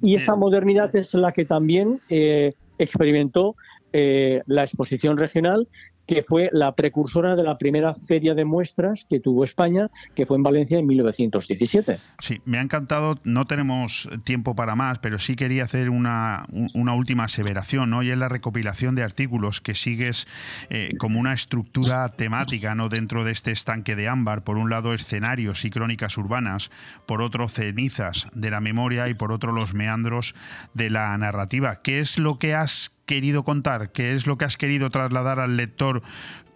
Y esa modernidad es la que también eh, experimentó eh, la exposición regional, que fue la precursora de la primera feria de muestras que tuvo España, que fue en Valencia en 1917. Sí, me ha encantado. No tenemos tiempo para más, pero sí quería hacer una, un- una última aseveración, ¿no? Y es la recopilación de artículos que sigues eh, como una estructura temática, ¿no? Dentro de este estanque de ámbar. Por un lado, escenarios y crónicas urbanas, por otro, cenizas de la memoria y por otro, los meandros de la narrativa. ¿Qué es lo que has querido contar? ¿Qué es lo que has querido trasladar al lector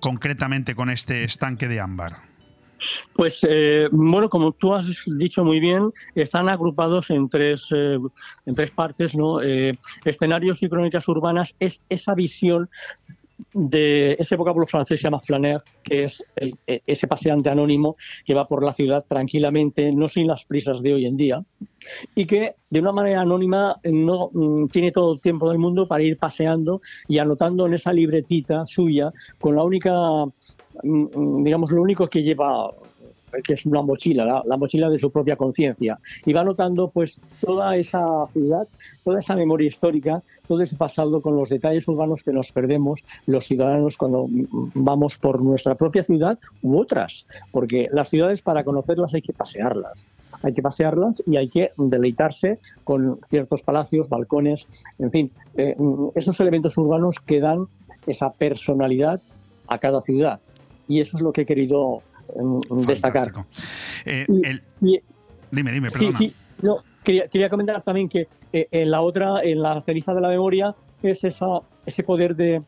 concretamente con este estanque de ámbar? Pues eh, bueno, como tú has dicho muy bien, están agrupados en tres, eh, en tres partes, ¿no? Eh, escenarios y crónicas urbanas es esa visión de ese vocablo francés se llama flaner, que es e- ese paseante anónimo que va por la ciudad tranquilamente, no sin las prisas de hoy en día, y que de una manera anónima no mm, tiene todo el tiempo del mundo para ir paseando y anotando en esa libretita suya, con la única, mm, mm, digamos, lo único que lleva que es una mochila, la, la mochila de su propia conciencia, y va notando pues toda esa ciudad, toda esa memoria histórica, todo ese pasado con los detalles urbanos que nos perdemos los ciudadanos cuando vamos por nuestra propia ciudad u otras, porque las ciudades para conocerlas hay que pasearlas, hay que pasearlas y hay que deleitarse con ciertos palacios, balcones, en fin, eh, esos elementos urbanos que dan esa personalidad a cada ciudad. Y eso es lo que he querido mm, destacar. Eh, el- y- Dime, dime, Sí, perdona. sí. No, quería, quería comentar también que eh, en la otra, en la ceniza de la memoria, es esa, ese poder de,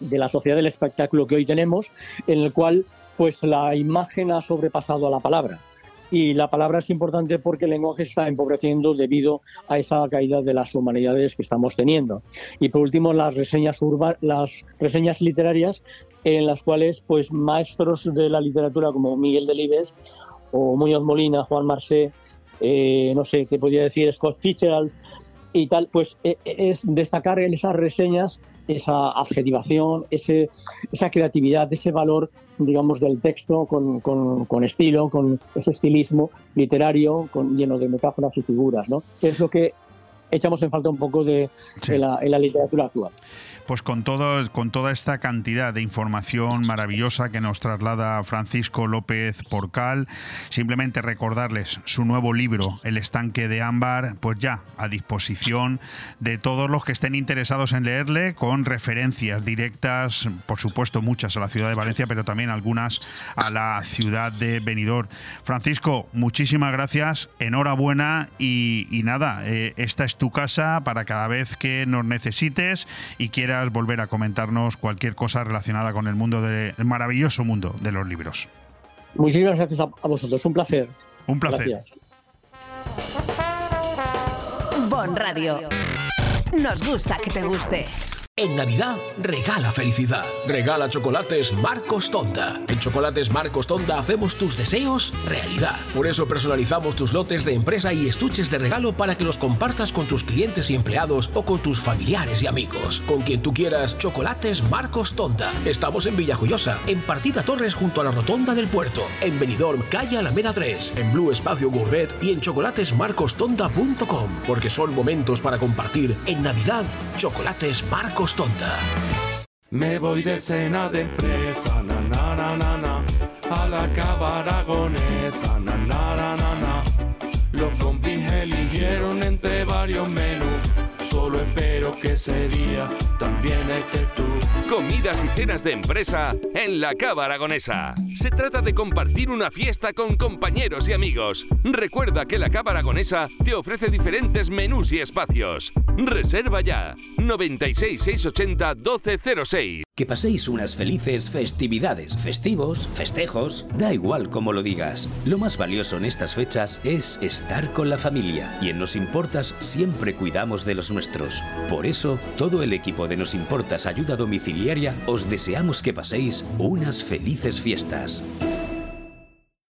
de la sociedad del espectáculo que hoy tenemos, en el cual pues la imagen ha sobrepasado a la palabra. Y la palabra es importante porque el lenguaje se está empobreciendo debido a esa caída de las humanidades que estamos teniendo. Y por último, las reseñas urba- las reseñas literarias en las cuales pues maestros de la literatura como Miguel Delibes o Muñoz Molina, Juan Marsé, eh, no sé qué podría decir, Scott Fitzgerald y tal, pues eh, es destacar en esas reseñas esa adjetivación, ese, esa creatividad, ese valor, digamos, del texto con, con- con estilo, con ese estilismo literario, con, lleno de metáforas y figuras, ¿no? Es lo que echamos en falta un poco de, la, en la literatura actual. Pues con, todo, con toda esta cantidad de información maravillosa que nos traslada Francisco López Porcal, simplemente recordarles su nuevo libro, El estanque de ámbar, pues ya a disposición de todos los que estén interesados en leerle, con referencias directas, por supuesto muchas a la ciudad de Valencia, pero también algunas a la ciudad de Benidorm. Francisco, muchísimas gracias, enhorabuena y, y nada, eh, esta es tu casa para cada vez que nos necesites y quieras volver a comentarnos cualquier cosa relacionada con el mundo de- el maravilloso mundo de los libros. Muchísimas gracias a, a vosotros, un placer. Un placer. Gracias. Bon Radio. Nos gusta que te guste. En Navidad, regala felicidad. Regala chocolates Marcos Tonda. En Chocolates Marcos Tonda hacemos tus deseos realidad. Por eso personalizamos tus lotes de empresa y estuches de regalo para que los compartas con tus clientes y empleados o con tus familiares y amigos. Con quien tú quieras, Chocolates Marcos Tonda. Estamos en Villajoyosa, en Partida Torres junto a la Rotonda del Puerto. En Benidorm, calle Alameda 3. En Blue Espacio Gourmet y en chocolatesmarcostonda.com. Porque son momentos para compartir. En Navidad, Chocolates Marcos Me voy de cena de empresa, na na na na na, a la cava aragonesa, na na na na na. Los compis eligieron entre que ese día también estés tú. Comidas y cenas de empresa en la Cava Aragonesa. Se trata de compartir una fiesta con compañeros y amigos. Recuerda que la Cava Aragonesa te ofrece diferentes menús y espacios. Reserva ya 96 680 1206. Que paséis unas felices festividades, festivos, festejos, da igual como lo digas. Lo más valioso en estas fechas es estar con la familia y en Nos Importas siempre cuidamos de los nuestros. Por eso, todo el equipo de Nos Importas Ayuda Domiciliaria os deseamos que paséis unas felices fiestas.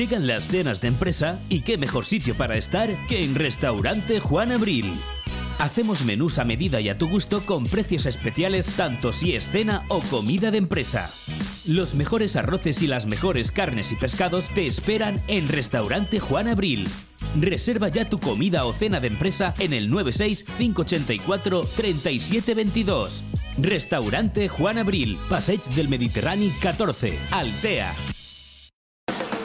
Llegan las cenas de empresa y qué mejor sitio para estar que en Restaurante Juan Abril. Hacemos menús a medida y a tu gusto con precios especiales tanto si es cena o comida de empresa. Los mejores arroces y las mejores carnes y pescados te esperan en Restaurante Juan Abril. Reserva ya tu comida o cena de empresa en el 96 584 3722. Restaurante Juan Abril, Passeig del Mediterráneo 14, Altea.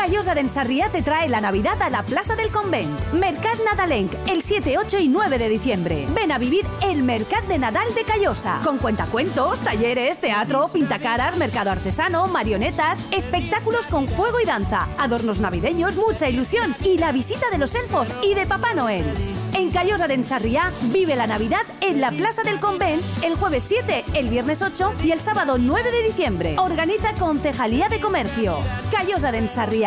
Callosa de Ensarriá te trae la Navidad a la Plaza del Convent. Mercat Nadalenc, el 7, 8 y 9 de diciembre. Ven a vivir el Mercat de Nadal de Callosa, con cuentacuentos, talleres, teatro, pintacaras, mercado artesano, marionetas, espectáculos con fuego y danza, adornos navideños, mucha ilusión y la visita de los elfos y de Papá Noel. En Callosa de Ensarriá vive la Navidad en la Plaza del Convent el jueves 7, el viernes 8 y el sábado 9 de diciembre. Organiza Concejalía de Comercio. Callosa de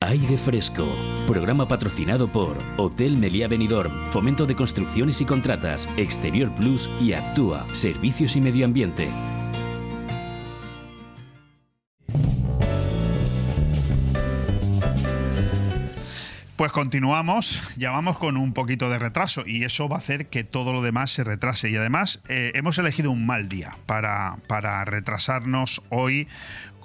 Aire Fresco. Programa patrocinado por Hotel Meliá Benidorm, Fomento de Construcciones y Contratas, Exterior Plus y Actúa, Servicios y Medio Ambiente. Pues continuamos, ya vamos con un poquito de retraso y eso va a hacer que todo lo demás se retrase. Y además eh, hemos elegido un mal día para, para retrasarnos hoy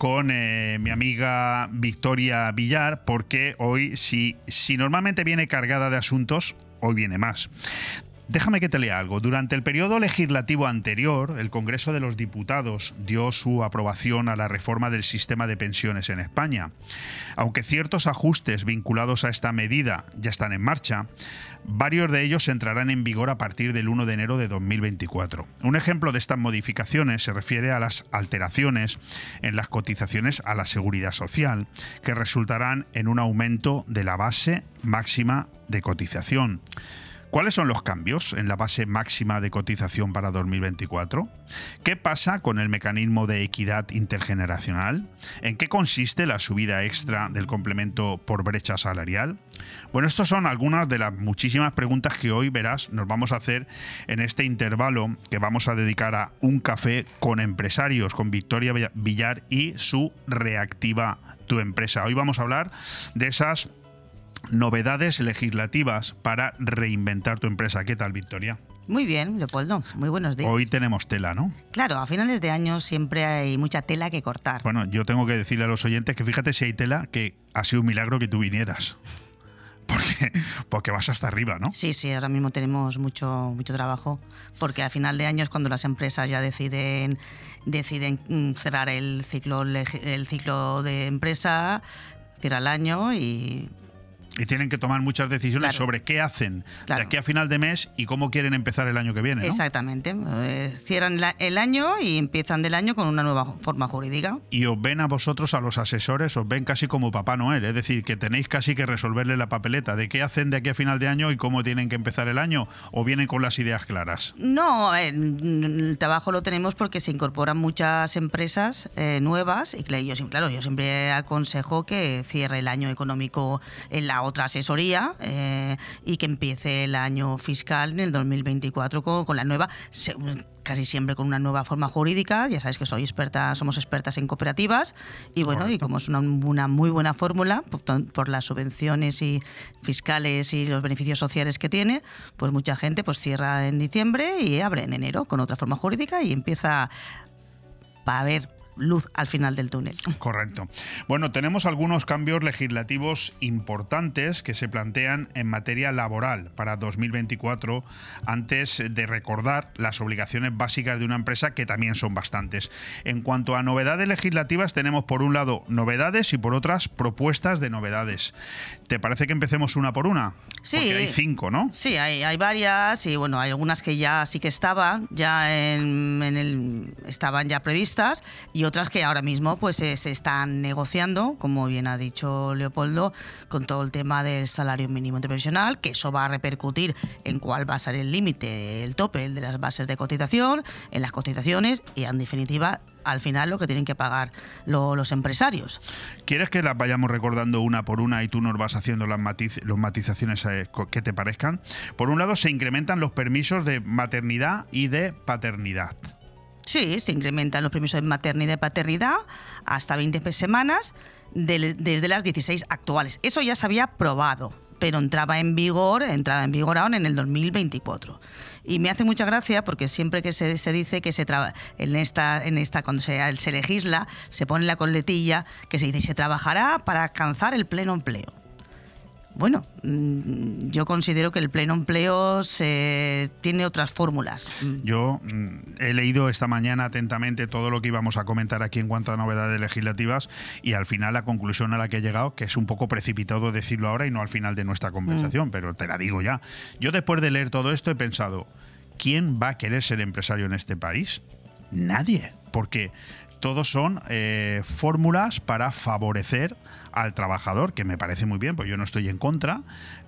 con eh, mi amiga Victoria Villar, porque hoy, si, si normalmente viene cargada de asuntos, hoy viene más. Déjame que te lea algo. Durante el periodo legislativo anterior, el Congreso de los Diputados dio su aprobación a la reforma del sistema de pensiones en España. Aunque ciertos ajustes vinculados a esta medida ya están en marcha, varios de ellos entrarán en vigor a partir del 1 de enero de 2024. Un ejemplo de estas modificaciones se refiere a las alteraciones en las cotizaciones a la seguridad social, que resultarán en un aumento de la base máxima de cotización. ¿Cuáles son los cambios en la base máxima de cotización para 2024? ¿Qué pasa con el mecanismo de equidad intergeneracional? ¿En qué consiste la subida extra del complemento por brecha salarial? Bueno, estas son algunas de las muchísimas preguntas que hoy verás nos vamos a hacer en este intervalo que vamos a dedicar a un café con empresarios, con Victoria Villar y su reactiva tu empresa. Hoy vamos a hablar de esas novedades legislativas para reinventar tu empresa. ¿Qué tal, Victoria? Muy bien, Leopoldo. Muy buenos días. Hoy tenemos tela, ¿no? Claro, a finales de año siempre hay mucha tela que cortar. Bueno, yo tengo que decirle a los oyentes que fíjate si hay tela, que ha sido un milagro que tú vinieras. Porque, porque vas hasta arriba, ¿no? Sí, sí, ahora mismo tenemos mucho, mucho trabajo, porque a final de año es cuando las empresas ya deciden, deciden mm, cerrar el ciclo, el ciclo de empresa, cierra el año y y tienen que tomar muchas decisiones sobre qué hacen de aquí a final de mes y cómo quieren empezar el año que viene. ¿no? Exactamente. Eh, cierran el año y empiezan del año con una nueva forma jurídica. Y os ven a vosotros, a los asesores, os ven casi como Papá Noel. Es decir, que tenéis casi que resolverle la papeleta de qué hacen de aquí a final de año y cómo tienen que empezar el año o vienen con las ideas claras. No, el trabajo lo tenemos porque se incorporan muchas empresas eh, nuevas y yo, claro, yo siempre aconsejo que cierre el año económico en la otra asesoría eh, y que empiece el año fiscal en el 2024 con, con la nueva, casi siempre con una nueva forma jurídica. Ya sabes que soy experta, somos expertas en cooperativas y bueno, y como es una, una muy buena fórmula por, por, las subvenciones y fiscales y los beneficios sociales que tiene, pues mucha gente pues cierra en diciembre y abre en enero con otra forma jurídica y empieza a haber luz al final del túnel. Correcto. Bueno, tenemos algunos cambios legislativos importantes que se plantean en materia laboral para 2024 antes de recordar las obligaciones básicas de una empresa que también son bastantes. En cuanto a novedades legislativas tenemos por un lado novedades y por otras propuestas de novedades. ¿Te parece que empecemos una por una? Sí. Porque hay cinco, ¿no? Sí, hay, hay varias y bueno, hay algunas que ya sí que estaban, ya en, el, estaban ya previstas y otras que ahora mismo pues se, están negociando, como bien ha dicho Leopoldo, con todo el tema del salario mínimo interprofesional, que eso va a repercutir en cuál va a ser el límite, el tope el de las bases de cotización, en las cotizaciones y en definitiva al final lo que tienen que pagar los empresarios. ¿Quieres que las vayamos recordando una por una y tú nos vas haciendo las los matizaciones eh, que te parezcan? Por un lado, se incrementan los permisos de maternidad y de paternidad. Sí, se incrementan los permisos de maternidad y paternidad hasta 20 semanas desde las 16 actuales. Eso ya se había aprobado, pero entraba en vigor, entraba en vigor ahora en el 2024. Y me hace mucha gracia porque siempre que se, se dice que se traba, en esta, en esta cuando se, se legisla, se pone la coletilla que se dice se trabajará para alcanzar el pleno empleo. Bueno, mm, yo considero que el pleno empleo se, tiene otras fórmulas. Yo mm, he leído esta mañana atentamente todo lo que íbamos a comentar aquí en cuanto a novedades legislativas y al final la conclusión a la que he llegado, que es un poco precipitado decirlo ahora y no al final de nuestra conversación, pero te la digo ya. Yo después de leer todo esto he pensado, ¿quién va a querer ser empresario en este país? Nadie, porque todos son eh, fórmulas para favorecer al trabajador, que me parece muy bien, pues yo no estoy en contra,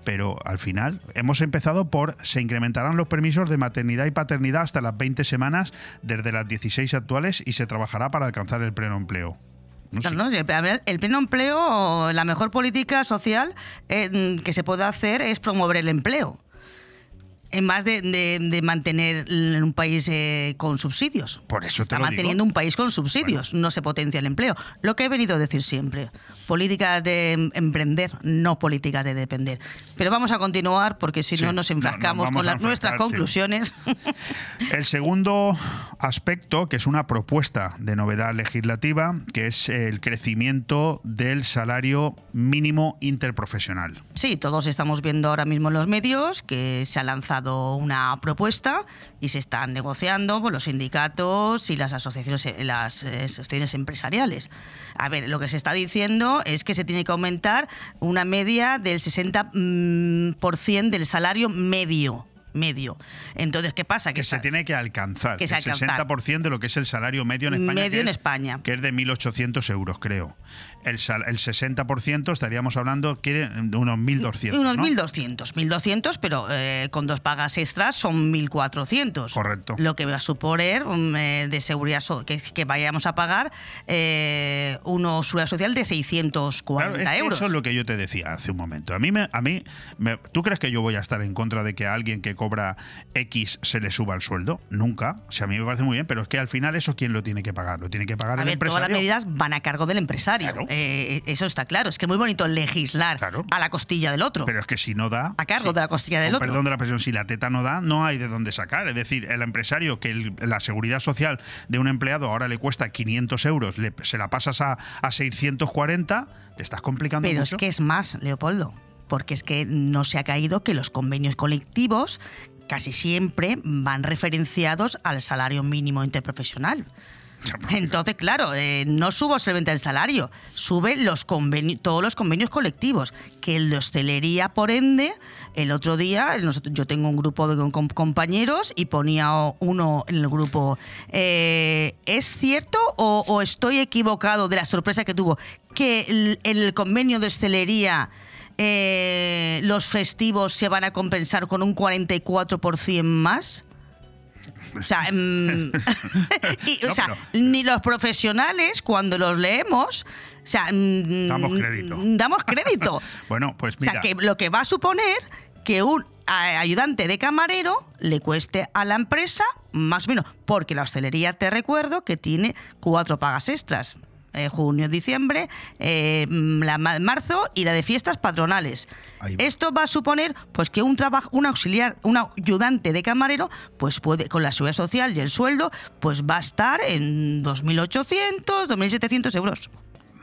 pero al final hemos empezado por se incrementarán los permisos de maternidad y paternidad hasta las 20 semanas desde las 16 actuales y se trabajará para alcanzar el pleno empleo. El pleno empleo, la mejor política social eh, que se puede hacer es promover el empleo. En más de, de- de mantener en un país eh, con subsidios. Por eso te Está lo digo. manteniendo un país con subsidios, no se potencia el empleo. Lo que he venido a decir siempre, políticas de em- emprender, no políticas de depender. Pero vamos a continuar porque si Sí, no nos no, no, enfrascamos vamos con las, nuestras sí. conclusiones. El segundo aspecto, que es una propuesta de novedad legislativa, que es el crecimiento del salario mínimo interprofesional. Sí, todos estamos viendo ahora mismo en los medios que se ha lanzado una propuesta y se están negociando con los sindicatos y las asociaciones, eh, las eh, asociaciones empresariales. A ver, lo que se está diciendo es que se tiene que aumentar una media del 60% mm, por cien del salario medio. Medio. Entonces, ¿qué pasa? Que se tiene que alcanzar Que se el alcanzar. 60% de lo que es el salario medio en España. Medio que en es- España. Que es de 1.800 euros, creo. El, el 60% estaríamos hablando que de unos 1.200. Unos ¿no? 1.200, 1.200, pero eh, con dos pagas extras son 1.400. Correcto. Lo que va a suponer um, eh, de seguridad so- que, que vayamos a pagar eh, una seguridad social de 640 Claro, es que euros. eso es lo que yo te decía hace un momento. A mí, me, a mí me- ¿tú crees que yo voy a estar en contra de que a alguien que cobra X se le suba el sueldo? Nunca. O sea, a mí me parece muy bien, pero es que al final eso quién lo tiene que pagar? Lo tiene que pagar A el ver, todas las empresario. medidas van a cargo del empresario. Eh, eso está claro. Es que es muy bonito legislar a la costilla del otro. Pero es que si no da. A cargo de la costilla del otro. Perdón de la presión, si la teta no da, no hay de dónde sacar. Es decir, el empresario que el- la seguridad social de un empleado ahora le cuesta 500 euros, le- se la pasas a, a 640, le estás complicando Pero mucho. es que es más, Leopoldo, porque es que no se ha caído que los convenios colectivos casi siempre van referenciados al salario mínimo interprofesional. Entonces, claro, eh, no subo solamente el salario, sube los todos los convenios colectivos, que el de hostelería, por ende, el otro día, yo tengo un grupo de com- compañeros y ponía uno en el grupo, eh, ¿es cierto o, o estoy equivocado de la sorpresa que tuvo que el, el convenio de hostelería... eh, los festivos se van a compensar con un 44% más. O sea, mm, y, o No, sea, pero- ni los profesionales, cuando los leemos, o sea, mm, Damos crédito. Damos crédito. Bueno, pues O sea, mira. que lo que va a suponer que un ayudante de camarero le cueste a la empresa más o menos, porque la hostelería, te recuerdo, que tiene cuatro pagas extras. Eh, junio, diciembre, eh, la ma- marzo y la de fiestas patronales. Esto va a suponer pues que un trabajo, un auxiliar, un ayudante de camarero, pues puede, con la seguridad social y el sueldo, pues va a estar en 2.800, 2.700 euros.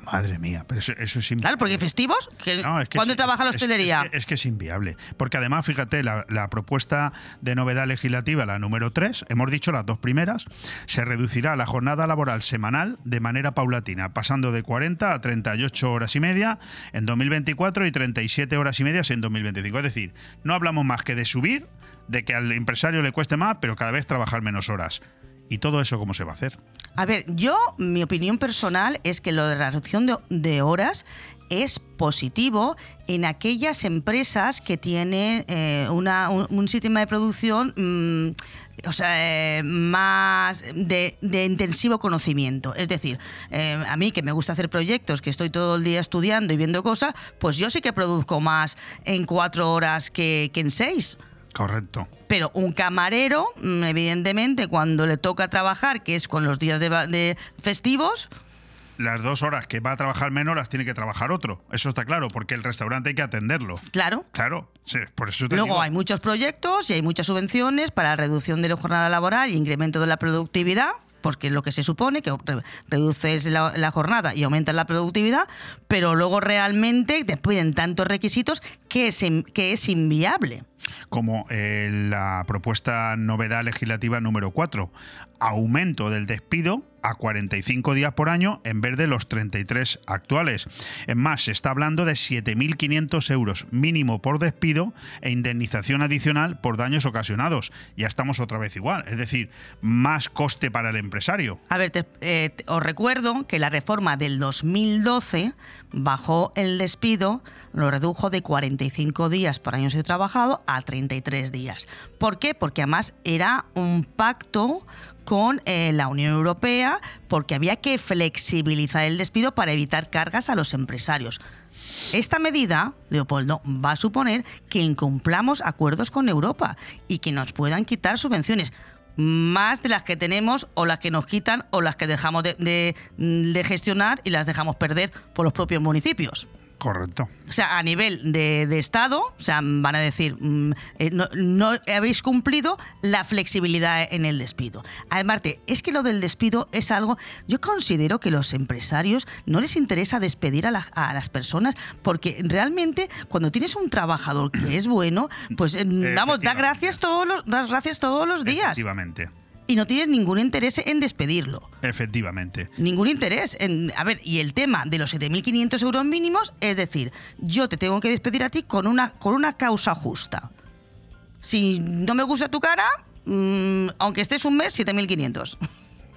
Madre mía, pero eso, eso es inviable. Claro, porque festivos, No, es que ¿cuándo es- trabaja la hostelería? Es, que, es que es inviable. Porque además, fíjate, la, la propuesta de novedad legislativa, la número 3, hemos dicho las dos primeras, se reducirá la jornada laboral semanal de manera paulatina, pasando de 40 a 38 horas y media en 2024 y 37 horas y media en 2025. Es decir, no hablamos más que de subir, de que al empresario le cueste más, pero cada vez trabajar menos horas. ¿Y todo eso cómo se va a hacer? A ver, yo, mi opinión personal es que lo de la reducción de, horas es positivo en aquellas empresas que tienen eh, una- un, sistema de producción mm, o sea, eh, más de, de intensivo conocimiento. Es decir, eh, a mí que me gusta hacer proyectos, que estoy todo el día estudiando y viendo cosas, pues yo sí que produzco más en cuatro horas que en seis. Correcto. Pero un camarero, mm, evidentemente, cuando le toca trabajar, que es con los días de, festivos, Las dos horas que va a trabajar menos las tiene que trabajar otro. Eso está claro, porque el restaurante hay que atenderlo. claro. Claro, sí, por eso te Luego digo. hay muchos proyectos y hay muchas subvenciones para la reducción de la jornada laboral y incremento de la productividad, porque es lo que se supone, que re- reduces la, la jornada y aumentas la productividad, pero luego realmente te piden tantos requisitos que es, que es inviable. como eh, la propuesta novedad legislativa número 4, aumento del despido a 45 días por año en vez de los 33 actuales. Es más, se está hablando de 7.500 euros mínimo por despido e indemnización adicional por daños ocasionados. Ya estamos otra vez igual, es decir, más coste para el empresario. A ver, te- eh, os recuerdo que la reforma del 2012 bajó el despido, lo redujo de 45 días por año de trabajado a 33 días. ¿Por qué? Porque además era un pacto con eh, la Unión Europea porque había que flexibilizar el despido para evitar cargas a los empresarios. Esta medida, Leopoldo, va a suponer que incumplamos acuerdos con Europa y que nos puedan quitar subvenciones. Más de las que tenemos o las que nos quitan o las que dejamos de, de- de gestionar y las dejamos perder por los propios municipios. Correcto. O sea, a nivel de, de Estado, o sea, van a decir, mm, eh, no, no habéis cumplido la flexibilidad en el despido. Además, es que lo del despido es algo, yo considero que los empresarios no les interesa despedir a, la- a las personas porque realmente cuando tienes un trabajador que es bueno, pues eh, vamos, da gracias todos los, das gracias todos los días Efectivamente. Y no tienes ningún interés en despedirlo. Efectivamente. Ningún interés. En, a ver, y el tema de los 7.500 euros mínimos, es decir, yo te tengo que despedir a ti con una, con una causa justa. Si no me gusta tu cara, mm, aunque estés un mes, 7.500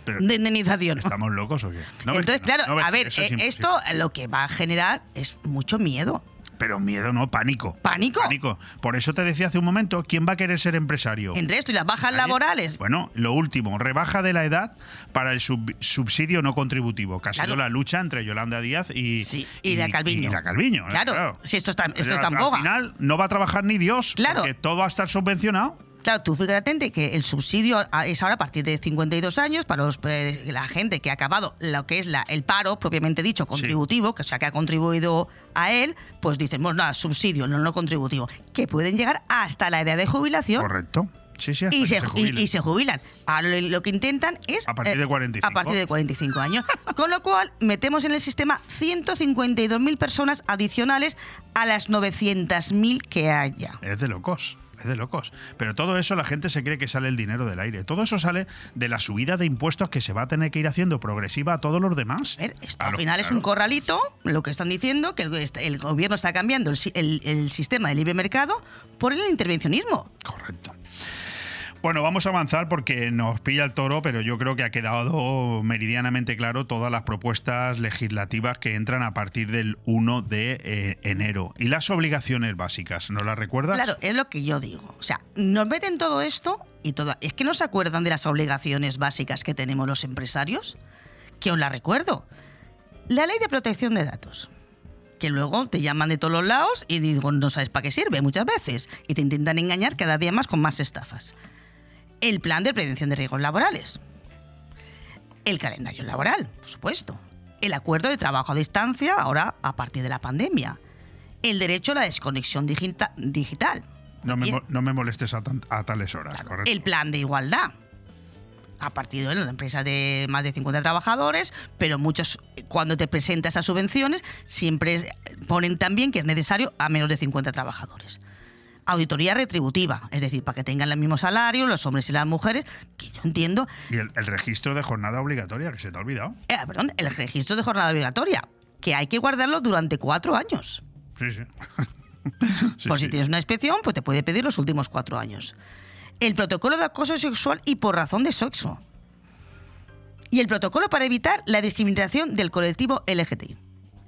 Pero- de indemnización. ¿Estamos locos o qué? No Entonces, no, claro, no ves a ver, es eh, esto lo que va a generar es mucho miedo. Pero miedo no, pánico. ¿Pánico? Pánico. Por eso te decía hace un momento, ¿quién va a querer ser empresario? Entre esto y las bajas Nadie. laborales, Bueno, lo último, rebaja de la edad para el sub- subsidio no contributivo, que ha sido Claro. la lucha entre Yolanda Díaz y, y la Calviño. y la Calviño. Claro, si esto está- esto Al- está en al boga. final no va a trabajar ni Dios, Claro. porque todo va a estar subvencionado. Claro, tú fíjate atente que el subsidio es ahora a partir de 52 años para los, eh, la gente que ha acabado lo que es la, el paro, propiamente dicho, contributivo, que o sea que ha contribuido a él, pues dicen, bueno, nada, subsidio, no, no contributivo, que pueden llegar hasta la edad de jubilación. Correcto. Sí, sí, Y se, se y- y se jubilan. Ahora lo, que intentan es... A partir de 45. A partir de 45 años. Con lo cual, metemos en el sistema 152.000 personas adicionales a las 900.000 que haya. Es de locos, es de locos. Pero todo eso la gente se cree que sale el dinero del aire. Todo eso sale de la subida de impuestos que se va a tener que ir haciendo progresiva a todos los demás. Al final es un corralito, lo que están diciendo, que el, el gobierno está cambiando el, el- el sistema de libre mercado por el intervencionismo. Bueno, vamos a avanzar porque nos pilla el toro, pero yo creo que ha quedado meridianamente claro todas las propuestas legislativas que entran a partir del 1 de eh, enero. Y las obligaciones básicas, ¿no las recuerdas? Claro, es lo que yo digo. O sea, nos meten todo esto y todo. Es que no se acuerdan de las obligaciones básicas que tenemos los empresarios. Que os la recuerdo. La ley de protección de datos. Que luego te llaman de todos los lados y digo, no sabes para qué sirve muchas veces. Y te intentan engañar cada día más con más estafas. El plan de prevención de riesgos laborales. El calendario laboral, por supuesto. El acuerdo de trabajo a distancia, ahora a partir de la pandemia. El derecho a la desconexión digita- digital. Me, no me molestes a, tan- a tales horas, correcto. El plan de igualdad. A partir de las empresas de más de 50 trabajadores, pero muchos, cuando te presentas a subvenciones, siempre ponen también que es necesario a menos de 50 trabajadores. Auditoría retributiva, es decir, para que tengan el mismo salario los hombres y las mujeres, que yo entiendo, Y el, el registro de jornada obligatoria, que se te ha olvidado. eh, perdón, el registro de jornada obligatoria, que hay que guardarlo durante cuatro años. Sí, sí. Sí, por sí. si tienes una inspección, pues te puede pedir los últimos cuatro años. El protocolo de acoso sexual y por razón de sexo. Y el protocolo para evitar la discriminación del colectivo LGTBI.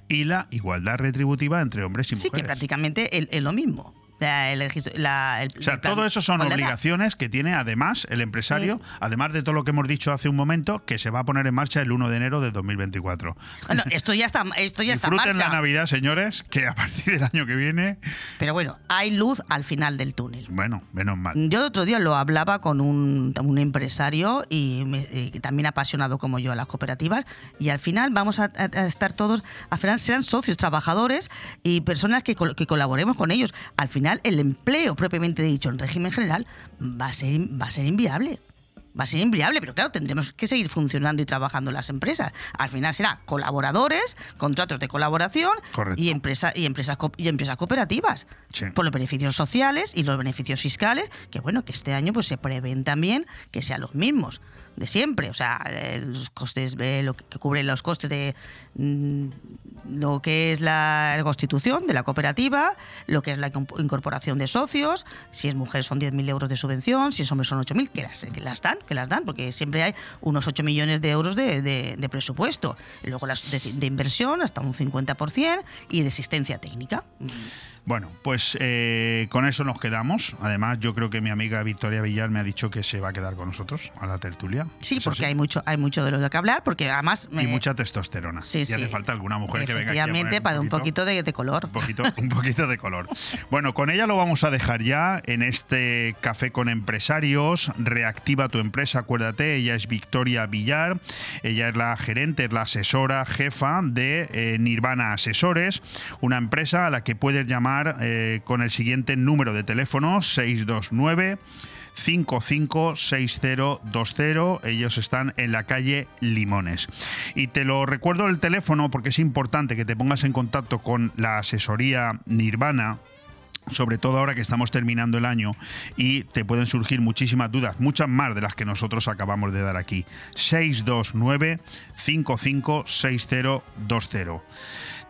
Y la igualdad retributiva entre hombres y Sí, que mujeres. prácticamente es lo mismo. La- el la- el- O sea, plan- todo eso son obligaciones que tiene además el empresario, además de todo lo que hemos dicho hace un momento, que se va a poner en marcha el 1 de enero de 2024. Bueno, esto ya está, esto ya está en Disfruten la marcha. Navidad, señores, que a partir del año que viene, Pero bueno, hay luz al final del túnel. bueno, menos mal. Yo el otro día lo hablaba con un, un empresario y, me- y también apasionado como yo a las cooperativas y al final vamos a, a- a estar todos, al final serán socios, trabajadores y personas que, col- que colaboremos con ellos. Al final el empleo propiamente dicho en régimen general va a ser, va a ser inviable. Va a ser inviable, pero claro, tendremos que seguir funcionando y trabajando las empresas. Al final será colaboradores, contratos de colaboración Correcto. y, empresa, y, empresas, y empresas cooperativas por los beneficios sociales y los beneficios fiscales, que bueno, que este año pues se prevén también que sean los mismos de siempre, o sea, eh, los costes, lo que que cubre los costes de mm, lo que es la constitución de la cooperativa, lo que es la incorporación de socios, si es mujer son 10.000 euros de subvención, si es hombre son 8.000, que las, que las dan, que las dan, porque siempre hay unos 8 millones de euros de, de- presupuesto. Luego las de, de inversión hasta un 50% y de asistencia técnica. Bueno, pues eh, con eso nos quedamos. Además, yo creo que mi amiga Victoria Villar me ha dicho que se va a quedar con nosotros a la tertulia. Sí, porque hay mucho, hay mucho de lo que hablar, porque además... Y me- mucha testosterona. Sí, y sí. hace falta alguna mujer que venga Efectivamente, para un poquito de, de color. un poquito, un poquito de color. Bueno, con ella lo vamos a dejar ya en este café con empresarios. Reactiva tu empresa, acuérdate. Ella es Victoria Villar. Ella es la gerente, es la asesora, jefa de eh, Nirvana Asesores, una empresa a la que puedes llamar eh, con el siguiente número de teléfono 629 556020. Ellos están en la calle Limones. Y te lo recuerdo el teléfono porque es importante que te pongas en contacto con la asesoría Nirvana sobre todo ahora que estamos terminando el año y te pueden surgir muchísimas dudas, muchas más de las que nosotros acabamos de dar aquí. 629 556020.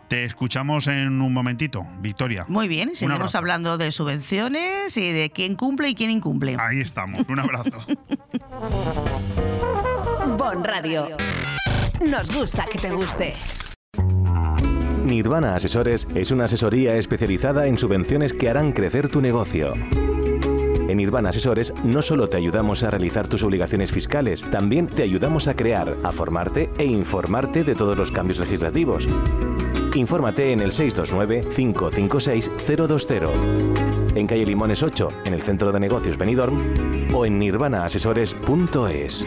Te escuchamos en un momentito, Victoria. Muy bien, seguimos hablando de subvenciones y de quién cumple y quién incumple. Ahí estamos, un abrazo. Bon Radio. Nos gusta que te guste. Nirvana Asesores es una asesoría especializada en subvenciones que harán crecer tu negocio. En Nirvana Asesores no solo te ayudamos a realizar tus obligaciones fiscales, también te ayudamos a crear, a formarte e informarte de todos los cambios legislativos. Infórmate en el 629-556-020, en calle Limones 8, en el Centro de Negocios Benidorm, o en nirvanaasesores.es.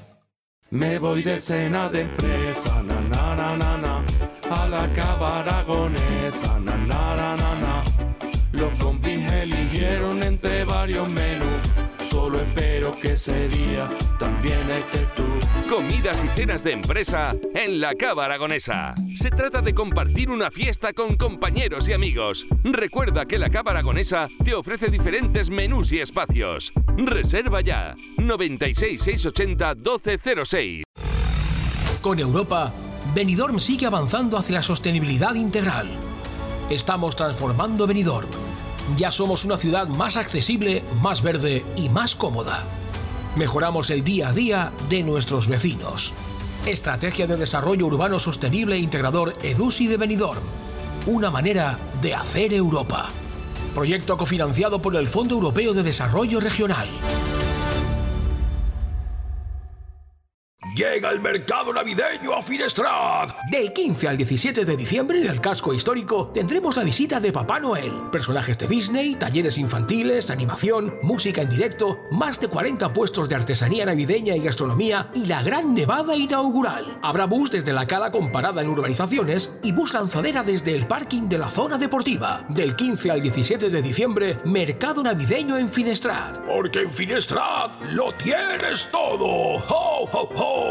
Me voy de cena de empresa, na na na na na, a la cava aragonesa, na na na na na. Los compis eligieron entre varios menús, solo espero que ese día también estés tú. Comidas y cenas de empresa en la Cava Aragonesa. Se trata de compartir una fiesta con compañeros y amigos. Recuerda que la Cava Aragonesa te ofrece diferentes menús y espacios. Reserva ya 96 680 1206. Con Europa, Benidorm sigue avanzando hacia la sostenibilidad integral. Estamos transformando Benidorm. Ya somos una ciudad más accesible, más verde y más cómoda. Mejoramos el día a día de nuestros vecinos. Estrategia de Desarrollo Urbano Sostenible e Integrador EDUSI de Benidorm. Una manera de hacer Europa. Proyecto cofinanciado por el Fondo Europeo de Desarrollo Regional. Llega el mercado navideño a Finestrat. Del 15 al 17 de diciembre en el casco histórico tendremos la visita de Papá Noel, personajes de Disney, talleres infantiles, animación, música en directo, más de 40 puestos de artesanía navideña y gastronomía y la gran nevada inaugural. Habrá bus desde la cala comparada en urbanizaciones y bus lanzadera desde el parking de la zona deportiva. Del 15 al 17 de diciembre, mercado navideño en Finestrat. Porque en Finestrat lo tienes todo. ¡Ho, ho, ho!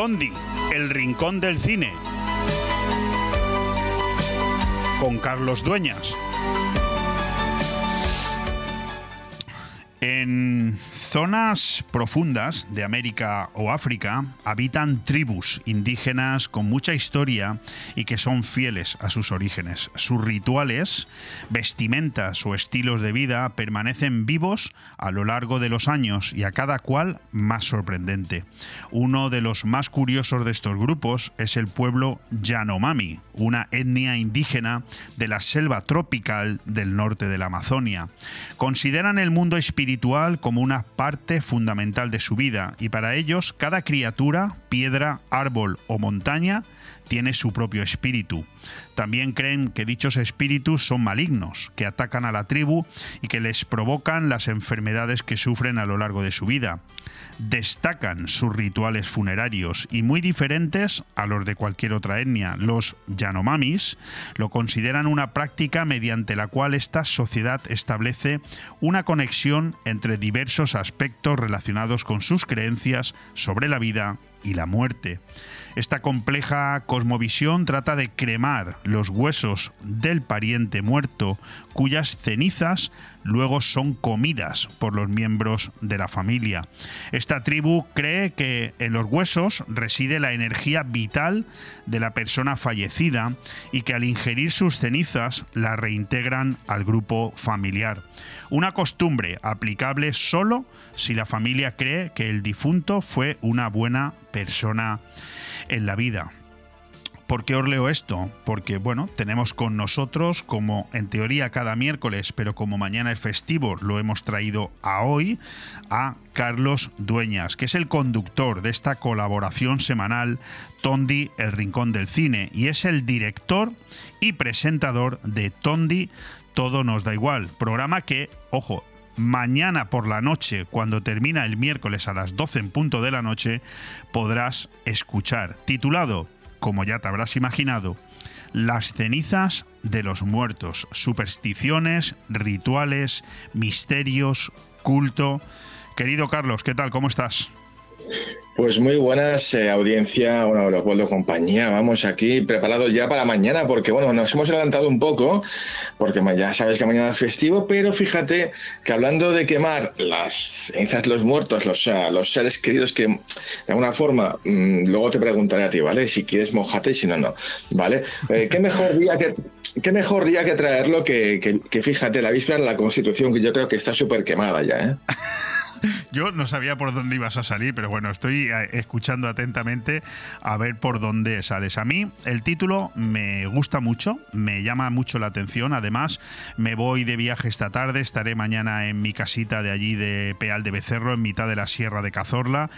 El rincón del cine. Con Carlos Dueñas. En zonas profundas de América o África habitan tribus indígenas con mucha historia y que son fieles a sus orígenes. Sus rituales, vestimentas o estilos de vida permanecen vivos a lo largo de los años y a cada cual más sorprendente. Uno de los más curiosos de estos grupos es el pueblo Yanomami, una etnia indígena de la selva tropical del norte de la Amazonia. Consideran el mundo espiritual como una parte fundamental de su vida y para ellos cada criatura, piedra, árbol o montaña tiene su propio espíritu. También creen que dichos espíritus son malignos, que atacan a la tribu y que les provocan las enfermedades que sufren a lo largo de su vida. Destacan sus rituales funerarios y muy diferentes a los de cualquier otra etnia. Los Yanomamis lo consideran una práctica mediante la cual esta sociedad establece una conexión entre diversos aspectos relacionados con sus creencias sobre la vida y la muerte. Esta compleja cosmovisión trata de cremar los huesos del pariente muerto, cuyas cenizas luego son comidas por los miembros de la familia. Esta tribu cree que en los huesos reside la energía vital de la persona fallecida y que al ingerir sus cenizas la reintegran al grupo familiar. Una costumbre aplicable solo si la familia cree que el difunto fue una buena persona en la vida. ¿Por qué os leo esto? Porque, bueno, tenemos con nosotros, como en teoría cada miércoles, pero como mañana es festivo, lo hemos traído a hoy, a Carlos Dueñas, que es el conductor de esta colaboración semanal Tondi, el Rincón del Cine, y es el director y presentador de Tondi, Todo nos da igual, programa que, ojo, mañana por la noche, cuando termina el miércoles a las 12 en punto de la noche, podrás escuchar. Titulado, como ya te habrás imaginado, Las cenizas de los muertos, supersticiones, rituales, misterios, culto. Querido Carlos, ¿qué tal? ¿Cómo estás? Pues muy buenas eh, audiencia, bueno, Leopoldo compañía, vamos aquí preparados ya para mañana, porque bueno, nos hemos adelantado un poco, porque ya sabes que mañana es festivo, pero fíjate que hablando de quemar las cenizas los muertos, los, los seres queridos que de alguna forma, mmm, luego te preguntaré a ti, ¿vale? Si quieres mojate, si no, no, ¿vale? Eh, ¿Qué mejor día que qué mejor día que traerlo que, que, que, fíjate, la víspera de la Constitución, que yo creo que está súper quemada ya, ¿eh? Yo no sabía por dónde ibas a salir, pero bueno, estoy eh, escuchando atentamente a ver por dónde sales. A mí el título me gusta mucho, me llama mucho la atención. Además, me voy de viaje esta tarde, estaré mañana en mi casita de allí de Peal de Becerro, en mitad de la Sierra de Cazorla.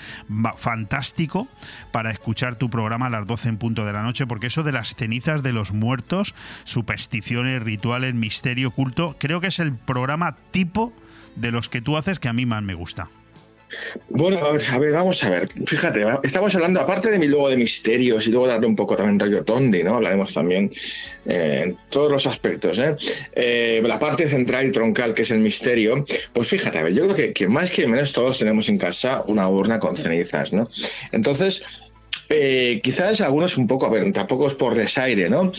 Fantástico para escuchar tu programa a las 12 en punto de la noche, porque eso de las cenizas de los muertos, supersticiones, rituales, misterio, culto, creo que es el programa tipo de los que tú haces que a mí más me gusta. Bueno, a ver, a ver, vamos a ver. Fíjate, estamos hablando, aparte de mi luego de misterios y luego darle un poco también rollo Tondi, ¿no? Hablaremos también eh, en todos los aspectos, ¿eh? ¿eh? La parte central y troncal, que es el misterio, pues fíjate, a ver, yo creo que, que más que menos todos tenemos en casa una urna con cenizas, ¿no? Entonces, eh, quizás algunos un poco, a ver, tampoco es por desaire, ¿no?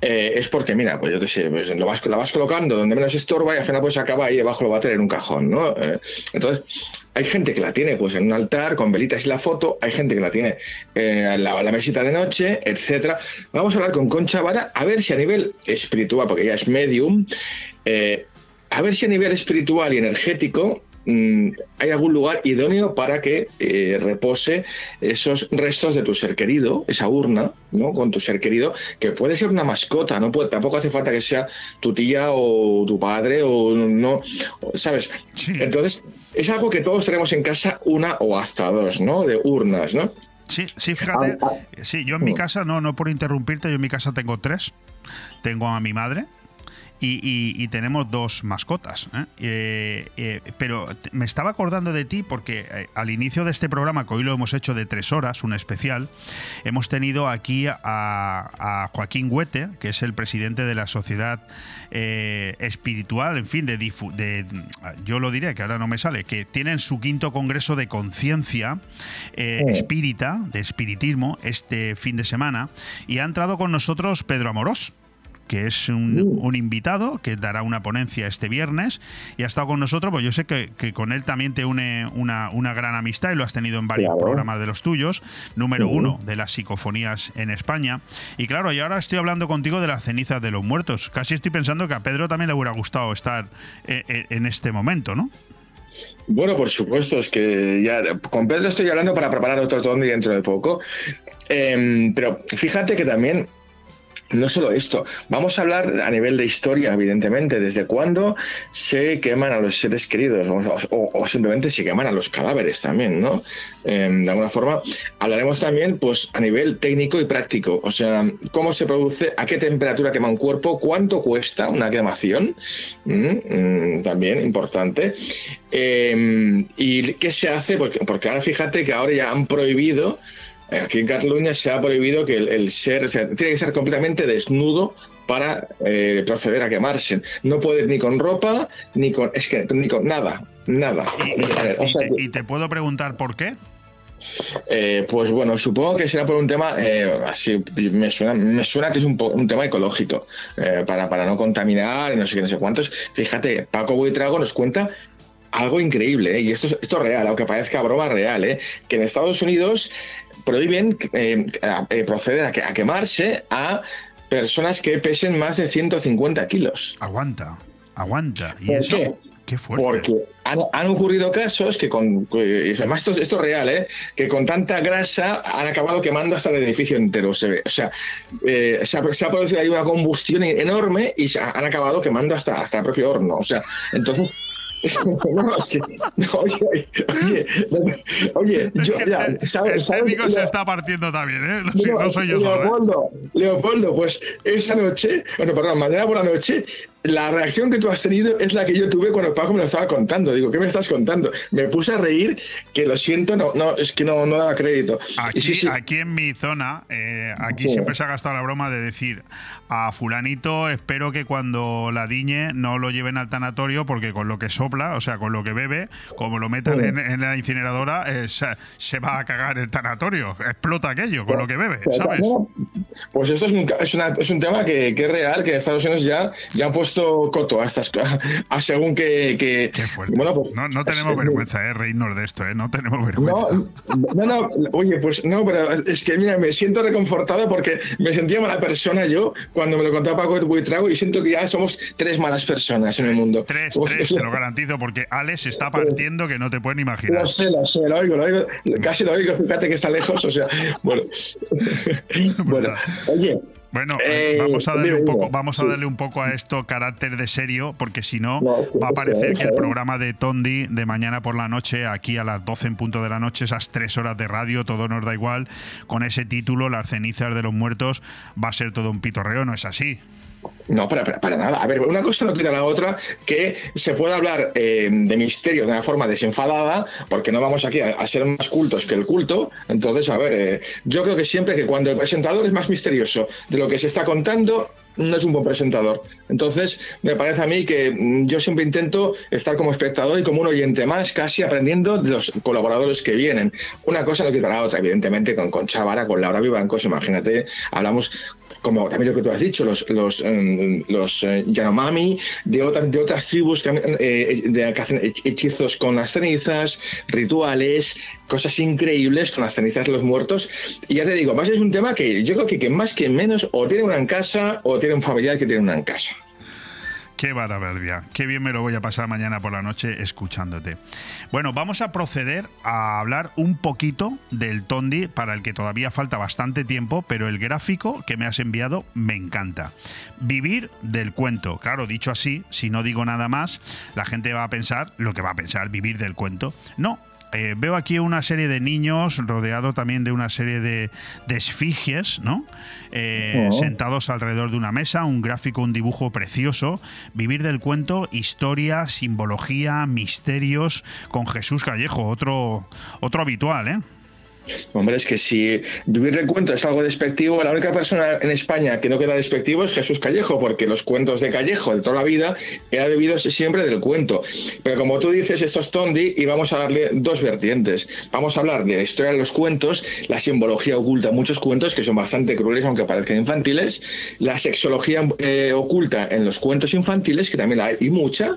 Eh, es porque, mira, pues yo qué sé, pues lo vas, la vas colocando donde menos estorba y al final pues acaba ahí debajo lo va a tener en un cajón, ¿no? Eh, entonces, hay gente que la tiene pues en un altar con velitas y la foto, hay gente que la tiene en la, la, mesita de noche, etcétera. Vamos a hablar con Concha Vara a ver si a nivel espiritual, porque ella es medium, a ver si a nivel espiritual y energético mm, hay algún lugar idóneo para que eh, repose esos restos de tu ser querido, esa urna, ¿no? Con tu ser querido, que puede ser una mascota, no tampoco hace falta que sea tu tía o tu padre o no, ¿sabes? Entonces, es algo que todos tenemos en casa una o hasta dos, ¿no? De urnas, ¿no? Sí, sí, fíjate. Ah, Sí, yo en mi casa, no, no por interrumpirte, yo en mi casa tengo tres. Tengo a mi madre, y, y- y tenemos dos mascotas. ¿eh? Eh, eh, pero me estaba acordando de ti porque al inicio de este programa, que hoy lo hemos hecho de tres horas, un especial, hemos tenido aquí a, a Joaquín Huete, que es el presidente de la Sociedad Espiritual, en fin, de, difu- de- Yo lo diré, que ahora no me sale, que tienen su quinto congreso de conciencia espírita, de espiritismo, este fin de semana, y ha entrado con nosotros Pedro Amorós que es un, un invitado que dará una ponencia este viernes y ha estado con nosotros, pues yo sé que, que con él también te une una, una gran amistad y lo has tenido en varios Claro. programas de los tuyos, número uno de las psicofonías en España. Y claro, y ahora estoy hablando contigo de las cenizas de los muertos. Casi estoy pensando que a Pedro también le hubiera gustado estar eh, eh, en este momento, ¿no? Bueno, por supuesto, es que ya con Pedro estoy hablando para preparar otro tondi dentro de poco. Em, pero fíjate que también no solo esto, vamos a hablar a nivel de historia, evidentemente, desde cuándo se queman a los seres queridos o, o- simplemente se queman a los cadáveres también, ¿no? Em, de alguna forma, hablaremos también pues, a nivel técnico y práctico, o sea, cómo se produce, a qué temperatura quema un cuerpo, cuánto cuesta una quemación, Mm, también importante, Em, y qué se hace, porque, porque ahora fíjate que ahora ya han prohibido Aquí en Cataluña se ha prohibido que el, el ser, o sea, tiene que ser completamente desnudo para eh, proceder a quemarse. No puedes ni con ropa, ni con, es que, ni con nada, nada. O Y te, que- y te puedo preguntar por qué. eh, pues bueno, supongo que será por un tema, eh, así me suena, me suena que es un, tema ecológico, eh, para, para no contaminar y no sé qué, no sé cuántos. Fíjate, Paco Buitrago nos cuenta algo increíble, ¿eh? y esto es, esto es real, aunque parezca broma real, ¿eh? que en Estados Unidos prohíben eh, eh, proceder a, que- a quemarse a personas que pesen más de 150 kilos. Aguanta, aguanta. ¿Y ¿Por eso? qué? Qué fuerte. Porque han, han ocurrido casos que con. que- además, esto, esto es real, ¿eh? Que con tanta grasa han acabado quemando hasta el edificio entero. Se ve. O sea, eh, se, ha, se ha producido ahí una combustión enorme y se ha- han acabado quemando hasta, hasta el propio horno. O sea, entonces. No, es que- no, oye, oye, oye, yo, ya, ¿sabes? El sabes? técnico se está partiendo también, ¿eh? No, no, soy yo solo. ¿eh? Leopoldo, Leopoldo, pues esa noche, bueno, perdón, mañana por la noche, la reacción que tú has tenido es la que yo tuve cuando Paco me lo estaba contando. Digo, ¿qué me estás contando? Me puse a reír, que lo siento, no, no, es que no, no daba crédito. Aquí, sí, sí, aquí en mi zona, eh, aquí Sí. siempre se ha gastado la broma de decir a fulanito espero que cuando la diñe no lo lleven al tanatorio porque con lo que sopla, o sea, con lo que bebe, como lo metan en, en la incineradora, eh, se, se va a cagar el tanatorio. Explota aquello con lo que bebe, ¿sabes? Pues esto es un, es una- es un tema que, que es real, que en Estados Unidos ya, ya han puesto coto a estas cosas, a según que... que bueno, pues, No, no tenemos vergüenza, eh, reírnos de esto, eh, no tenemos vergüenza. No, no, no, oye, pues no, pero es que mira, me siento reconfortado porque me sentía mala persona yo cuando me lo contaba Paco de Buitrago y siento que ya somos tres malas personas en el mundo. Tres, Pues, tres, es- te lo garantizo, porque Alex está partiendo que no te pueden imaginar. Lo sé, lo sé, lo oigo, lo oigo, casi lo oigo, fíjate que está lejos, o sea, bueno. bueno, oye. Bueno, eh, vamos a darle un poco, vamos a darle un poco a esto carácter de serio, porque si no, va a parecer que el programa de Tondi de mañana por la noche, aquí a las 12 en punto de la noche, esas tres horas de radio, todo nos da igual, con ese título, Las cenizas de los muertos, va a ser todo un pitorreo, ¿no es así? No, para, nada. A ver, una cosa no quita la otra, que se puede hablar eh, de misterio de una forma desenfadada, porque no vamos aquí a, a ser más cultos que el culto. Entonces, a ver, eh, yo creo que siempre que cuando el presentador es más misterioso de lo que se está contando, no es un buen presentador. Entonces, me parece a mí que mm, yo siempre intento estar como espectador y como un oyente más, casi aprendiendo de los colaboradores que vienen. Una cosa no quita la otra, evidentemente, con Concha Vara, con Laura Vivancos, imagínate, hablamos como también lo que tú has dicho, los, los, em, los eh, Yanomami, de, otras de otras tribus que, eh, de- hacen hechizos con las cenizas, rituales, cosas increíbles con las cenizas de los muertos. Y ya te digo, más es un tema que yo creo que, que más que menos o tiene una en casa o tiene un familiar que tiene una en casa. Qué maravilla. Qué bien me lo voy a pasar mañana por la noche escuchándote. Bueno, vamos a proceder a hablar un poquito del Tondi, para el que todavía falta bastante tiempo, pero el gráfico que me has enviado me encanta. Vivir del cuento. Claro, dicho así, si no digo nada más, la gente va a pensar lo que va a pensar, vivir del cuento. No, eh, veo aquí una serie de niños rodeado también de una serie de, de esfigies, ¿no? Eh, Oh. Sentados alrededor de una mesa, un gráfico, un dibujo precioso. Vivir del cuento, historia, simbología, misterios, con Jesús Callejo, otro, otro habitual, ¿eh? Hombre, es que si vivir cuento es algo despectivo, la única persona en España que no queda despectivo es Jesús Callejo, porque los cuentos de Callejo de toda la vida era bebido siempre del cuento. Pero como tú dices, esto es Tondi y vamos a darle dos vertientes. Vamos a hablar de la historia de los cuentos, la simbología oculta muchos cuentos que son bastante crueles aunque parezcan infantiles, la sexología eh, oculta en los cuentos infantiles, que también la hay y mucha,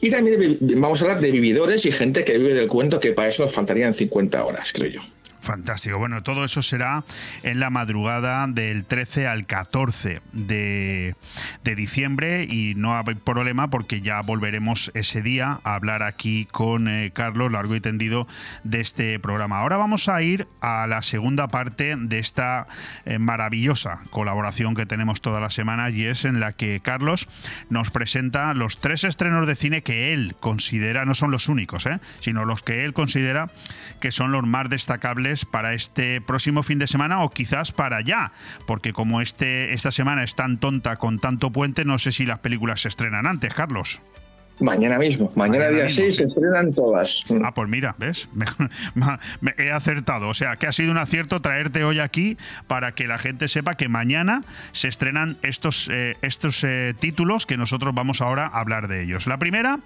y también vamos a hablar de vividores y gente que vive del cuento, que para eso nos faltarían 50 horas, creo yo. Fantástico. Bueno, todo eso será en la madrugada del 13 al 14 de, de diciembre y no hay problema porque ya volveremos ese día a hablar aquí con eh, Carlos largo y tendido de este programa. Ahora vamos a ir a la segunda parte de esta eh, maravillosa colaboración que tenemos toda la semana y es en la que Carlos nos presenta los tres estrenos de cine que él considera, no son los únicos, ¿eh? sino los que él considera que son los más destacables para este próximo fin de semana o quizás para ya, porque como este, esta semana es tan tonta con tanto puente, no sé si las películas se estrenan antes, Carlos. Mañana mismo, mañana, Mañana día mismo, 6 se estrenan todas. Ah, pues mira, ¿ves? Me, me he acertado. O sea, que ha sido un acierto traerte hoy aquí para que la gente sepa que mañana se estrenan estos, eh, estos eh, títulos que nosotros vamos ahora a hablar de ellos. La primera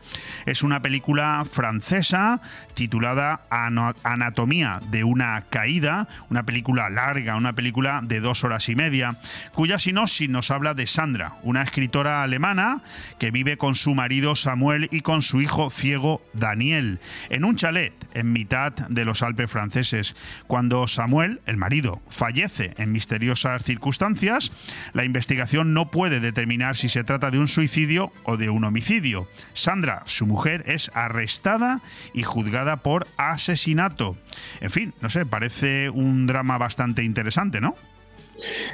es una película francesa titulada Anatomía de una caída, una película larga, una película de dos horas y media, cuya sinopsis nos habla de Sandra, una escritora alemana que vive con su marido Samuel y con su hijo ciego Daniel en un chalet en mitad de los Alpes franceses. Cuando Samuel, el marido, fallece en misteriosas circunstancias, la investigación no puede determinar si se trata de un suicidio o de un homicidio. Sandra, su mujer, es arrestada y juzgada por asesinato. En fin, no sé, parece un drama bastante interesante, ¿no?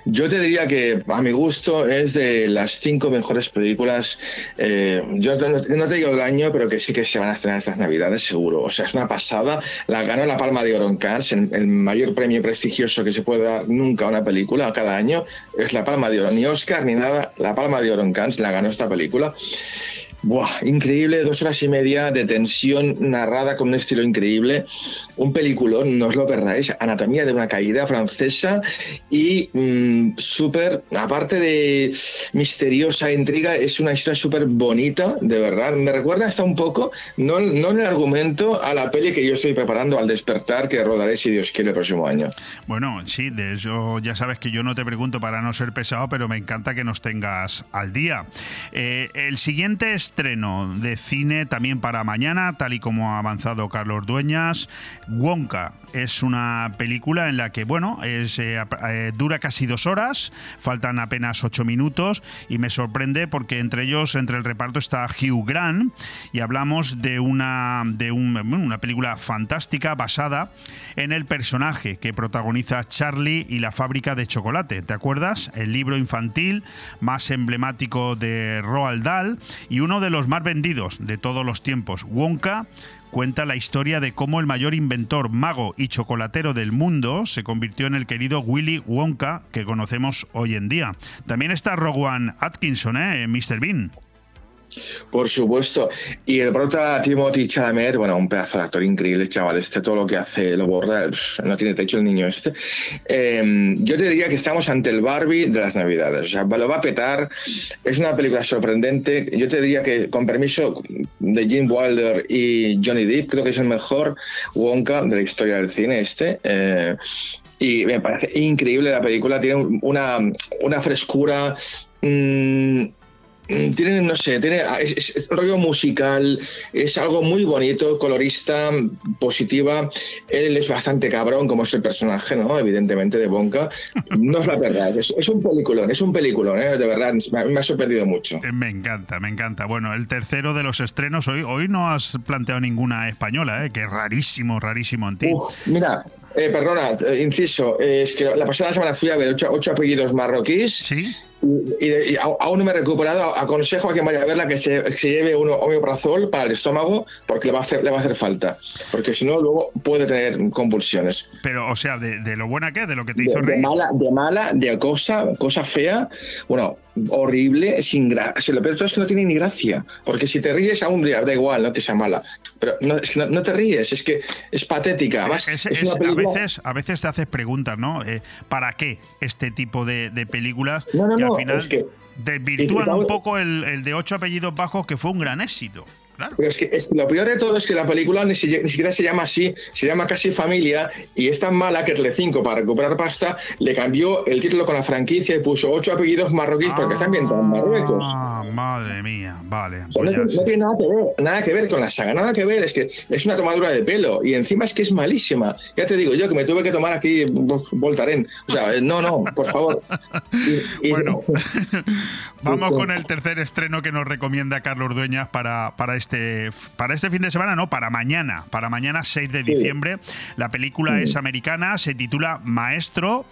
Yo te diría que a mi gusto es de las cinco mejores películas. eh, yo no, no te digo el año, pero que sí que se van a estrenar estas navidades, seguro. O sea, es una pasada. La ganó la Palma de Oro en el, mayor premio prestigioso que se puede dar nunca a una película cada año. Es la Palma de Oro, ni Oscar ni nada. La Palma de Oro en la ganó esta película. Buah, increíble, dos horas y media de tensión narrada con un estilo increíble. Un peliculón, no os lo perdáis. Anatomía de una caída francesa y mm, súper, aparte de misteriosa intriga, es una historia súper bonita, de verdad. Me recuerda hasta un poco, no, no en el argumento, a la peli que yo estoy preparando al despertar, que rodaré si Dios quiere el próximo año. Bueno, sí, de eso ya sabes que yo no te pregunto para no ser pesado, pero me encanta que nos tengas al día. Eh, el siguiente estreno de cine también para mañana, tal y como ha avanzado Carlos Dueñas, Wonka. Es una película en la que, bueno, es, eh, eh, dura casi dos horas, faltan apenas ocho minutos y me sorprende porque entre ellos, entre el reparto está Hugh Grant y hablamos de una, de una película fantástica basada en el personaje que protagoniza Charlie y la fábrica de chocolate. ¿Te acuerdas? El libro infantil más emblemático de Roald Dahl y uno de los más vendidos de todos los tiempos. Wonka cuenta la historia de cómo el mayor inventor, mago y chocolatero del mundo se convirtió en el querido Willy Wonka que conocemos hoy en día. También está Rowan Atkinson, ¿eh? Mr. Bean. Por supuesto. Y el prota Timothy Chalamet, bueno, un pedazo de actor increíble, chaval. Este todo lo que hace lo borra. No tiene techo el niño este. Eh, yo te diría que estamos ante el Barbie de las Navidades. O sea, lo va a petar. Es una película sorprendente. Yo te diría que, con permiso de Jim Wilder y Johnny Depp, creo que es el mejor Wonka de la historia del cine este. Eh, y me parece increíble la película. Tiene una, una frescura. mm, tiene, no sé, tiene es, es rollo musical, es algo muy bonito, colorista, positiva. Él es bastante cabrón, como es el personaje, ¿no? Evidentemente, de Bonka. No es la verdad, es, es un peliculón, es un peliculón, ¿eh? de verdad, me, me ha sorprendido mucho. Eh, Me encanta, me encanta. Bueno, el tercero de los estrenos, hoy, hoy no has planteado ninguna española, ¿eh? que es rarísimo, rarísimo en ti. Uf, mira, eh, perdona, eh, inciso, eh, es que la pasada semana fui a ver ocho, ocho apellidos marroquíes. Sí. Y, y- y aún no me he recuperado. Aconsejo a quien vaya a verla que se, que se lleve uno omeprazol para el estómago porque le va a hacer, le va a hacer falta. Porque si no, luego puede tener convulsiones. Pero, o sea, de, de lo buena que es, de lo que te De, hizo de reír. mala, de mala, de cosa, cosa fea, bueno, horrible, sin gracia. Lo peor de todo es que no tiene ni gracia. Porque si te ríes, aún da da igual, no que sea mala. Pero no, es que no, no te ríes, es que es patética. Además, Es- es es- una a, veces, a veces te haces preguntas, ¿no? Eh, ¿Para qué este tipo de, de películas? No, y al final que- desvirtúan un poco el, el de ocho apellidos bajos, que fue un gran éxito. Claro. Pero es que es- lo peor de todo es que la película ni, si- ni siquiera se llama así, se llama casi familia y es tan mala que Telecinco para recuperar pasta le cambió el título con la franquicia y puso ocho apellidos marroquíes porque está ambientado en Marruecos. Ah, madre mía, vale. Pues no, no tiene nada que ver, nada que ver con la saga, nada que ver, es que es una tomadura de pelo y encima es que es malísima. Ya te digo yo que me tuve que tomar aquí Voltaren. O sea, eh, no, no, por favor. Y- y- Bueno, vamos con el tercer estreno que nos recomienda Carlos Dueñas para, para, este, para este fin de semana, no, para mañana, para mañana 6 de diciembre. La película es americana, se titula Maestro.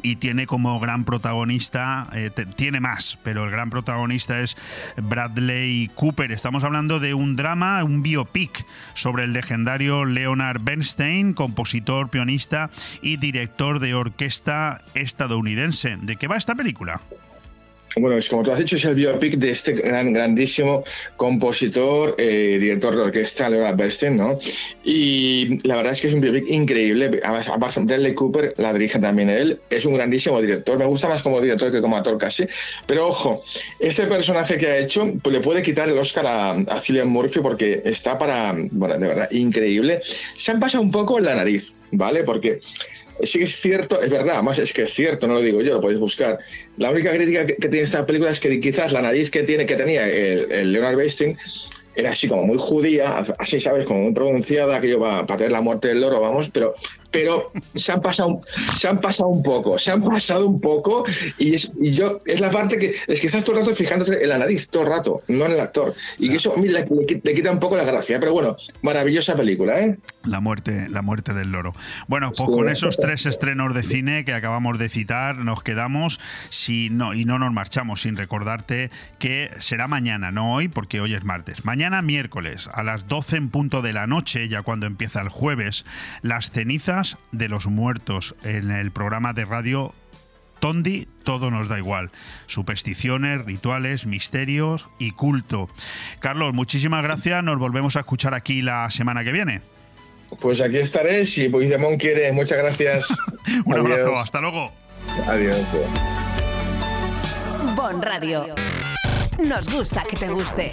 Y tiene como gran protagonista, eh, te- tiene más, pero el gran protagonista es Bradley Cooper. Estamos hablando de un drama, un biopic sobre el legendario Leonard Bernstein, compositor, pianista y director de orquesta estadounidense. ¿De qué va esta película? Bueno, es como tú has dicho, es el biopic de este gran, grandísimo compositor, eh, director de orquesta, Leonard Bernstein, ¿no? Y la verdad es que es un biopic increíble. Además, Bradley Cooper la dirige también él. Es un grandísimo director. Me gusta más como director que como actor casi. Pero ojo, este personaje que ha hecho pues, le puede quitar el Oscar a, a Cillian Murphy porque está para, bueno, de verdad, increíble. Se han pasado un poco en la nariz, ¿vale? Porque Sí que es cierto, es verdad, más es que es cierto, no lo digo yo, lo podéis buscar. La única crítica que, que tiene esta película es que quizás la nariz que tiene que tenía el, el Leonard Bernstein era así como muy judía, así, ¿sabes? Como muy pronunciada, aquello va para tener la muerte del loro, vamos, pero, pero se, han pasado, se han pasado un poco, se han pasado un poco y, es, y yo, es la parte que, es que estás todo el rato fijándote en la nariz, todo el rato, no en el actor. Y que eso a mí le, le- le quita un poco la gracia, pero bueno, maravillosa película, ¿eh? La muerte, la muerte del loro. Bueno, pues con esos tres estrenos de cine que acabamos de citar, nos quedamos si no, y no nos marchamos sin recordarte que será mañana, no hoy, porque hoy es martes. Mañana miércoles, a las 12 en punto de la noche, ya cuando empieza el jueves, las cenizas de los muertos en el programa de radio Tondi, todo nos da igual. Supersticiones, rituales, misterios y culto. Carlos, muchísimas gracias. Nos volvemos a escuchar aquí la semana que viene. Pues aquí estaré, si Puigdemont quiere. Muchas gracias. Un abrazo, hasta luego. Adiós. Bon Radio. Nos gusta que te guste.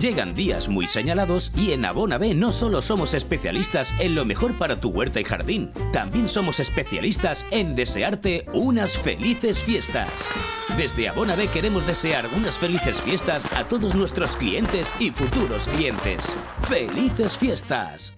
Llegan días muy señalados y en Abona B no solo somos especialistas en lo mejor para tu huerta y jardín, también somos especialistas en desearte unas felices fiestas. Desde Abona B queremos desear unas felices fiestas a todos nuestros clientes y futuros clientes. ¡Felices fiestas!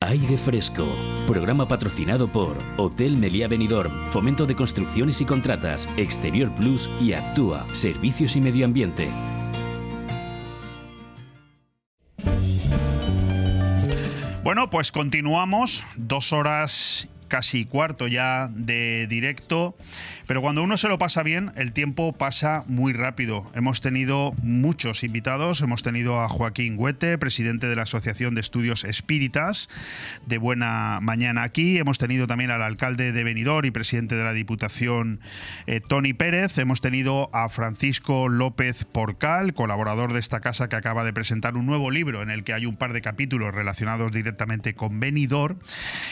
Aire Fresco, programa patrocinado por Hotel Meliá Benidorm, Fomento de Construcciones y Contratas, Exterior Plus y Actúa, Servicios y Medio Ambiente. Bueno, pues continuamos, dos horas casi cuarto ya de directo, pero cuando uno se lo pasa bien, el tiempo pasa muy rápido. Hemos tenido muchos invitados, hemos tenido a Joaquín Huete, presidente de la Asociación de Estudios Espíritas, de Buena Mañana aquí, hemos tenido también al alcalde de Benidorm y presidente de la Diputación, eh, Tony Pérez, hemos tenido a Francisco López Porcal, colaborador de esta casa que acaba de presentar un nuevo libro en el que hay un par de capítulos relacionados directamente con Benidorm,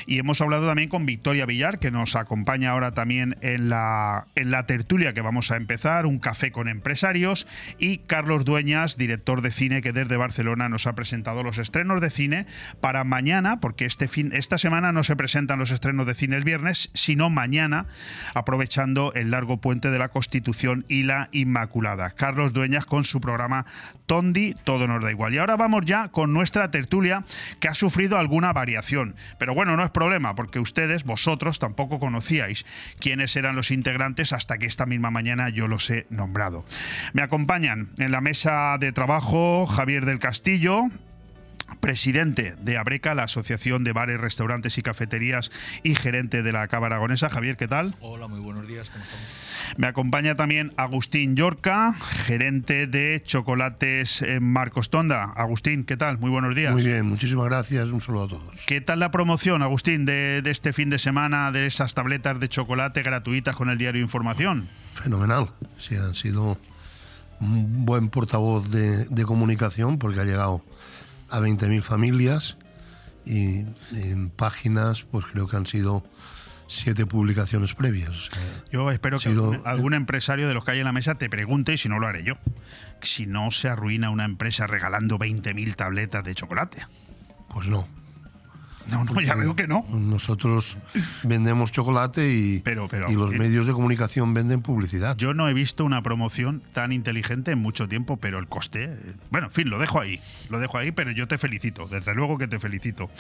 y hemos hablado también con Victoria Villar, que nos acompaña ahora también en la, en la tertulia que vamos a empezar, un café con empresarios, y Carlos Dueñas, director de cine, que desde Barcelona nos ha presentado los estrenos de cine para mañana, porque este fin, esta semana no se presentan los estrenos de cine el viernes, sino mañana, aprovechando el largo puente de la Constitución y la Inmaculada. Carlos Dueñas con su programa Tondi, todo nos da igual. Y ahora vamos ya con nuestra tertulia, que ha sufrido alguna variación. Pero bueno, no es problema, porque ustedes vosotros tampoco conocíais quiénes eran los integrantes hasta que esta misma mañana yo los he nombrado. Me acompañan en la mesa de trabajo Javier del Castillo, presidente de Abreca, la Asociación de Bares, Restaurantes y Cafeterías y gerente de la Cava Aragonesa. Javier, ¿qué tal? Hola, muy buenos días, ¿cómo estamos? Me acompaña también Agustín Yorca, gerente de Chocolates Marcos Tonda. Agustín, ¿qué tal? Muy buenos días. Muy bien, muchísimas gracias. Un saludo a todos. ¿Qué tal la promoción, Agustín, de, de este fin de semana de esas tabletas de chocolate gratuitas con el diario Información? Fenomenal. Sí, han sido un buen portavoz de, de comunicación porque ha llegado a 20.000 familias y en páginas pues creo que han sido siete publicaciones previas. O sea, Yo espero que sido- algún, algún empresario de los que hay en la mesa te pregunte, y si no lo haré yo, si no se arruina una empresa regalando 20.000 tabletas de chocolate. Pues no. No, no, ya veo que no. Nosotros vendemos chocolate y, pero, y los eh, medios de comunicación venden publicidad. Yo no he visto una promoción tan inteligente en mucho tiempo, pero el coste. eh, Bueno, en fin, lo dejo ahí. Lo dejo ahí, pero yo te felicito. Desde luego que te felicito.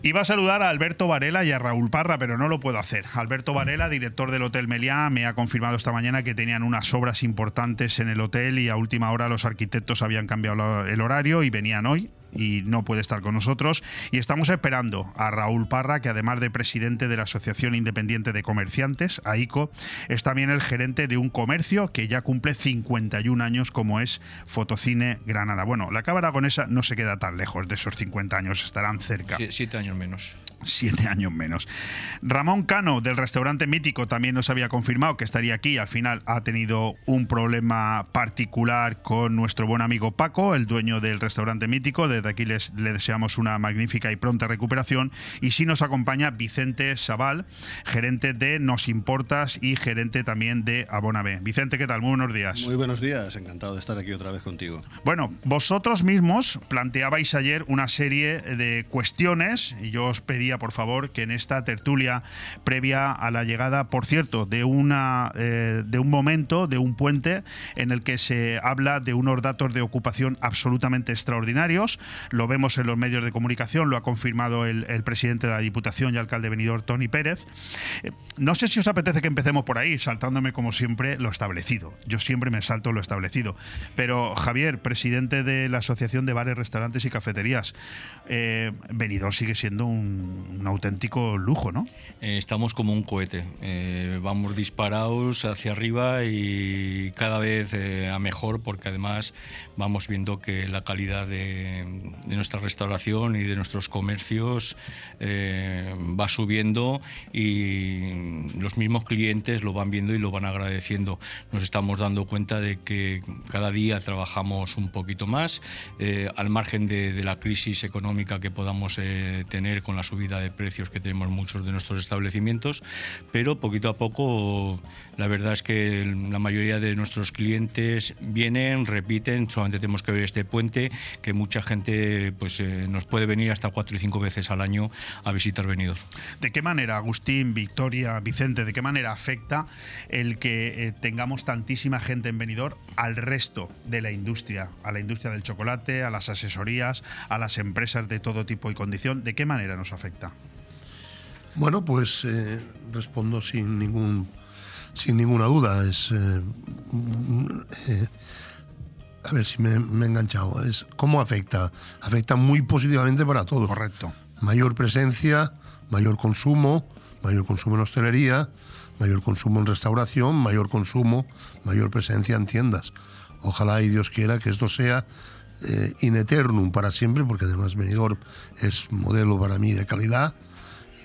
Iba a saludar a Alberto Varela y a Raúl Parra, pero no lo puedo hacer. Alberto Varela, director del Hotel Meliá, me ha confirmado esta mañana que tenían unas obras importantes en el hotel y a última hora los arquitectos habían cambiado el horario y venían hoy y no puede estar con nosotros. Y estamos esperando a Raúl Parra, que además de presidente de la Asociación Independiente de Comerciantes, AICO, es también el gerente de un comercio que ya cumple 51 años, como es Fotocine Granada. Bueno, la cámara con esa no se queda tan lejos de esos 50 años, estarán cerca. siete años menos siete años menos. Ramón Cano, del restaurante Mítico, también nos había confirmado que estaría aquí. Al final ha tenido un problema particular con nuestro buen amigo Paco, el dueño del restaurante Mítico. Desde aquí les, le deseamos una magnífica y pronta recuperación. Y sí nos acompaña Vicente Sabal, gerente de Nos Importas y gerente también de Abonabe. Vicente, ¿qué tal? Muy buenos días. Muy buenos días, encantado de estar aquí otra vez contigo. Bueno, vosotros mismos planteabais ayer una serie de cuestiones y yo os pedí por favor, que en esta tertulia previa a la llegada, por cierto, de, una, eh, de un momento, de un puente, en el que se habla de unos datos de ocupación absolutamente extraordinarios. Lo vemos en los medios de comunicación, lo ha confirmado el, presidente de la Diputación y alcalde venidor, Tony Pérez. Eh, no sé si os apetece que empecemos por ahí, saltándome como siempre lo establecido. Yo siempre me salto lo establecido. Pero Javier, presidente de la Asociación de Bares, Restaurantes y Cafeterías, eh, sigue siendo un, un auténtico lujo, ¿no? Eh, estamos como un cohete. Eh, vamos disparados hacia arriba y cada vez eh, a mejor porque además vamos viendo que la calidad de, nuestra restauración y de nuestros comercios va subiendo y los mismos clientes lo van viendo y lo van agradeciendo. Nos estamos dando cuenta de que cada día trabajamos un poquito más al margen de, de, la crisis económica que podamos tener con la subida de precios que tenemos muchos de nuestros establecimientos, pero poquito a poco la verdad es que la mayoría de nuestros clientes vienen, repiten, solamente tenemos que ver este puente, que mucha gente pues, eh, nos puede venir hasta cuatro y cinco veces al año a visitar Benidorm. ¿De qué manera, Agustín, Victoria, Vicente, de qué manera afecta el que eh, tengamos tantísima gente en Benidorm al resto de la industria, a la industria del chocolate, a las asesorías, a las empresas de todo tipo y condición? ¿De qué manera nos afecta? Bueno, pues eh, respondo sin ningún sin ninguna duda. Es eh, eh, a ver si me, he enganchado. Es cómo afecta. Afecta muy positivamente para todos. Correcto. Mayor presencia, mayor consumo, mayor consumo en hostelería, mayor consumo en restauración, mayor consumo, mayor presencia en tiendas. Ojalá y Dios quiera que esto sea in eternum para siempre, porque además Benidorm es modelo para mí de calidad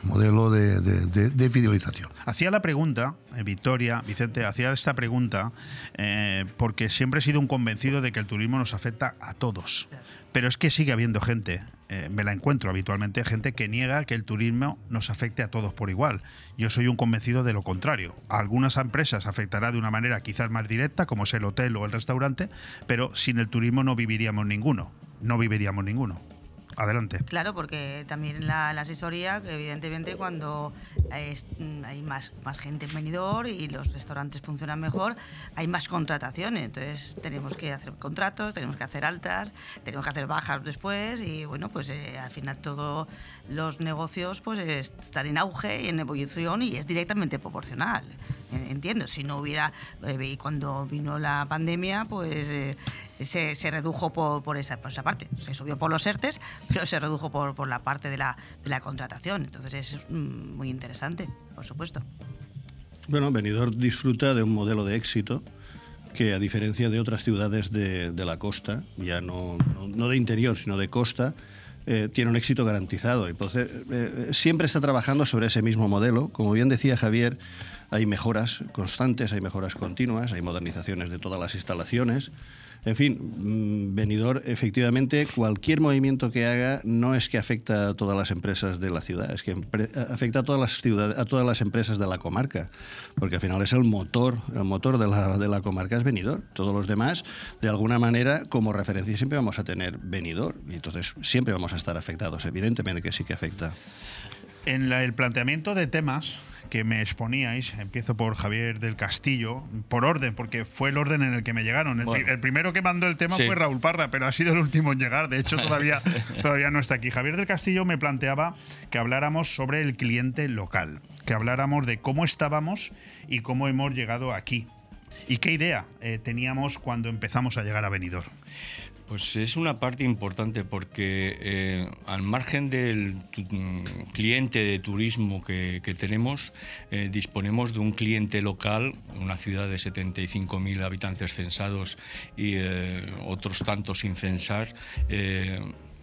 modelo de, fidelización. Hacía la pregunta, eh, Victoria, Vicente, hacía esta pregunta eh, porque siempre he sido un convencido de que el turismo nos afecta a todos. Pero es que sigue habiendo gente, eh, me la encuentro habitualmente, gente que niega que el turismo nos afecte a todos por igual. Yo soy un convencido de lo contrario. Algunas empresas afectará de una manera quizás más directa, como es el hotel o el restaurante, pero sin el turismo no viviríamos ninguno. No viviríamos ninguno. Adelante. Claro, porque también la, asesoría, evidentemente, cuando mm, hay más, más gente en venidor y los restaurantes funcionan mejor, hay más contrataciones. Entonces, tenemos que hacer contratos, tenemos que hacer altas, tenemos que hacer bajas después y, bueno, pues eh, al final todos los negocios pues están en auge y en evolución y es directamente proporcional entiendo, si no hubiera, eh, cuando vino la pandemia, pues eh, se, se, redujo por, por, esa, por, esa, parte. Se subió por los ERTES, pero se redujo por, por la parte de la, de la, contratación. Entonces es mm, muy interesante, por supuesto. Bueno, Benidorm disfruta de un modelo de éxito que a diferencia de otras ciudades de, la costa, ya no, de interior, sino de costa, eh, tiene un éxito garantizado. Y pues, eh, siempre está trabajando sobre ese mismo modelo. Como bien decía Javier, hay mejoras constantes, hay mejoras continuas, hay modernizaciones de todas las instalaciones. En fin, mm, venidor, efectivamente, cualquier movimiento que haga no es que afecta a todas las empresas de la ciudad, es que afecta a todas las ciudades, a todas las empresas de la comarca, porque al final es el motor, el motor de la, de la comarca es venidor. Todos los demás, de alguna manera, como referencia siempre vamos a tener venidor, y entonces siempre vamos a estar afectados. Evidentemente que sí que afecta. En el planteamiento de temas que me exponíais. Empiezo por Javier del Castillo, por orden, porque fue el orden en el que me llegaron. El, Bueno. el primero que mandó el tema Sí. fue Raúl Parra, pero ha sido el último en llegar. De hecho, todavía, todavía no está aquí. Javier del Castillo me planteaba que habláramos sobre el cliente local, que habláramos de cómo estábamos y cómo hemos llegado aquí. ¿Y qué idea eh, teníamos cuando empezamos a llegar a Benidorm? Pues es una parte importante porque eh, al margen del mm, cliente de turismo que, que tenemos, eh, disponemos de un cliente local, una ciudad de 75.000 habitantes censados y eh, otros tantos sin censar.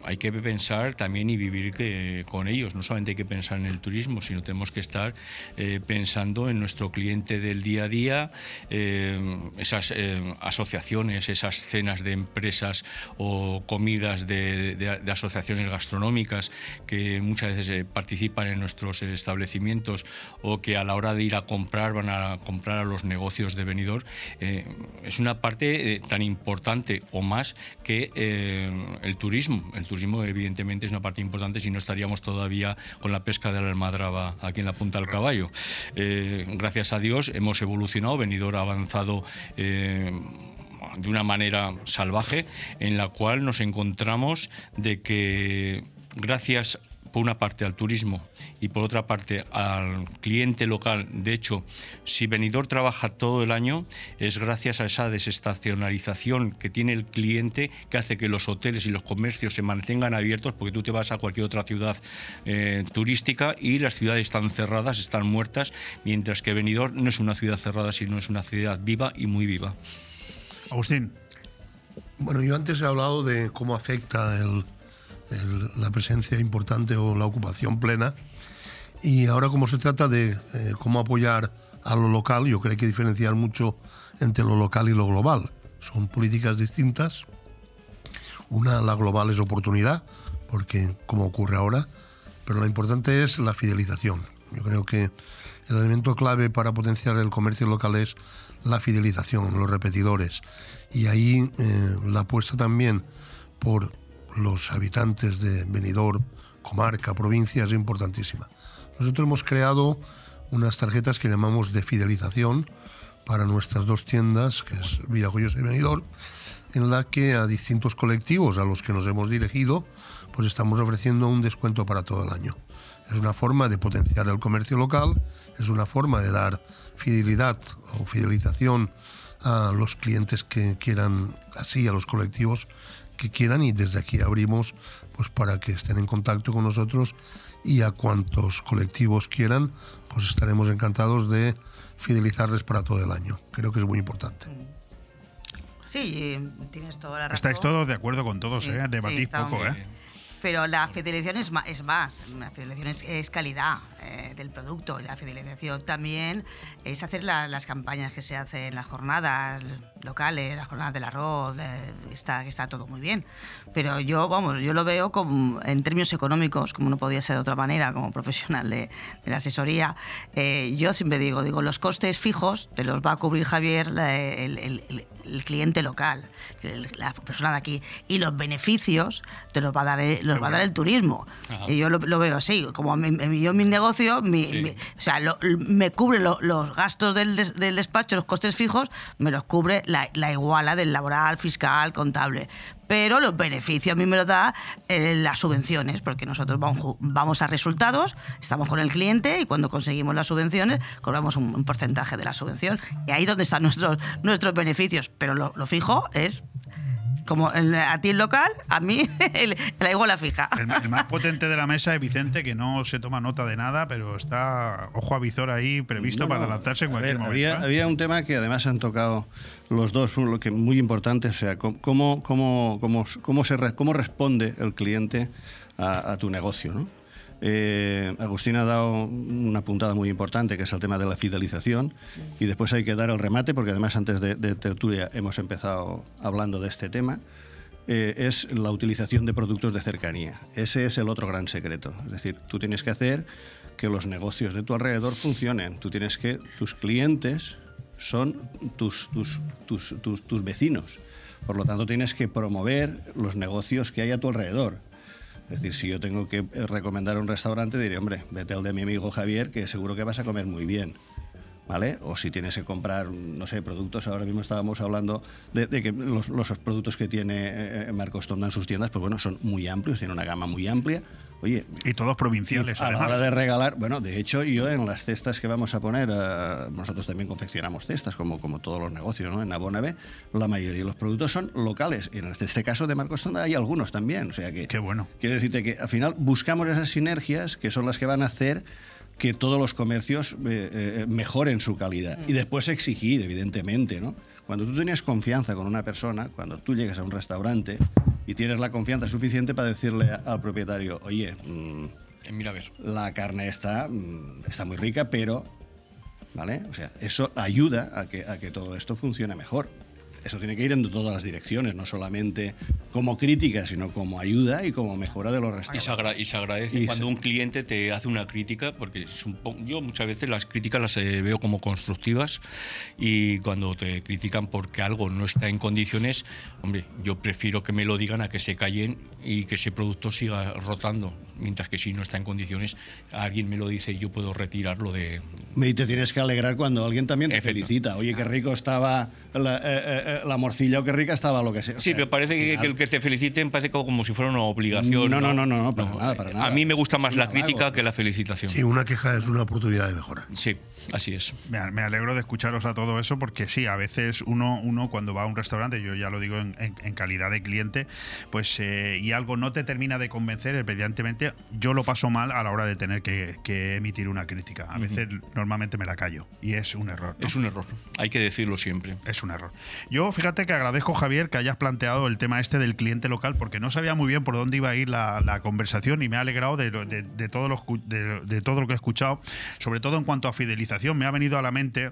Eh, hay que pensar también y vivir que- con ellos. No solamente hay que pensar en el turismo, sino tenemos que estar eh, pensando en nuestro cliente del día a día, eh, esas eh, asociaciones, esas cenas de empresas o comidas de, asociaciones gastronómicas que muchas veces eh, participan en nuestros establecimientos o que a la hora de ir a comprar van a comprar a los negocios de venidor. eh, es una parte eh, tan importante o más que eh, el turismo. Turismo evidentemente es una parte importante si no estaríamos todavía con la pesca de la almadraba aquí en la punta del caballo. Eh, gracias a Dios hemos evolucionado, venidor ha avanzado eh, de una manera salvaje en la cual nos encontramos de que gracias por una parte al turismo y por otra parte al cliente local. De hecho, si Benidorm trabaja todo el año es gracias a esa desestacionalización que tiene el cliente que hace que los hoteles y los comercios se mantengan abiertos porque tú te vas a cualquier otra ciudad eh, turística y las ciudades están cerradas, están muertas, mientras que Benidorm no es una ciudad cerrada, sino es una ciudad viva y muy viva. Agustín. Bueno, yo antes he hablado de cómo afecta el- el- la presencia importante o la ocupación plena. Y ahora como se trata de eh, cómo apoyar a lo local, yo creo que hay que diferenciar mucho entre lo local y lo global. Son políticas distintas. Una, la global es oportunidad, porque como ocurre ahora, pero lo importante es la fidelización. Yo creo que el elemento clave para potenciar el comercio local es la fidelización, los repetidores. Y ahí eh, la apuesta también por los habitantes de Benidorm, comarca, provincia, es importantísima. Nosotros hemos creado unas tarjetas que llamamos de fidelización para nuestras dos tiendas, que es Villajoyos y Benidorm, en la que a distintos colectivos a los que nos hemos dirigido, pues estamos ofreciendo un descuento para todo el año. Es una forma de potenciar el comercio local, es una forma de dar fidelidad o fidelización a los clientes que quieran, así a los colectivos que quieran y desde aquí abrimos pues para que estén en contacto con nosotros y a cuantos colectivos quieran, pues estaremos encantados de fidelizarles para todo el año. Creo que es muy importante. Sí, tienes toda la razón. Estáis todos de acuerdo con todos, Sí, ¿eh? Debatís sí, poco, ¿eh? Pero la fidelización es es más. la fidelización es, es calidad eh, del producto. La fidelización también es hacer la- las campañas que se hacen en las jornadas locales, las jornadas del arroz, eh, está, está todo muy bien. Pero yo, vamos, yo lo veo como, en términos económicos, como no podía ser de otra manera, como profesional de, de la asesoría, eh, yo siempre digo, digo, los costes fijos te los va a cubrir Javier el, el- el- el cliente local, el- la persona de aquí, y los beneficios te los va a dar el, los va a dar el turismo. Ajá. Y yo lo, lo veo así, como mi, mi- yo mi negocio, mi- Sí. mi- o sea, lo- me cubre lo- los gastos del, des- del despacho, los costes fijos, me los cubre la, la iguala del laboral, fiscal, contable. Pero los beneficios a mí me los da eh, las subvenciones, porque nosotros vamos, a resultados, estamos con el cliente y cuando conseguimos las subvenciones cobramos un, porcentaje de la subvención. Y ahí es donde están nuestros, nuestros beneficios. Pero lo fijo es como el- a ti el local, a mí el- la iguala fija. El, el más potente de la mesa es Vicente, que no se toma nota de nada, pero está ojo a visor ahí previsto No, para no. lanzarse en cualquier ver, momento. había, ¿eh? había un tema que además han tocado los dos, lo que muy importante, o sea, cómo, cómo, cómo, cómo, cómo se, cómo responde el cliente a, a tu negocio, ¿no? Eh, Agustín ha dado una puntada muy importante, que es el tema de la fidelización, y después hay que dar el remate, porque además antes de, de tertulia hemos empezado hablando de este tema, eh, es la utilización de productos de cercanía. Ese es el otro gran secreto. Es decir, tú tienes que hacer que los negocios de tu alrededor funcionen. Tú tienes que, tus clientes son tus, tus, tus, tus, tus vecinos. Por lo tanto, tienes que promover los negocios que hay a tu alrededor. Es decir, si yo tengo que eh, recomendar un restaurante, diré, hombre, vete al de mi amigo Javier, que seguro que vas a comer muy bien. ¿Vale? O si tienes que comprar, no sé, productos, ahora mismo estábamos hablando de, que los, los productos que tiene eh, Marcos Tonda en sus tiendas, pues bueno, son muy amplios, tiene una gama muy amplia. Oye, y todos provinciales, a la hora de regalar, bueno, de hecho yo en las cestas que vamos a poner, eh, nosotros también confeccionamos cestas, como, como todos los negocios, ¿no? En Abonave, la mayoría de los productos son locales. Y en este caso de Marcos Tonda hay algunos también. O sea que. Qué bueno. Quiero decirte que al final buscamos esas sinergias que son las que van a hacer que todos los comercios eh, eh, mejoren su calidad. Y después exigir, evidentemente, ¿no? Cuando tú tienes confianza con una persona, cuando tú llegas a un restaurante y tienes la confianza suficiente para decirle al propietario, oye, mm, Eh, Mira, a ver. la carne está, mm, está muy rica, pero, ¿vale? O sea, eso ayuda a que, a que todo esto funcione mejor. Eso tiene que ir en todas las direcciones, no solamente como crítica, sino como ayuda y como mejora de los Y restaurantes. se, agra- y se agradece Y cuando se- un cliente te hace una crítica, porque es un po- yo muchas veces las críticas las eh, veo como constructivas y cuando te critican porque algo no está en condiciones, hombre, yo prefiero que me lo digan a que se callen y que ese producto siga rotando, mientras que si no está en condiciones, alguien me lo dice y yo puedo retirarlo de... Y te tienes que alegrar cuando alguien también te felicita. Oye, qué rico estaba la, eh, eh, eh, la morcilla o qué rica estaba lo que sea. O Sí, sea, pero parece que, que el que te feliciten parece como, como si fuera una obligación. No, no, no, no, no, para nada, para nada. A mí me gusta más la crítica que la felicitación. Sí, una queja es una oportunidad de mejora. Sí, así es. Me, alegro de escucharos a todo eso porque sí, a veces uno, uno cuando va a un restaurante, yo ya lo digo en, en- en calidad de cliente, pues eh, y algo no te termina de convencer, evidentemente yo lo paso mal a la hora de tener que, que emitir una crítica. A veces normalmente me la callo y es un error. ¿no? Es un error, hay que decirlo siempre. Es un error. Yo fíjate que agradezco, Javier, que hayas planteado el tema este del cliente local, porque no sabía muy bien por dónde iba a ir la, la conversación y me ha alegrado de, lo- de, de todo lo, de- de todo lo que he escuchado, sobre todo en cuanto a fidelización. Me ha venido a la mente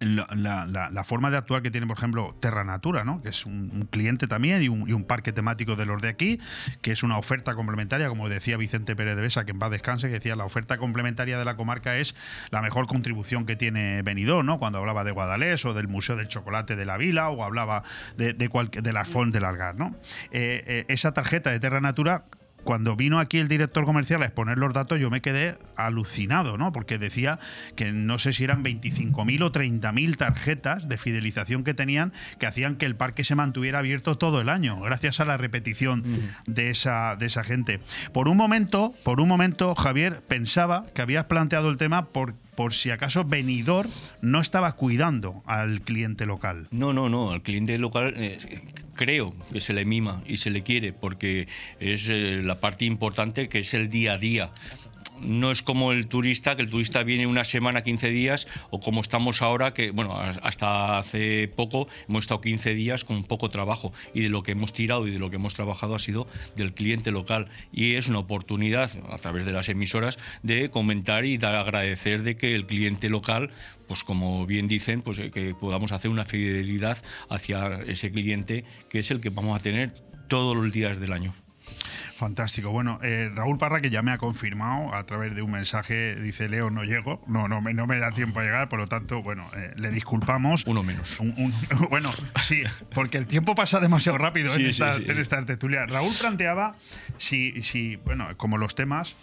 la, forma de actuar que tiene, por ejemplo, Terra Natura, ¿no? que es un, cliente también y un, parque temático de los de aquí, que es una oferta complementaria, como decía Vicente Pérez de Besa, que en paz descanse, que decía la oferta complementaria de la comarca es la mejor contribución que tiene Benidorm, ¿no? cuando hablaba de Guadalés o del Museo del Chocolate de la Vila o hablaba de, de, de la Font del Algar. ¿no? Eh, eh, esa tarjeta de Terra Natura cuando vino aquí el director comercial a exponer los datos, yo me quedé alucinado, ¿no? Porque decía que no sé si eran 25.000 o 30.000 tarjetas de fidelización que tenían que hacían que el parque se mantuviera abierto todo el año, gracias a la repetición de, esa, de esa gente. Por un momento, por un momento, Javier, pensaba que habías planteado el tema por, por si acaso Benidorm no estaba cuidando al cliente local. No, no, no, al cliente local eh, creo que se le mima y se le quiere porque es eh, la parte importante que es el día a día. No es como el turista, que el turista viene una semana, 15 días, o como estamos ahora, que bueno, hasta hace poco hemos estado 15 días con poco trabajo y de lo que hemos tirado y de lo que hemos trabajado ha sido del cliente local. Y es una oportunidad, a través de las emisoras, de comentar y dar agradecer de que el cliente local pues como bien dicen, pues eh, que podamos hacer una fidelidad hacia ese cliente que es el que vamos a tener todos los días del año. Fantástico. Bueno, eh, Raúl Parra, que ya me ha confirmado a través de un mensaje, dice Leo, no llego, no, no, me, no me da tiempo a llegar, por lo tanto, bueno, eh, le disculpamos. Uno menos. Un- un- bueno, sí, porque el tiempo pasa demasiado rápido Sí, en, sí, esta, sí. en esta tertulia. Raúl planteaba si, si, bueno, como los temas.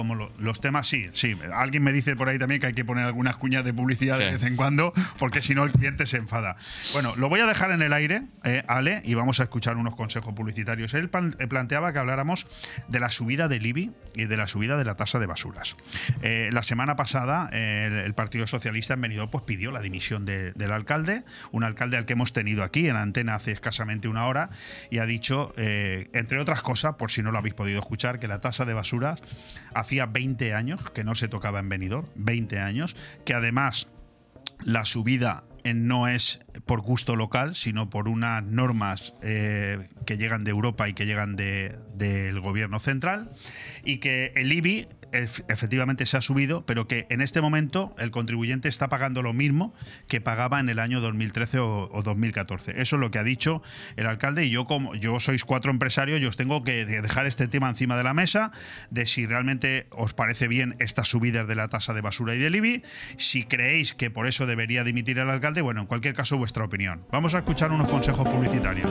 Como lo- los temas, sí, sí. Alguien me dice por ahí también que hay que poner algunas cuñas de publicidad de vez en cuando, porque si no el cliente se enfada. Bueno, lo voy a dejar en el aire, eh, Ale, y vamos a escuchar unos consejos publicitarios. Él pan- eh, planteaba que habláramos de la subida del IBI y de la subida de la tasa de basuras. Eh, la semana pasada, el, el Partido Socialista en Benidorm pues, pidió la dimisión de- del alcalde, un alcalde al que hemos tenido aquí en antena hace escasamente una hora, y ha dicho, entre otras cosas, por si no lo habéis podido escuchar, que la tasa de basuras hacía 20 años que no se tocaba en Benidorm, 20 años, que además la subida no es por gusto local, sino por unas normas eh, que llegan de Europa y que llegan de- del gobierno central, y que el IBI ef- efectivamente se ha subido, pero que en este momento el contribuyente está pagando lo mismo que pagaba en el año 2013 o, o 2014. Eso es lo que ha dicho el alcalde y yo como yo sois cuatro empresarios, yo os tengo que de- dejar este tema encima de la mesa de si realmente os parece bien estas subidas de la tasa de basura y del IBI, si creéis que por eso debería dimitir el alcalde, bueno, en cualquier caso vuestra opinión. Vamos a escuchar unos consejos publicitarios.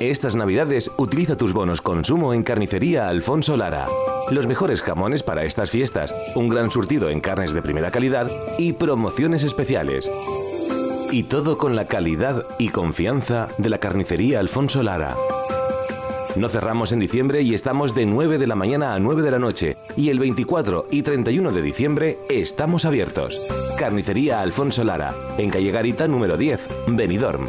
Estas navidades utiliza tus bonos consumo en Carnicería Alfonso Lara. Los mejores jamones para estas fiestas, un gran surtido en carnes de primera calidad y promociones especiales. Y todo con la calidad y confianza de la Carnicería Alfonso Lara. No cerramos en diciembre y estamos de 9 de la mañana a 9 de la noche. Y el 24 y 31 de diciembre estamos abiertos. Carnicería Alfonso Lara, en calle Garita número 10, Benidorm.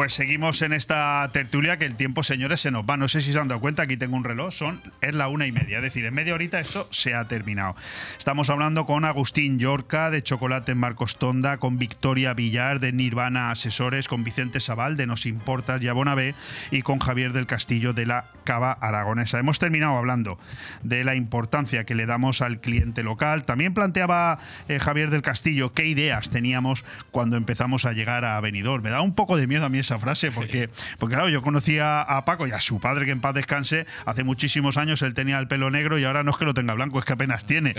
Pues seguimos en esta tertulia que el tiempo, señores, se nos va. No sé si se han dado cuenta, aquí tengo un reloj, son, es la una y media. Es decir, en media horita esto se ha terminado. Estamos hablando con Agustín Yorca de Chocolate en Marcos Tonda, con Victoria Villar de Nirvana Asesores, con Vicente Sabal de Nos Importas y y con Javier del Castillo de la Cava Aragonesa. Hemos terminado hablando de la importancia que le damos al cliente local. También planteaba eh, Javier del Castillo qué ideas teníamos cuando empezamos a llegar a Benidorm. Me da un poco de miedo a mí esa frase, porque, porque claro, yo conocía a Paco y a su padre, que en paz descanse, hace muchísimos años él tenía el pelo negro y ahora no es que lo tenga blanco, es que apenas tiene.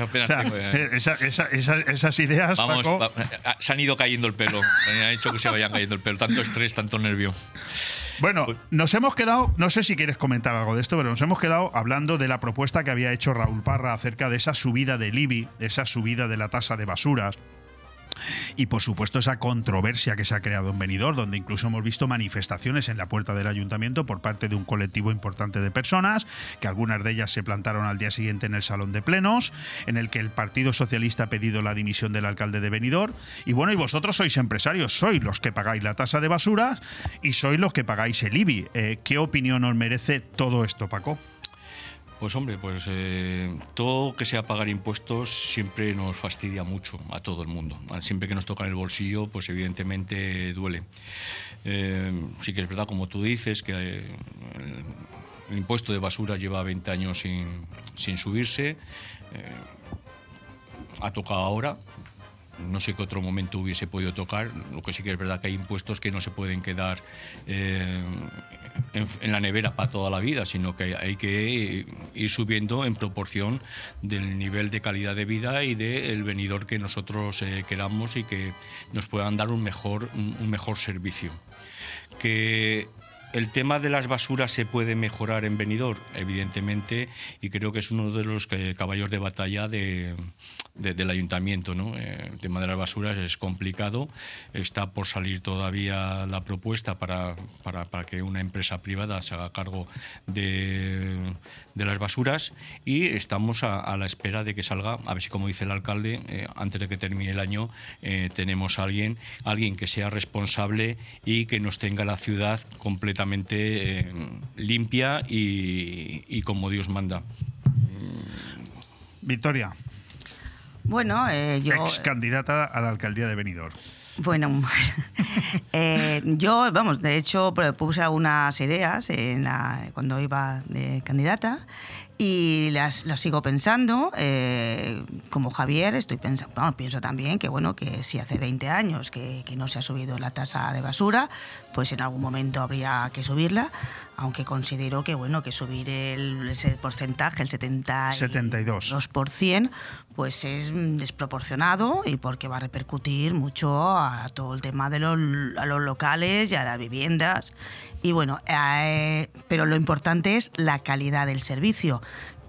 esas ideas, Paco, eh, se han ido cayendo el pelo, han hecho que se vayan cayendo el pelo, tanto estrés, tanto nervio. Bueno, nos hemos quedado, no sé si quieres comentar algo de esto, pero nos hemos quedado hablando de la propuesta que había hecho Raúl Parra acerca de esa subida del IBI, esa subida de la tasa de basuras. Y por supuesto esa controversia que se ha creado en Benidorm, donde incluso hemos visto manifestaciones en la puerta del ayuntamiento por parte de un colectivo importante de personas, que algunas de ellas se plantaron al día siguiente en el salón de plenos, en el que el Partido Socialista ha pedido la dimisión del alcalde de Benidorm. Y bueno, y vosotros sois empresarios, sois los que pagáis la tasa de basuras y sois los que pagáis el IBI. Eh, ¿Qué opinión os merece todo esto, Paco? Pues hombre, pues eh, todo que sea pagar impuestos siempre nos fastidia mucho a todo el mundo. Siempre que nos toca en el bolsillo, pues evidentemente duele. Eh, sí que es verdad, como tú dices, que eh, el, impuesto de basura lleva 20 años sin, subirse. Ha tocado ahora, no sé qué otro momento hubiese podido tocar. Lo que sí que es verdad que hay impuestos que no se pueden quedar en, la nevera para toda la vida, sino que hay que ir subiendo en proporción del nivel de calidad de vida y del venidor que nosotros eh, queramos y que nos puedan dar un mejor, un mejor servicio. Que el tema de las basuras se puede mejorar en Benidorm, evidentemente, y creo que es uno de los que- caballos de batalla de- de- del ayuntamiento. Eh, el tema de las basuras es complicado, está por salir todavía la propuesta para, para- que una empresa privada se haga cargo de, las basuras y estamos a, a la espera de que salga, a ver si como dice el alcalde, eh, antes de que termine el año eh, tenemos a alguien, alguien que sea responsable y que nos tenga la ciudad completamente eh, limpia y, y como Dios manda. Victoria, Bueno, eh, yo... ex candidata a la alcaldía de Benidorm. Bueno, eh, yo, vamos, de hecho puse algunas ideas en la- cuando iba de candidata y las, las sigo pensando. eh, como Javier, estoy pensando, bueno, pienso también que bueno, que si hace 20 años que, que no se ha subido la tasa de basura, pues en algún momento habría que subirla, aunque considero que bueno, que subir el, ese porcentaje, el 70 72. 2%, pues es desproporcionado y porque va a repercutir mucho a todo el tema de los, a los locales y a las viviendas. Y bueno, eh, pero lo importante es la calidad del servicio,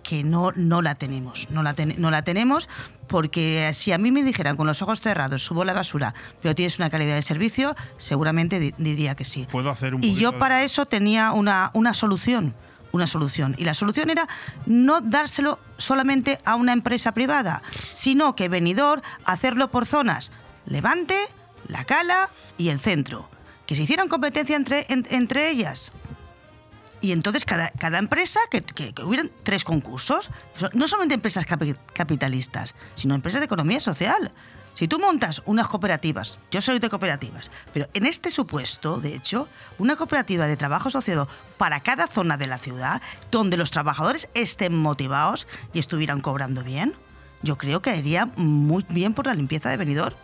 que no, no la tenemos. No la, ten- no la tenemos porque si a mí me dijeran con los ojos cerrados, subo la basura, pero tienes una calidad de servicio, seguramente di- diría que sí. Puedo hacer un Y yo de- para eso tenía una, una solución. Una solución. Y la solución era no dárselo solamente a una empresa privada, sino que venidor hacerlo por zonas. Levante, la cala y el centro. Que se hicieran competencia entre, en- entre ellas. Y entonces cada, cada empresa, que, que, hubieran tres concursos, So- no solamente empresas capi- capitalistas, sino empresas de economía social. Si tú montas unas cooperativas, yo soy de cooperativas, pero en este supuesto, de hecho, una cooperativa de trabajo asociado para cada zona de la ciudad, donde los trabajadores estén motivados y estuvieran cobrando bien, yo creo que haría muy bien por la limpieza de venidor.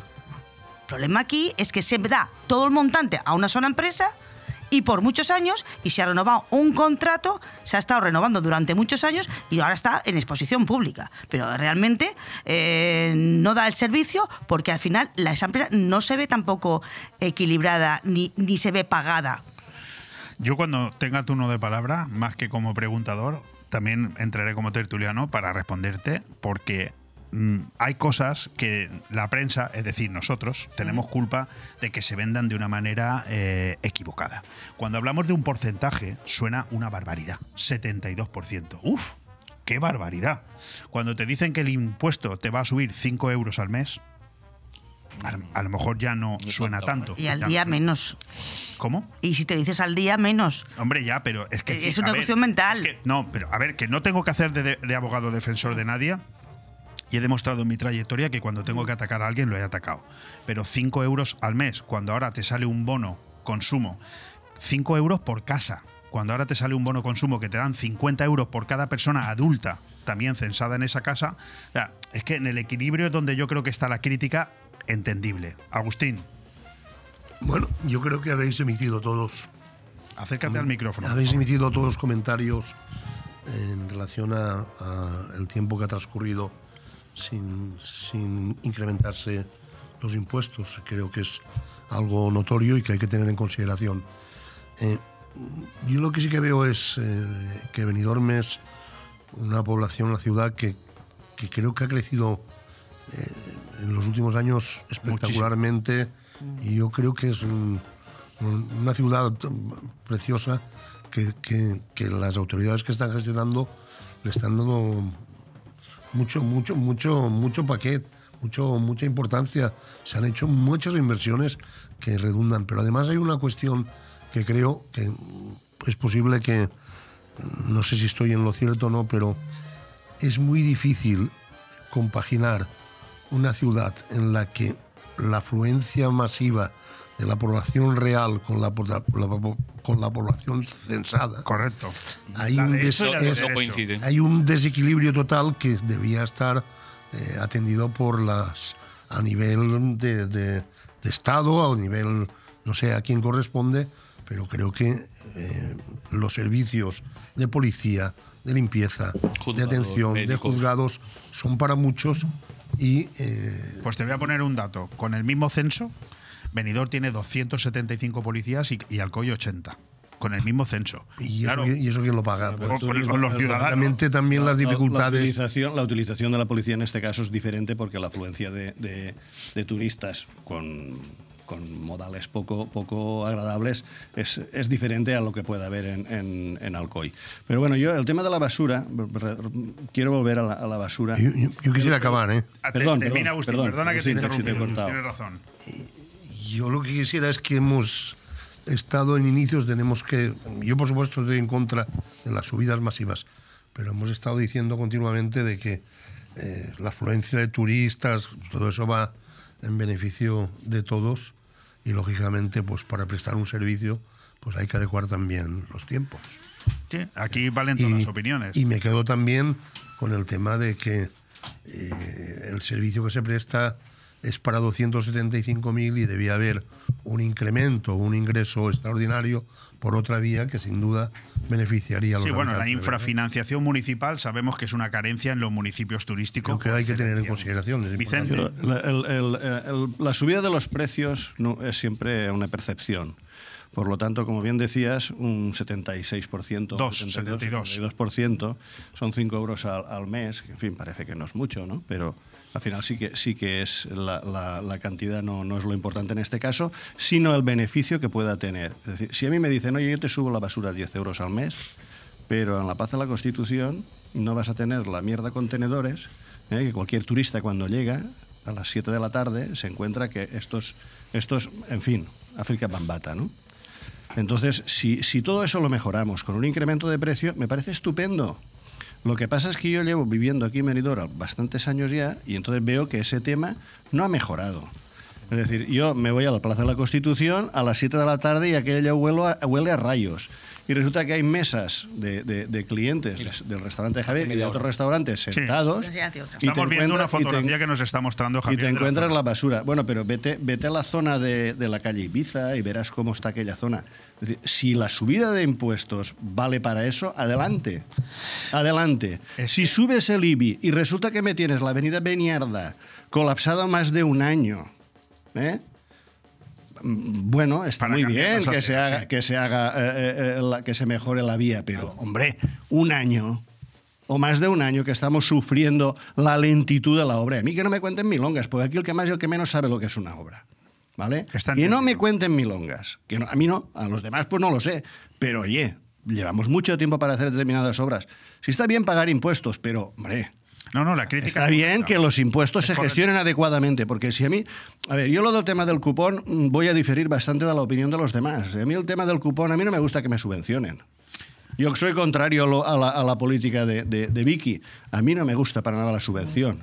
El problema aquí es que se da todo el montante a una sola empresa y por muchos años y se ha renovado un contrato, se ha estado renovando durante muchos años y ahora está en exposición pública. Pero realmente eh, no da el servicio porque al final la esa empresa no se ve tampoco equilibrada ni, ni se ve pagada. Yo cuando tenga turno de palabra, más que como preguntador, también entraré como tertuliano para responderte, porque hay cosas que la prensa, es decir, nosotros, tenemos culpa de que se vendan de una manera eh, equivocada. Cuando hablamos de un porcentaje, suena una barbaridad, 72%. ¡Uf! ¡Qué barbaridad! Cuando te dicen que el impuesto te va a subir 5 euros al mes, a, lo- a lo mejor ya no suena tanto. Y al no día menos. ¿Cómo? Y si te dices al día, menos. Hombre, ya, pero es que... Es a una ver, cuestión mental. es que- no, pero a ver, que no tengo que hacer de abogado defensor de nadie. Y he demostrado en mi trayectoria que cuando tengo que atacar a alguien lo he atacado. Pero 5 euros al mes, cuando ahora te sale un bono consumo, 5 euros por casa, cuando ahora te sale un bono consumo que te dan 50 euros por cada persona adulta también censada en esa casa, o sea, es que en el equilibrio es donde yo creo que está la crítica entendible. Agustín, Bueno, yo creo que habéis emitido todos. acércate al micrófono. Habéis emitido todos comentarios en relación a, a el tiempo que ha transcurrido sin, sin incrementarse los impuestos. Creo que es algo notorio y que hay que tener en consideración. Eh, yo lo que sí que veo es eh, que Benidorm es una población, una ciudad que, que creo que ha crecido eh, en los últimos años espectacularmente y yo creo que es un- un- una ciudad preciosa que, que- que las autoridades que están gestionando le están dando mucho, mucho, mucho, mucho paquete, mucho, mucha importancia. Se han hecho muchas inversiones que redundan, pero además hay una cuestión que creo que es posible que no sé si estoy en lo cierto o no, pero es muy difícil compaginar una ciudad en la que la afluencia masiva de la población real con la, la- la- con la población censada. Correcto. Hay La un, de des-. No hay un desequilibrio total que debía estar eh, atendido por las a nivel de, de- de Estado, a nivel, no sé a quién corresponde, pero creo que eh, los servicios de policía, de limpieza, de atención, de juzgados, son para muchos y eh, Pues te voy a poner un dato. Con el mismo censo, Benidorm tiene 275 policías y, y Alcoy 80. Con el mismo censo. ¿Y, Claro. eso, y eso quién lo paga? Pues o- o los ciudadanos. Realmente también las La- la- dificultades. La, utilización, la utilización de la policía en este caso es diferente porque la afluencia de, de- de turistas con, con modales poco, poco agradables es, es diferente a lo que puede haber en, en- en Alcoy. Pero bueno, yo el tema de la basura, quiero volver a la, a la basura. Yo, yo- yo quisiera acabar, ¿eh? Ah, Perdón, termina, perdón, Agustín, perdón, perdona que te si interrumpí. te he cortado. Tienes razón. Yo lo que quisiera es que hemos estado en inicios, tenemos que. Yo, por supuesto, estoy en contra de las subidas masivas, pero hemos estado diciendo continuamente de que eh, la afluencia de turistas, todo eso va en beneficio de todos y, lógicamente, pues para prestar un servicio, pues hay que adecuar también los tiempos. Sí, aquí valen todas las opiniones. Y me quedo también con el tema de que eh, el servicio que se presta es para 275.000 y debía haber un incremento, un ingreso extraordinario por otra vía que sin duda beneficiaría a los Sí, bueno, la infrafinanciación municipal sabemos que es una carencia en los municipios turísticos. Creo que hay que tener en consideración. es Vicente. La, el- el- el- la subida de los precios no, es siempre una percepción. Por lo tanto, como bien decías, un 76%, Dos, 72, 72% son 5 euros al, al mes, que en fin, parece que no es mucho, ¿no? Pero al final sí que, sí que es la, la- cantidad, no, no es lo importante en este caso, sino el beneficio que pueda tener. Es decir, si a mí me dicen, oye, yo te subo la basura 10 euros al mes, pero en la paz de la Constitución no vas a tener la mierda contenedores, ¿eh? que cualquier turista cuando llega a las 7 de la tarde se encuentra que estos, estos en fin, África Bambata, ¿no? Entonces, si, si todo eso lo mejoramos con un incremento de precio, me parece estupendo. Lo que pasa es que yo llevo viviendo aquí en Benidorm bastantes años ya y entonces veo que ese tema no ha mejorado. Es decir, yo me voy a la Plaza de la Constitución a las 7 de la tarde y aquello huele a, huele a rayos. Y resulta que hay mesas de, de- de clientes del restaurante de Javier y de otros restaurantes Sí. sentados. Ya, y te Estamos viendo una y te- fotografía que nos está mostrando y Javier. te de la encuentras la basura. Bueno, pero vete, vete a la zona de, de la calle Ibiza y verás cómo está aquella zona. Es decir, si la subida de impuestos vale para eso, adelante. Adelante. Si subes el IBI y resulta que me tienes la avenida Beniarda colapsada más de un año, ¿eh? Bueno, está Para muy bien que se haga, sí. que se haga, eh, eh, eh, la- que se mejore la vía, pero hombre, un año o más de un año que estamos sufriendo la lentitud de la obra. A mí que no me cuenten milongas, porque aquí el que más y el que menos sabe lo que es una obra. ¿Vale? que no me cuenten milongas. Que no- a mí no, a los demás pues no lo sé. Pero oye, llevamos mucho tiempo para hacer determinadas obras. Si está bien pagar impuestos, pero, hombre, No, no, la crítica. Está es bien que los impuestos Es se gestionen adecuadamente, porque si a mí, a ver, yo lo del tema del cupón mm, voy a diferir bastante de la opinión de los demás. A mí el tema del cupón, a mí no me gusta que me subvencionen. Yo soy contrario a la, a la política de, de- de Vicky. A mí no me gusta para nada la subvención.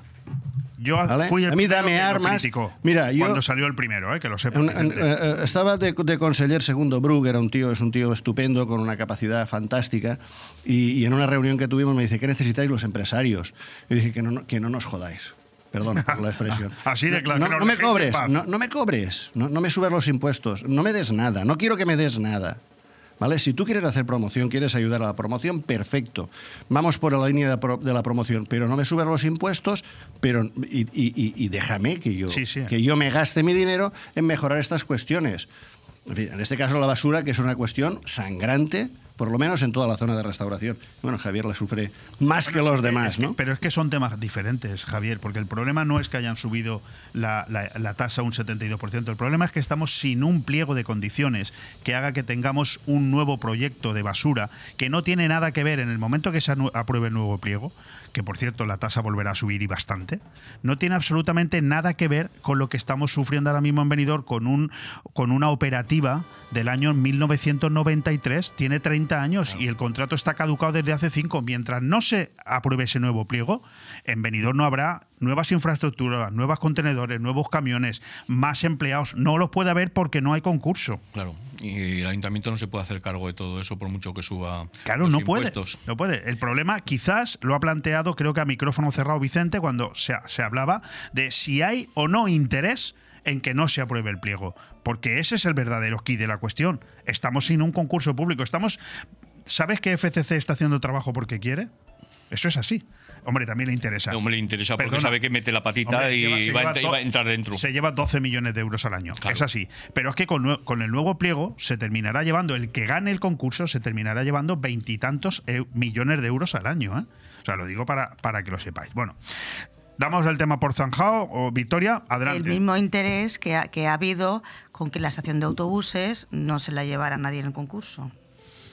Yo ¿Vale? fui el A mí primero dame que lo armas. criticó Mira, yo- cuando salió el primero, eh, que lo sepa. Eh, estaba de, de conseller segundo Brug, era un tío, es un tío estupendo, con una capacidad fantástica, y, y en una reunión que tuvimos me dice, ¿qué necesitáis los empresarios? Y dije, que no, que no nos jodáis. Perdón por la expresión. Así de claro, No, me cobres, no, no me cobres, no me subas los impuestos, no me des nada, no quiero que me des nada. ¿Vale? Si tú quieres hacer promoción, quieres ayudar a la promoción, perfecto. Vamos por la línea de, pro- de la promoción, pero no me subas los impuestos pero, y, y- y- y déjame que yo, Sí, sí. que yo me gaste mi dinero en mejorar estas cuestiones. En, fin, en este caso la basura, que es una cuestión sangrante, por lo menos en toda la zona de restauración. Bueno, Javier la sufre más que los demás, Es que- ¿no? Pero es que son temas diferentes, Javier, porque el problema no es que hayan subido la, la- la tasa un 72%, el problema es que estamos sin un pliego de condiciones que haga que tengamos un nuevo proyecto de basura que no tiene nada que ver en el momento que se apruebe el nuevo pliego, que por cierto la tasa volverá a subir y bastante, no tiene absolutamente nada que ver con lo que estamos sufriendo ahora mismo en Benidorm con, un, con una operativa del año 1993, tiene 30 30 años y el contrato está caducado desde hace 5. Mientras no se apruebe ese nuevo pliego, en Benidorm no habrá nuevas infraestructuras, nuevos contenedores, nuevos camiones, más empleados. No los puede haber porque no hay concurso. Claro, y el ayuntamiento no se puede hacer cargo de todo eso por mucho que suba Claro, los no puede. impuestos. No puede. El problema quizás lo ha planteado, creo que a micrófono cerrado Vicente, cuando se, se hablaba de si hay o no interés en que no se apruebe el pliego. Porque ese es el verdadero key de la cuestión. Estamos sin un concurso público. Estamos. ¿Sabes que FCC está haciendo trabajo porque quiere? Eso es así. Hombre, también le interesa. Hombre, le interesa porque Perdona. sabe que mete la patita Hombre, y lleva- se va, a lleva ent- do- va a entrar dentro. Se lleva 12 millones de euros al año. Es así. Pero es que con, nue- con el nuevo pliego se terminará llevando, el que gane el concurso se terminará llevando veintitantos eu- millones de euros al año. ¿eh? O sea, lo digo para, para que lo sepáis. Bueno, damos el tema por zanjado. O Victoria, adelante. El mismo interés que ha, que ha habido con que la estación de autobuses no se la llevara nadie en el concurso.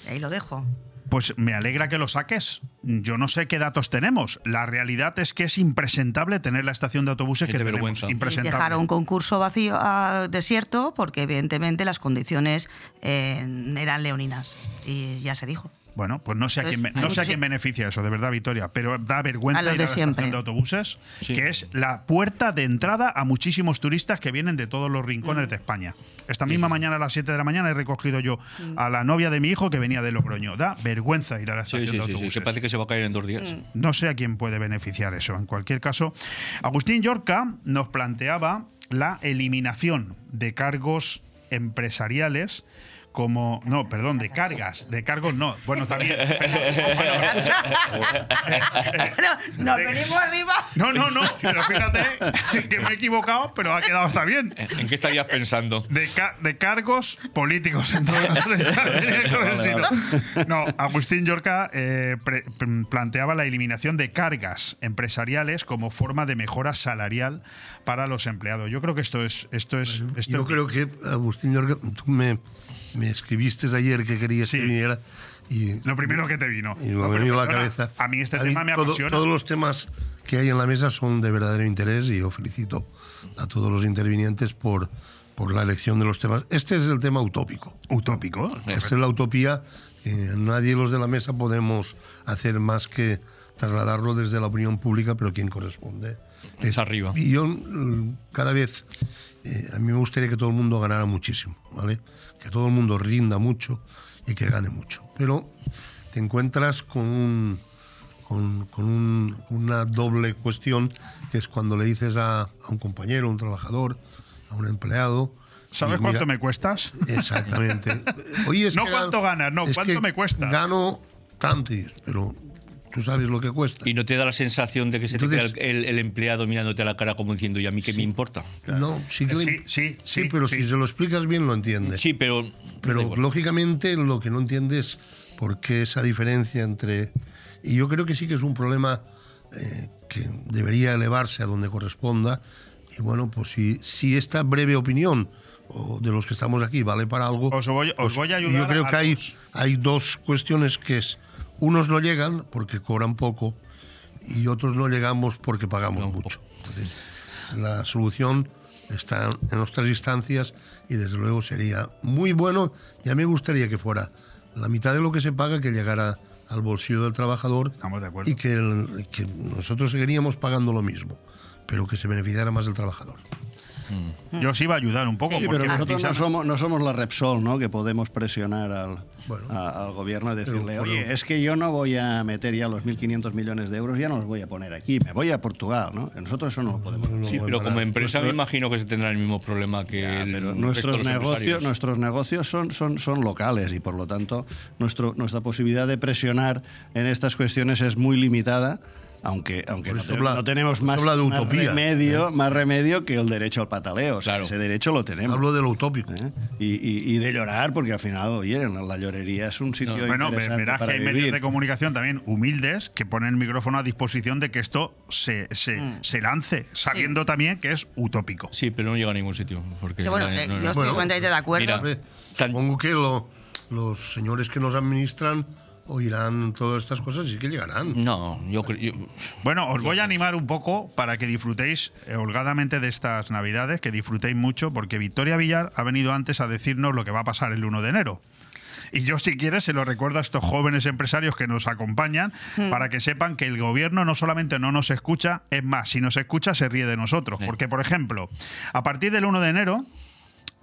Ahí lo dejo. Pues me alegra que lo saques. Yo no sé qué datos tenemos. La realidad es que es impresentable tener la estación de autobuses que tenemos. Impresentable. dejaron un concurso vacío, ah, desierto, porque evidentemente las condiciones eh, eran leoninas. Y ya se dijo. Bueno, pues no sé a quién, no sé a quién beneficia eso, de verdad, Victoria, pero da vergüenza A los ir de a la siempre. estación de autobuses, que es la puerta de entrada a muchísimos turistas que vienen de todos los Mm. rincones de España. Esta misma mañana a las 7 de la mañana he recogido yo a la novia de mi hijo que venía de Logroño. Da vergüenza ir a la estación sí, de sí, sí, autobuses. que parece que se va a caer en dos días. No sé a quién puede beneficiar eso. En cualquier caso, Agustín Yorca nos planteaba la eliminación de cargos empresariales como no, perdón, de cargas, de cargos no. Bueno, también. Nos venimos arriba. No, no, no, pero fíjate que me he equivocado, pero ha quedado hasta bien. ¿En qué estarías pensando? De, ca- de cargos políticos. entonces. No, Agustín Yorca eh, pre- p- planteaba la eliminación de cargas empresariales como forma de mejora salarial para los empleados. Yo creo que esto es. Esto es esto Yo creo que, Agustín, Llorca, tú me, me escribiste ayer que querías que viniera. Y, Lo primero que te vino. Y me venido a la cabeza. a mí este mí tema me todo- apasiona. Todos los temas que hay en la mesa son de verdadero interés y yo felicito a todos los intervinientes por, por la elección de los temas. Este es el tema utópico. ¿Utópico? Esta es la utopía que nadie los de la mesa podemos hacer más que trasladarlo desde la opinión pública, pero quien corresponde Es arriba. y yo mm, cada vez, eh, a mí me gustaría que todo el mundo ganara muchísimo, ¿vale? Que todo el mundo rinda mucho y que gane mucho. Pero te encuentras con, un- con, con un- una doble cuestión, que es cuando le dices a, a un compañero, a un trabajador, a un empleado... ¿Sabes mira- cuánto me cuestas? Exactamente. Oye, es no que cuánto gano- ganas, no, cuánto me cuesta. Gano tanto, pero tú sabes lo que cuesta. Y no te da la sensación de que se Entonces- te queda el, el- empleado mirándote a la cara como diciendo, ¿y a mí qué me importa? No, sí que Sí, sí, sí, pero si se lo explicas bien lo entiende. Sí, pero. Pero lógicamente lo que no entiende es por qué esa diferencia entre... Y yo creo que sí que es un problema eh, que debería elevarse a donde corresponda. Y bueno, pues si, si esta breve opinión o de los que estamos aquí vale para algo... Os voy, os pues voy a ayudar Yo creo a que hay, hay dos cuestiones que es... Unos no llegan porque cobran poco y otros no llegamos porque pagamos mucho. Entonces, la solución está en nuestras instancias y desde luego sería muy bueno. Ya me gustaría que fuera la mitad de lo que se paga que llegara al bolsillo del trabajador Estamos de acuerdo. y que, el- que nosotros seguiríamos pagando lo mismo, pero que se beneficiara más el trabajador. Yo os iba a ayudar un poco. Sí, porque pero nosotros no somos, no somos la Repsol, ¿no? Que podemos presionar al, a- al gobierno y decirle, pero- oye, es que yo no voy a meter ya los 1.500 millones de euros, ya no los voy a poner aquí, me voy a Portugal, ¿no? Nosotros eso no lo podemos hacer. Sí, pero como empresa me imagino que se tendrá el mismo problema que el Nuestros los negocios, nuestros negocios son, son, son locales y por lo tanto nuestro, nuestra posibilidad de presionar en estas cuestiones es muy limitada. Aunque, aunque Por no, te- habla- no tenemos más, habla de más utopía, remedio, ¿eh? más remedio que el derecho al pataleo. O sea, Ese derecho lo tenemos. Hablo de lo utópico. ¿eh? Y, y- y de llorar, porque al final, oye, la llorería es un sitio Bueno, ve- interesante verás que para hay vivir. medios de comunicación también humildes que ponen el micrófono a disposición de que esto se, se, Mm. se lance, sabiendo también que es utópico. Sí, pero no llega a ningún sitio. Porque Sí, bueno, no- eh, no- yo no- estoy completamente de acuerdo. Mira, Supongo que lo- los señores que nos administran oirán todas estas cosas y que llegarán. No, yo creo. Bueno, os voy a animar un poco para que disfrutéis eh, holgadamente de estas Navidades, que disfrutéis mucho, porque Victoria Villar ha venido antes a decirnos lo que va a pasar el 1 de enero. Y yo, si quieres, se lo recuerdo a estos jóvenes empresarios que nos acompañan Hmm. para que sepan que el gobierno no solamente no nos escucha, es más, si nos escucha, se ríe de nosotros. Porque, por ejemplo, a partir del 1 de enero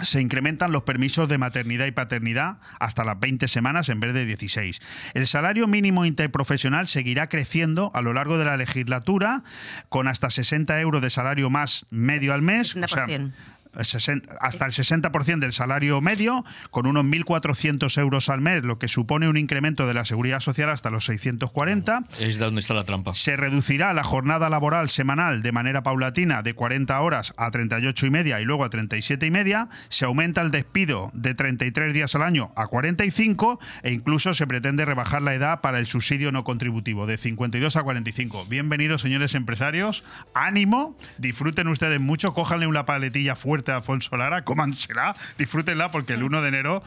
se incrementan los permisos de maternidad y paternidad hasta las 20 semanas en vez de 16. El salario mínimo interprofesional seguirá creciendo a lo largo de la legislatura con hasta 60 euros de salario más medio al mes. o sea, 60%. 60 hasta el 60% del salario medio, con unos 1.400 euros al mes, lo que supone un incremento de la seguridad social hasta los 640. Es de donde está la trampa. Se reducirá la jornada laboral semanal de manera paulatina de 40 horas a 38 y media y luego a 37 y media. Se aumenta el despido de 33 días al año a 45 e incluso se pretende rebajar la edad para el subsidio no contributivo de 52 a 45. Bienvenidos, señores empresarios. Ánimo, disfruten ustedes mucho, cójanle una paletilla fuerte a Alfonso Lara, cómansela, disfrútenla porque el 1 de enero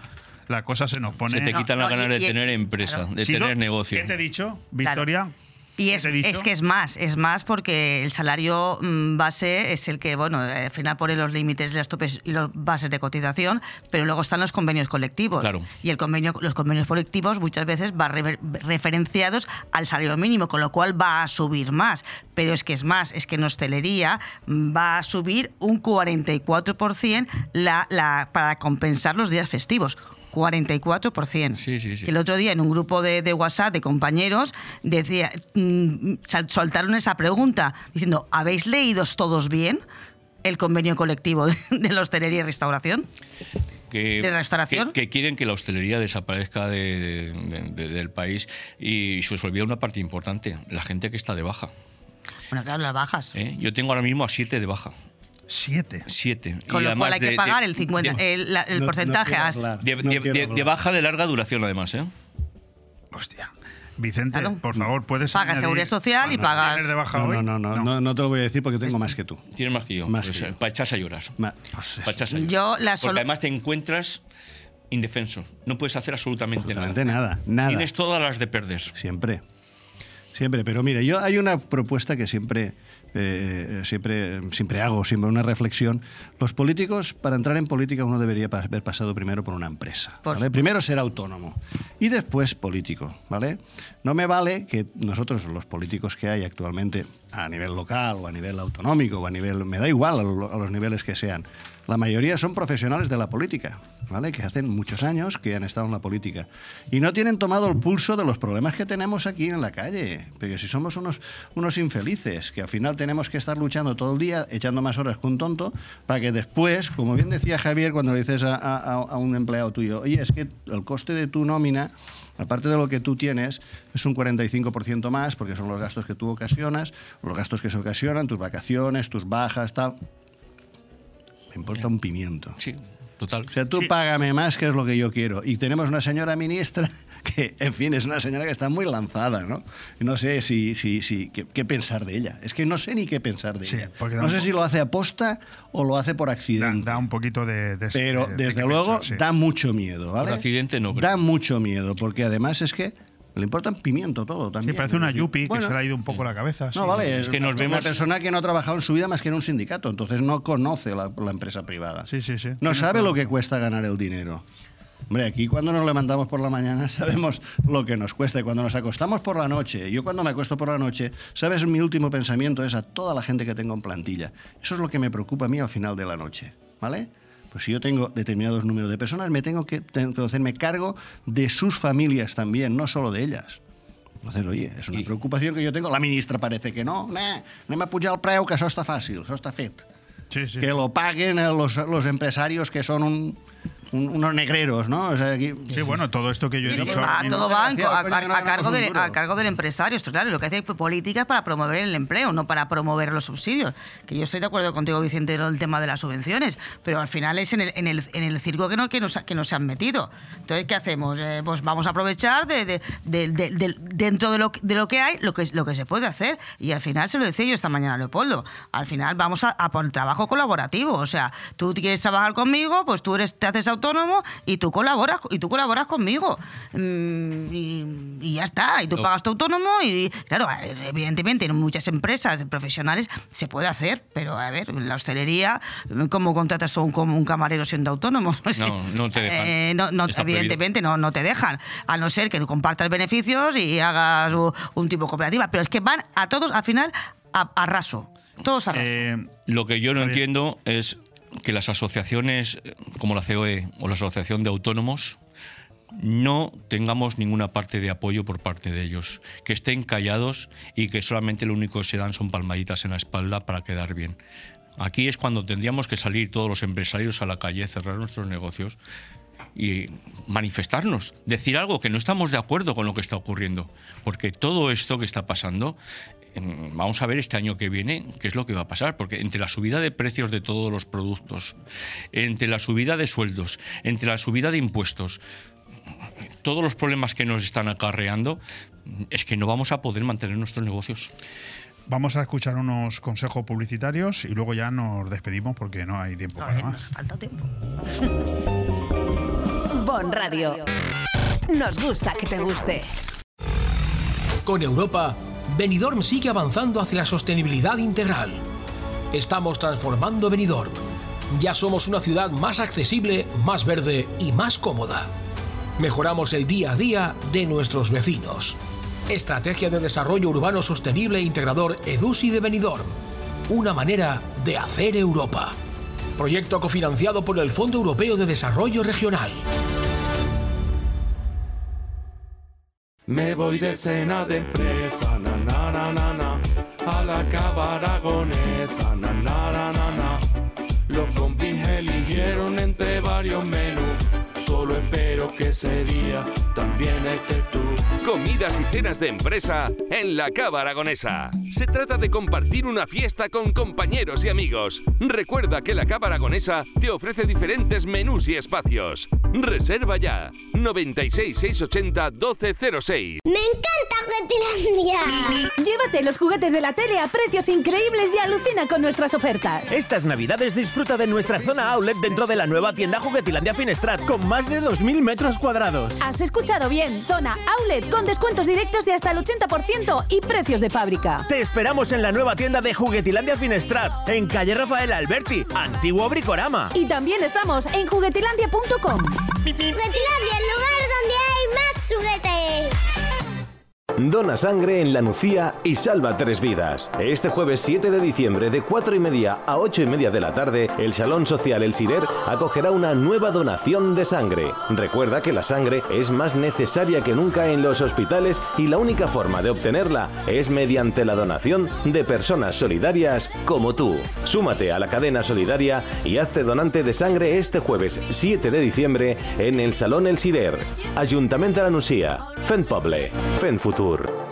la cosa se nos pone. Se te quitan las ganas de tener empresa, de Si no, tener negocio. ¿Qué te he dicho, Victoria? Y ¿Qué es, es que es más, es más porque el salario mm, base es el que, bueno, al final pone los límites, las topes y las bases de cotización, pero luego están los convenios colectivos. Claro. Y el convenio, los convenios colectivos muchas veces van referenciados al salario mínimo, con lo cual va a subir más. Pero es que es más, es que en hostelería mm, va a subir un 44% la, la, para compensar los días festivos. 44%. Sí, sí, sí. El otro día en un grupo de, de WhatsApp de compañeros decía, mm, sal- soltaron esa pregunta diciendo, ¿habéis leído todos bien el convenio colectivo de, de la hostelería y restauración? que, ¿De restauración? Que, que quieren que la hostelería desaparezca de- de- de- del país y se os olvida una parte importante, la gente que está de baja. Bueno, claro, las bajas. ¿eh? Yo tengo ahora mismo a siete de baja. ¿Siete? Siete. Con Y lo cual hay que de- pagar de- el, 50, de- el, la- el No- no porcentaje. hasta- hablar. de, No de- baja de larga duración, además. ¿eh? Hostia. Vicente, Claro. por favor, puedes Pagas añadir- seguridad social y ¿Cuántos pagas- tienes de baja No, hoy? no, no, no, no, no te lo voy a decir porque tengo más que tú. Tienes más que yo. Más Pues, que eh, yo. para echarse a llorar. Ma- pues eso. Para echarse a llorar. Yo la Porque además te encuentras indefenso. No puedes hacer absolutamente, Absolutamente nada. nada, nada. Tienes todas las de perder. Siempre. Siempre, pero mire, yo hay una propuesta que siempre, eh, siempre, siempre hago, siempre una reflexión. Los políticos, para entrar en política, uno debería haber pasado primero por una empresa. Por ¿vale? Primero ser autónomo y después político, ¿vale? No me vale que nosotros, los políticos que hay actualmente, a nivel local o a nivel autonómico o a nivel, me da igual a, lo- a los niveles que sean, la mayoría son profesionales de la política, ¿vale? Que hacen muchos años que han estado en la política. Y no tienen tomado el pulso de los problemas que tenemos aquí en la calle, porque si somos unos, unos infelices, que al final tenemos que estar luchando todo el día, echando más horas que un tonto, para que después, como bien decía Javier cuando le dices a, a- a un empleado tuyo, oye, es que el coste de tu nómina aparte de lo que tú tienes, es un 45% más, porque son los gastos que tú ocasionas, los gastos que se ocasionan, tus vacaciones, tus bajas, tal. Me importa un pimiento. Sí, total. O sea, tú págame más, que es lo que yo quiero. Y tenemos una señora ministra que, en fin, es una señora que está muy lanzada, ¿no? No sé si, si, si qué, qué pensar de ella. Es que no sé ni qué pensar de Sí, ella. No sé si lo hace aposta o lo hace por accidente. Da un poquito de... de- Pero de- de desde luego pensar, sí. da mucho miedo, ¿vale? Por accidente no creo. Da mucho miedo, porque además es que le importa un pimiento todo Sí, también. parece una yupi bueno, que se le ha ido un poco la cabeza. No, sí. vale, Es que nos una vemos- persona que no ha trabajado en su vida más que en un sindicato, entonces no conoce la, la empresa privada. Sí, sí, sí. No sabe lo que cuesta ganar el dinero. Hombre, aquí cuando nos levantamos por la mañana sabemos lo que nos cuesta y cuando nos acostamos por la noche, yo cuando me acuesto por la noche, sabes, mi último pensamiento es a toda la gente que tengo en plantilla. Eso es lo que me preocupa a mí al final de la noche, ¿vale? Pues si yo tengo determinados números de personas, me tengo que, tengo que hacerme cargo de sus familias también, no solo de ellas. Entonces, oye, és una preocupació que jo tengo. La ministra parece que no. Nah, anem a pujar el preu, que això està fàcil, això està fet. Sí, sí. Que lo paguen eh, los, los empresarios que son un, un- unos negreros, ¿no? O sea, aquí, Sí, bueno, todo esto que yo he Sí, dicho... va, todo desgraciado, a, a- a cargo duro. a cargo del empresario. Esto, claro, lo que hace políticas para promover el empleo, no para promover los subsidios. Que yo estoy de acuerdo contigo, Vicente, en el tema de las subvenciones, pero al final es en el, en el, en el circo que, no, que, nos, que nos se han metido. Entonces, ¿qué hacemos? Eh, pues vamos a aprovechar de, de- de- de- de- dentro de lo, que- de lo que hay, lo que, lo que se puede hacer. Y al final, se lo decía yo esta mañana a Leopoldo, al final vamos a, a por el trabajo colaborativo. O sea, tú quieres trabajar conmigo, pues tú eres, te haces, au- autónomo y tú colaboras y tú colaboras conmigo. Mm, y, y ya está. Y tú No. pagas tu autónomo y, claro, evidentemente en muchas empresas profesionales se puede hacer, pero a ver, en la hostelería, ¿cómo contratas a un, como un camarero siendo autónomo? No, no te dejan. Eh, no, no, Está prohibido. evidentemente no, no te dejan, a no ser que tú compartas beneficios y hagas un tipo de cooperativa. Pero es que van a todos al final a, a raso. Todos a raso. Eh, Lo que yo no entiendo es que las asociaciones eh, como la COE o la Asociación de Autónomos no tengamos ninguna parte de apoyo por parte de ellos, que estén callados y que solamente lo único que se dan son palmaditas en la espalda para quedar bien. Aquí es cuando tendríamos que salir todos los empresarios a la calle, cerrar nuestros negocios y manifestarnos, decir algo que no estamos de acuerdo con lo que está ocurriendo, porque todo esto que está pasando, vamos a ver este año que viene qué es lo que va a pasar, porque entre la subida de precios de todos los productos, entre la subida de sueldos, entre la subida de impuestos, todos los problemas que nos están acarreando, es que no vamos a poder mantener nuestros negocios. Vamos a escuchar unos consejos publicitarios y luego ya nos despedimos porque no hay tiempo para más. Falta tiempo. Bon Radio. Nos gusta que te guste. Con Europa, Benidorm sigue avanzando hacia la sostenibilidad integral. Estamos transformando Benidorm. Ya somos una ciudad más accesible, más verde y más cómoda. Mejoramos el día a día de nuestros vecinos. Estrategia de Desarrollo Urbano Sostenible e Integrador EDUSI de Benidorm. Una manera de hacer Europa. Proyecto cofinanciado por el Fondo Europeo de Desarrollo Regional. Me voy de cena de empresa, na na na na na, a la cava aragonesa, na na na na na. Los compis eligieron entre varios solo espero que ese día también estés tú. Comidas y cenas de empresa en la Cava Aragonesa. Se trata de compartir una fiesta con compañeros y amigos. Recuerda que la Cava Aragonesa te ofrece diferentes menús y espacios. Reserva ya 96 680 1206. ¡Me encanta Juguetilandia! Llévate los juguetes de la tele a precios increíbles y alucina con nuestras ofertas. Estas navidades disfruta de nuestra zona outlet dentro de la nueva tienda Juguetilandia Finestrat con más de 2.000 metros cuadrados. Has escuchado bien, zona outlet con descuentos directos de hasta el 80% y precios de fábrica. Te esperamos en la nueva tienda de Juguetilandia Finestrat, en calle Rafael Alberti, antiguo Bricorama. Y también estamos en juguetilandia.com. Juguetilandia, el lugar donde hay más juguetes. Dona sangre en la Nucía y salva tres vidas. Este jueves 7 de diciembre de 4 y media a 8 y media de la tarde, el Salón Social El Sirer acogerá una nueva donación de sangre. Recuerda que la sangre es más necesaria que nunca en los hospitales y la única forma de obtenerla es mediante la donación de personas solidarias como tú. Súmate a la cadena solidaria y hazte donante de sangre este jueves 7 de diciembre en el Salón El Sirer. Ayuntamiento de la Nucía. Fent Poble. Timur.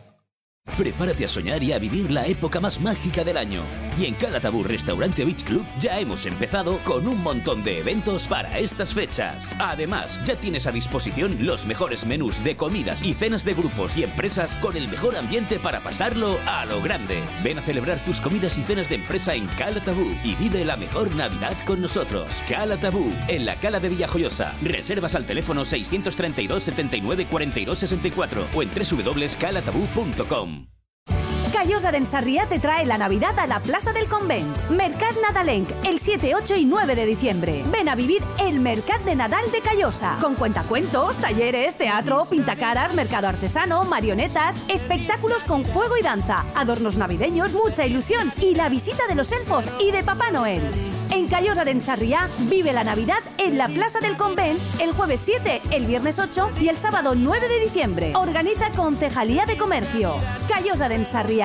Prepárate a soñar y a vivir la época más mágica del año. Y en Calatabú Restaurante Beach Club ya hemos empezado con un montón de eventos para estas fechas. Además, ya tienes a disposición los mejores menús de comidas y cenas de grupos y empresas con el mejor ambiente para pasarlo a lo grande. Ven a celebrar tus comidas y cenas de empresa en Calatabú y vive la mejor Navidad con nosotros. Calatabú, en la Cala de Villajoyosa. Reservas al teléfono 632 79 42 64 o en www.calatabú.com. Callosa de Sarriá te trae la Navidad a la Plaza del Convent. Mercat Nadalenc, el 7, 8 y 9 de diciembre. Ven a vivir el Mercat de Nadal de Callosa. Con cuentacuentos, talleres, teatro, pintacaras, mercado artesano, marionetas, espectáculos con fuego y danza, adornos navideños, mucha ilusión y la visita de los elfos y de Papá Noel. En Callosa de Sarriá vive la Navidad en la Plaza del Convent el jueves 7, el viernes 8 y el sábado 9 de diciembre. Organiza Concejalía de Comercio. Callosa de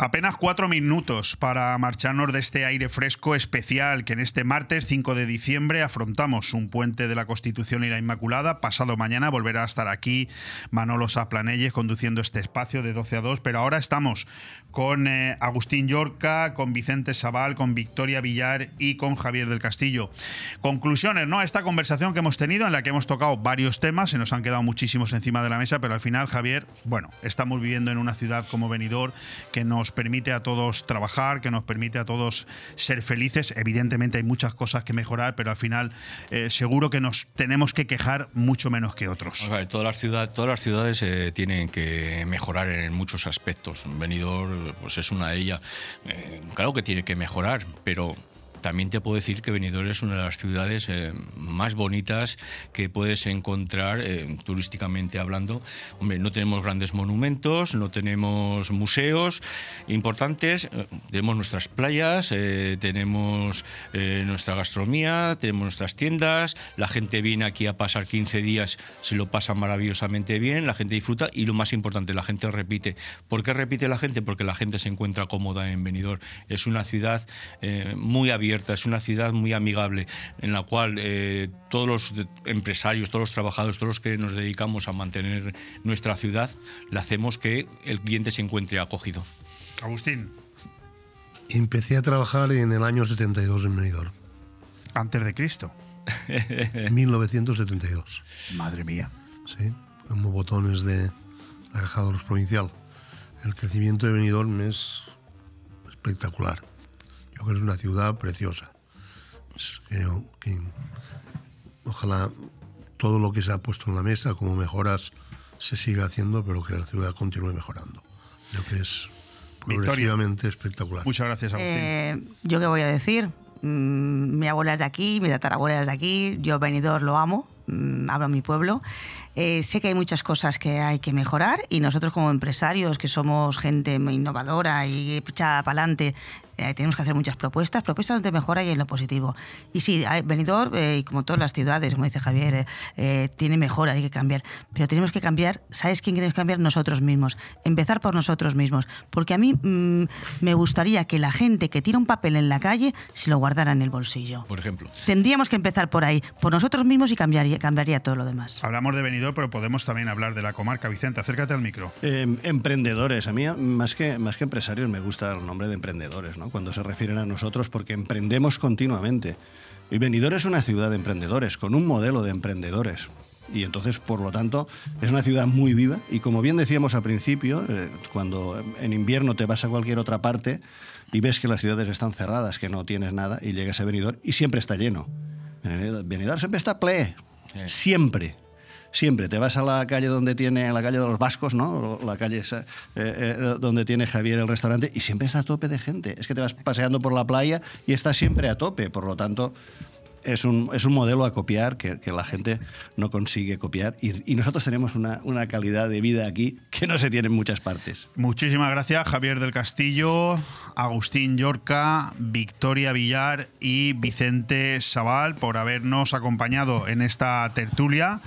Apenas cuatro minutos para marcharnos de este aire fresco especial que en este martes 5 de diciembre afrontamos un puente de la Constitución y la Inmaculada. Pasado mañana volverá a estar aquí Manolo Saplanelles conduciendo este espacio de 12 a 2, pero ahora estamos con eh, Agustín Yorca, con Vicente Sabal, con Victoria Villar y con Javier del Castillo. Conclusiones, ¿no? Esta conversación que hemos tenido en la que hemos tocado varios temas, se nos han quedado muchísimos encima de la mesa, pero al final, Javier, bueno, estamos viviendo en una ciudad como Benidorm que nos permite a todos trabajar, que nos permite a todos ser felices. Evidentemente hay muchas cosas que mejorar, pero al final eh, seguro que nos tenemos que quejar mucho menos que otros. Todas, las ciudades, todas las ciudades tienen que mejorar en muchos aspectos. Benidorm pues es una de ellas. Eh, claro que tiene que mejorar, pero también te puedo decir que Benidorm es una de las ciudades eh, más bonitas que puedes encontrar eh, turísticamente hablando. Hombre, no tenemos grandes monumentos, no tenemos museos importantes, eh, tenemos nuestras playas, tenemos nuestra gastronomía, tenemos nuestras tiendas, la gente viene aquí a pasar 15 días, se lo pasa maravillosamente bien, la gente disfruta y lo más importante, la gente repite. ¿Por qué repite la gente? Porque la gente se encuentra cómoda en Benidorm. Es una ciudad muy abierta es una ciudad muy amigable en la cual eh, todos los empresarios, todos los trabajadores, todos los que nos dedicamos a mantener nuestra ciudad, le hacemos que el cliente se encuentre acogido. Agustín. Empecé a trabajar en el año 72 en Benidorm. Antes de Cristo. 1972. Madre mía. Sí, como botones de la Caja de los Provincial. El crecimiento de Benidorm es espectacular. Yo creo que es una ciudad preciosa. Creo que ojalá todo lo que se ha puesto en la mesa como mejoras se siga haciendo, pero que la ciudad continúe mejorando. Creo que es progresivamente espectacular. Muchas gracias, Agustín. Eh, ¿Yo qué voy a decir? Mm, mi abuela es de aquí, mi tatarabuela es de aquí, yo venidor lo amo, mm, hablo a mi pueblo. Eh, sé que hay muchas cosas que hay que mejorar y nosotros como empresarios, que somos gente muy innovadora y echada para adelante, eh, tenemos que hacer muchas propuestas, propuestas de mejora y en lo positivo. Y sí, Benidorm, eh, como todas las ciudades, como dice Javier, eh, tiene mejora, hay que cambiar. Pero tenemos que cambiar, ¿sabes quién tenemos que cambiar? Nosotros mismos. Empezar por nosotros mismos. Porque a mí mm, me gustaría que la gente que tira un papel en la calle se lo guardara en el bolsillo. Por ejemplo. Tendríamos que empezar por ahí, por nosotros mismos y cambiaría, cambiaría todo lo demás. Hablamos de Benidorm, pero podemos también hablar de la comarca. Vicente, acércate al micro. emprendedores. A mí, más que, más que empresarios, me gusta el nombre de emprendedores, ¿no? Cuando se refieren a nosotros, porque emprendemos continuamente. Y Benidorm es una ciudad de emprendedores, con un modelo de emprendedores. Y entonces, por lo tanto, es una ciudad muy viva. Y como bien decíamos al principio, eh, cuando en invierno te vas a cualquier otra parte y ves que las ciudades están cerradas, que no tienes nada, y llegas a Benidorm y siempre está lleno. Benidorm siempre está ple, siempre siempre. Te vas a la calle donde tiene, la calle de los Vascos, ¿no? La calle eh, eh, donde tiene Javier el restaurante y siempre está a tope de gente. Es que te vas paseando por la playa y está siempre a tope. Por lo tanto, es un, es un modelo a copiar que, la gente no consigue copiar y, y nosotros tenemos una, una, calidad de vida aquí que no se tiene en muchas partes. Muchísimas gracias Javier del Castillo, Agustín Yorca, Victoria Villar y Vicente Sabal por habernos acompañado en esta tertulia.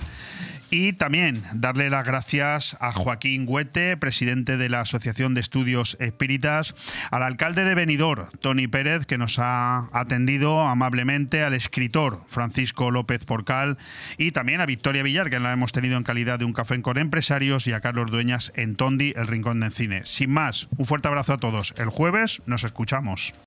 Y también darle las gracias a Joaquín Huete, presidente de la Asociación de Estudios Espíritas, al alcalde de Benidorm, Tony Pérez, que nos ha atendido amablemente, al escritor Francisco López Porcal y también a Victoria Villar, que la hemos tenido en calidad de un café con empresarios, y a Carlos Dueñas en Tondi, el Rincón del Cine. Sin más, un fuerte abrazo a todos. El jueves nos escuchamos.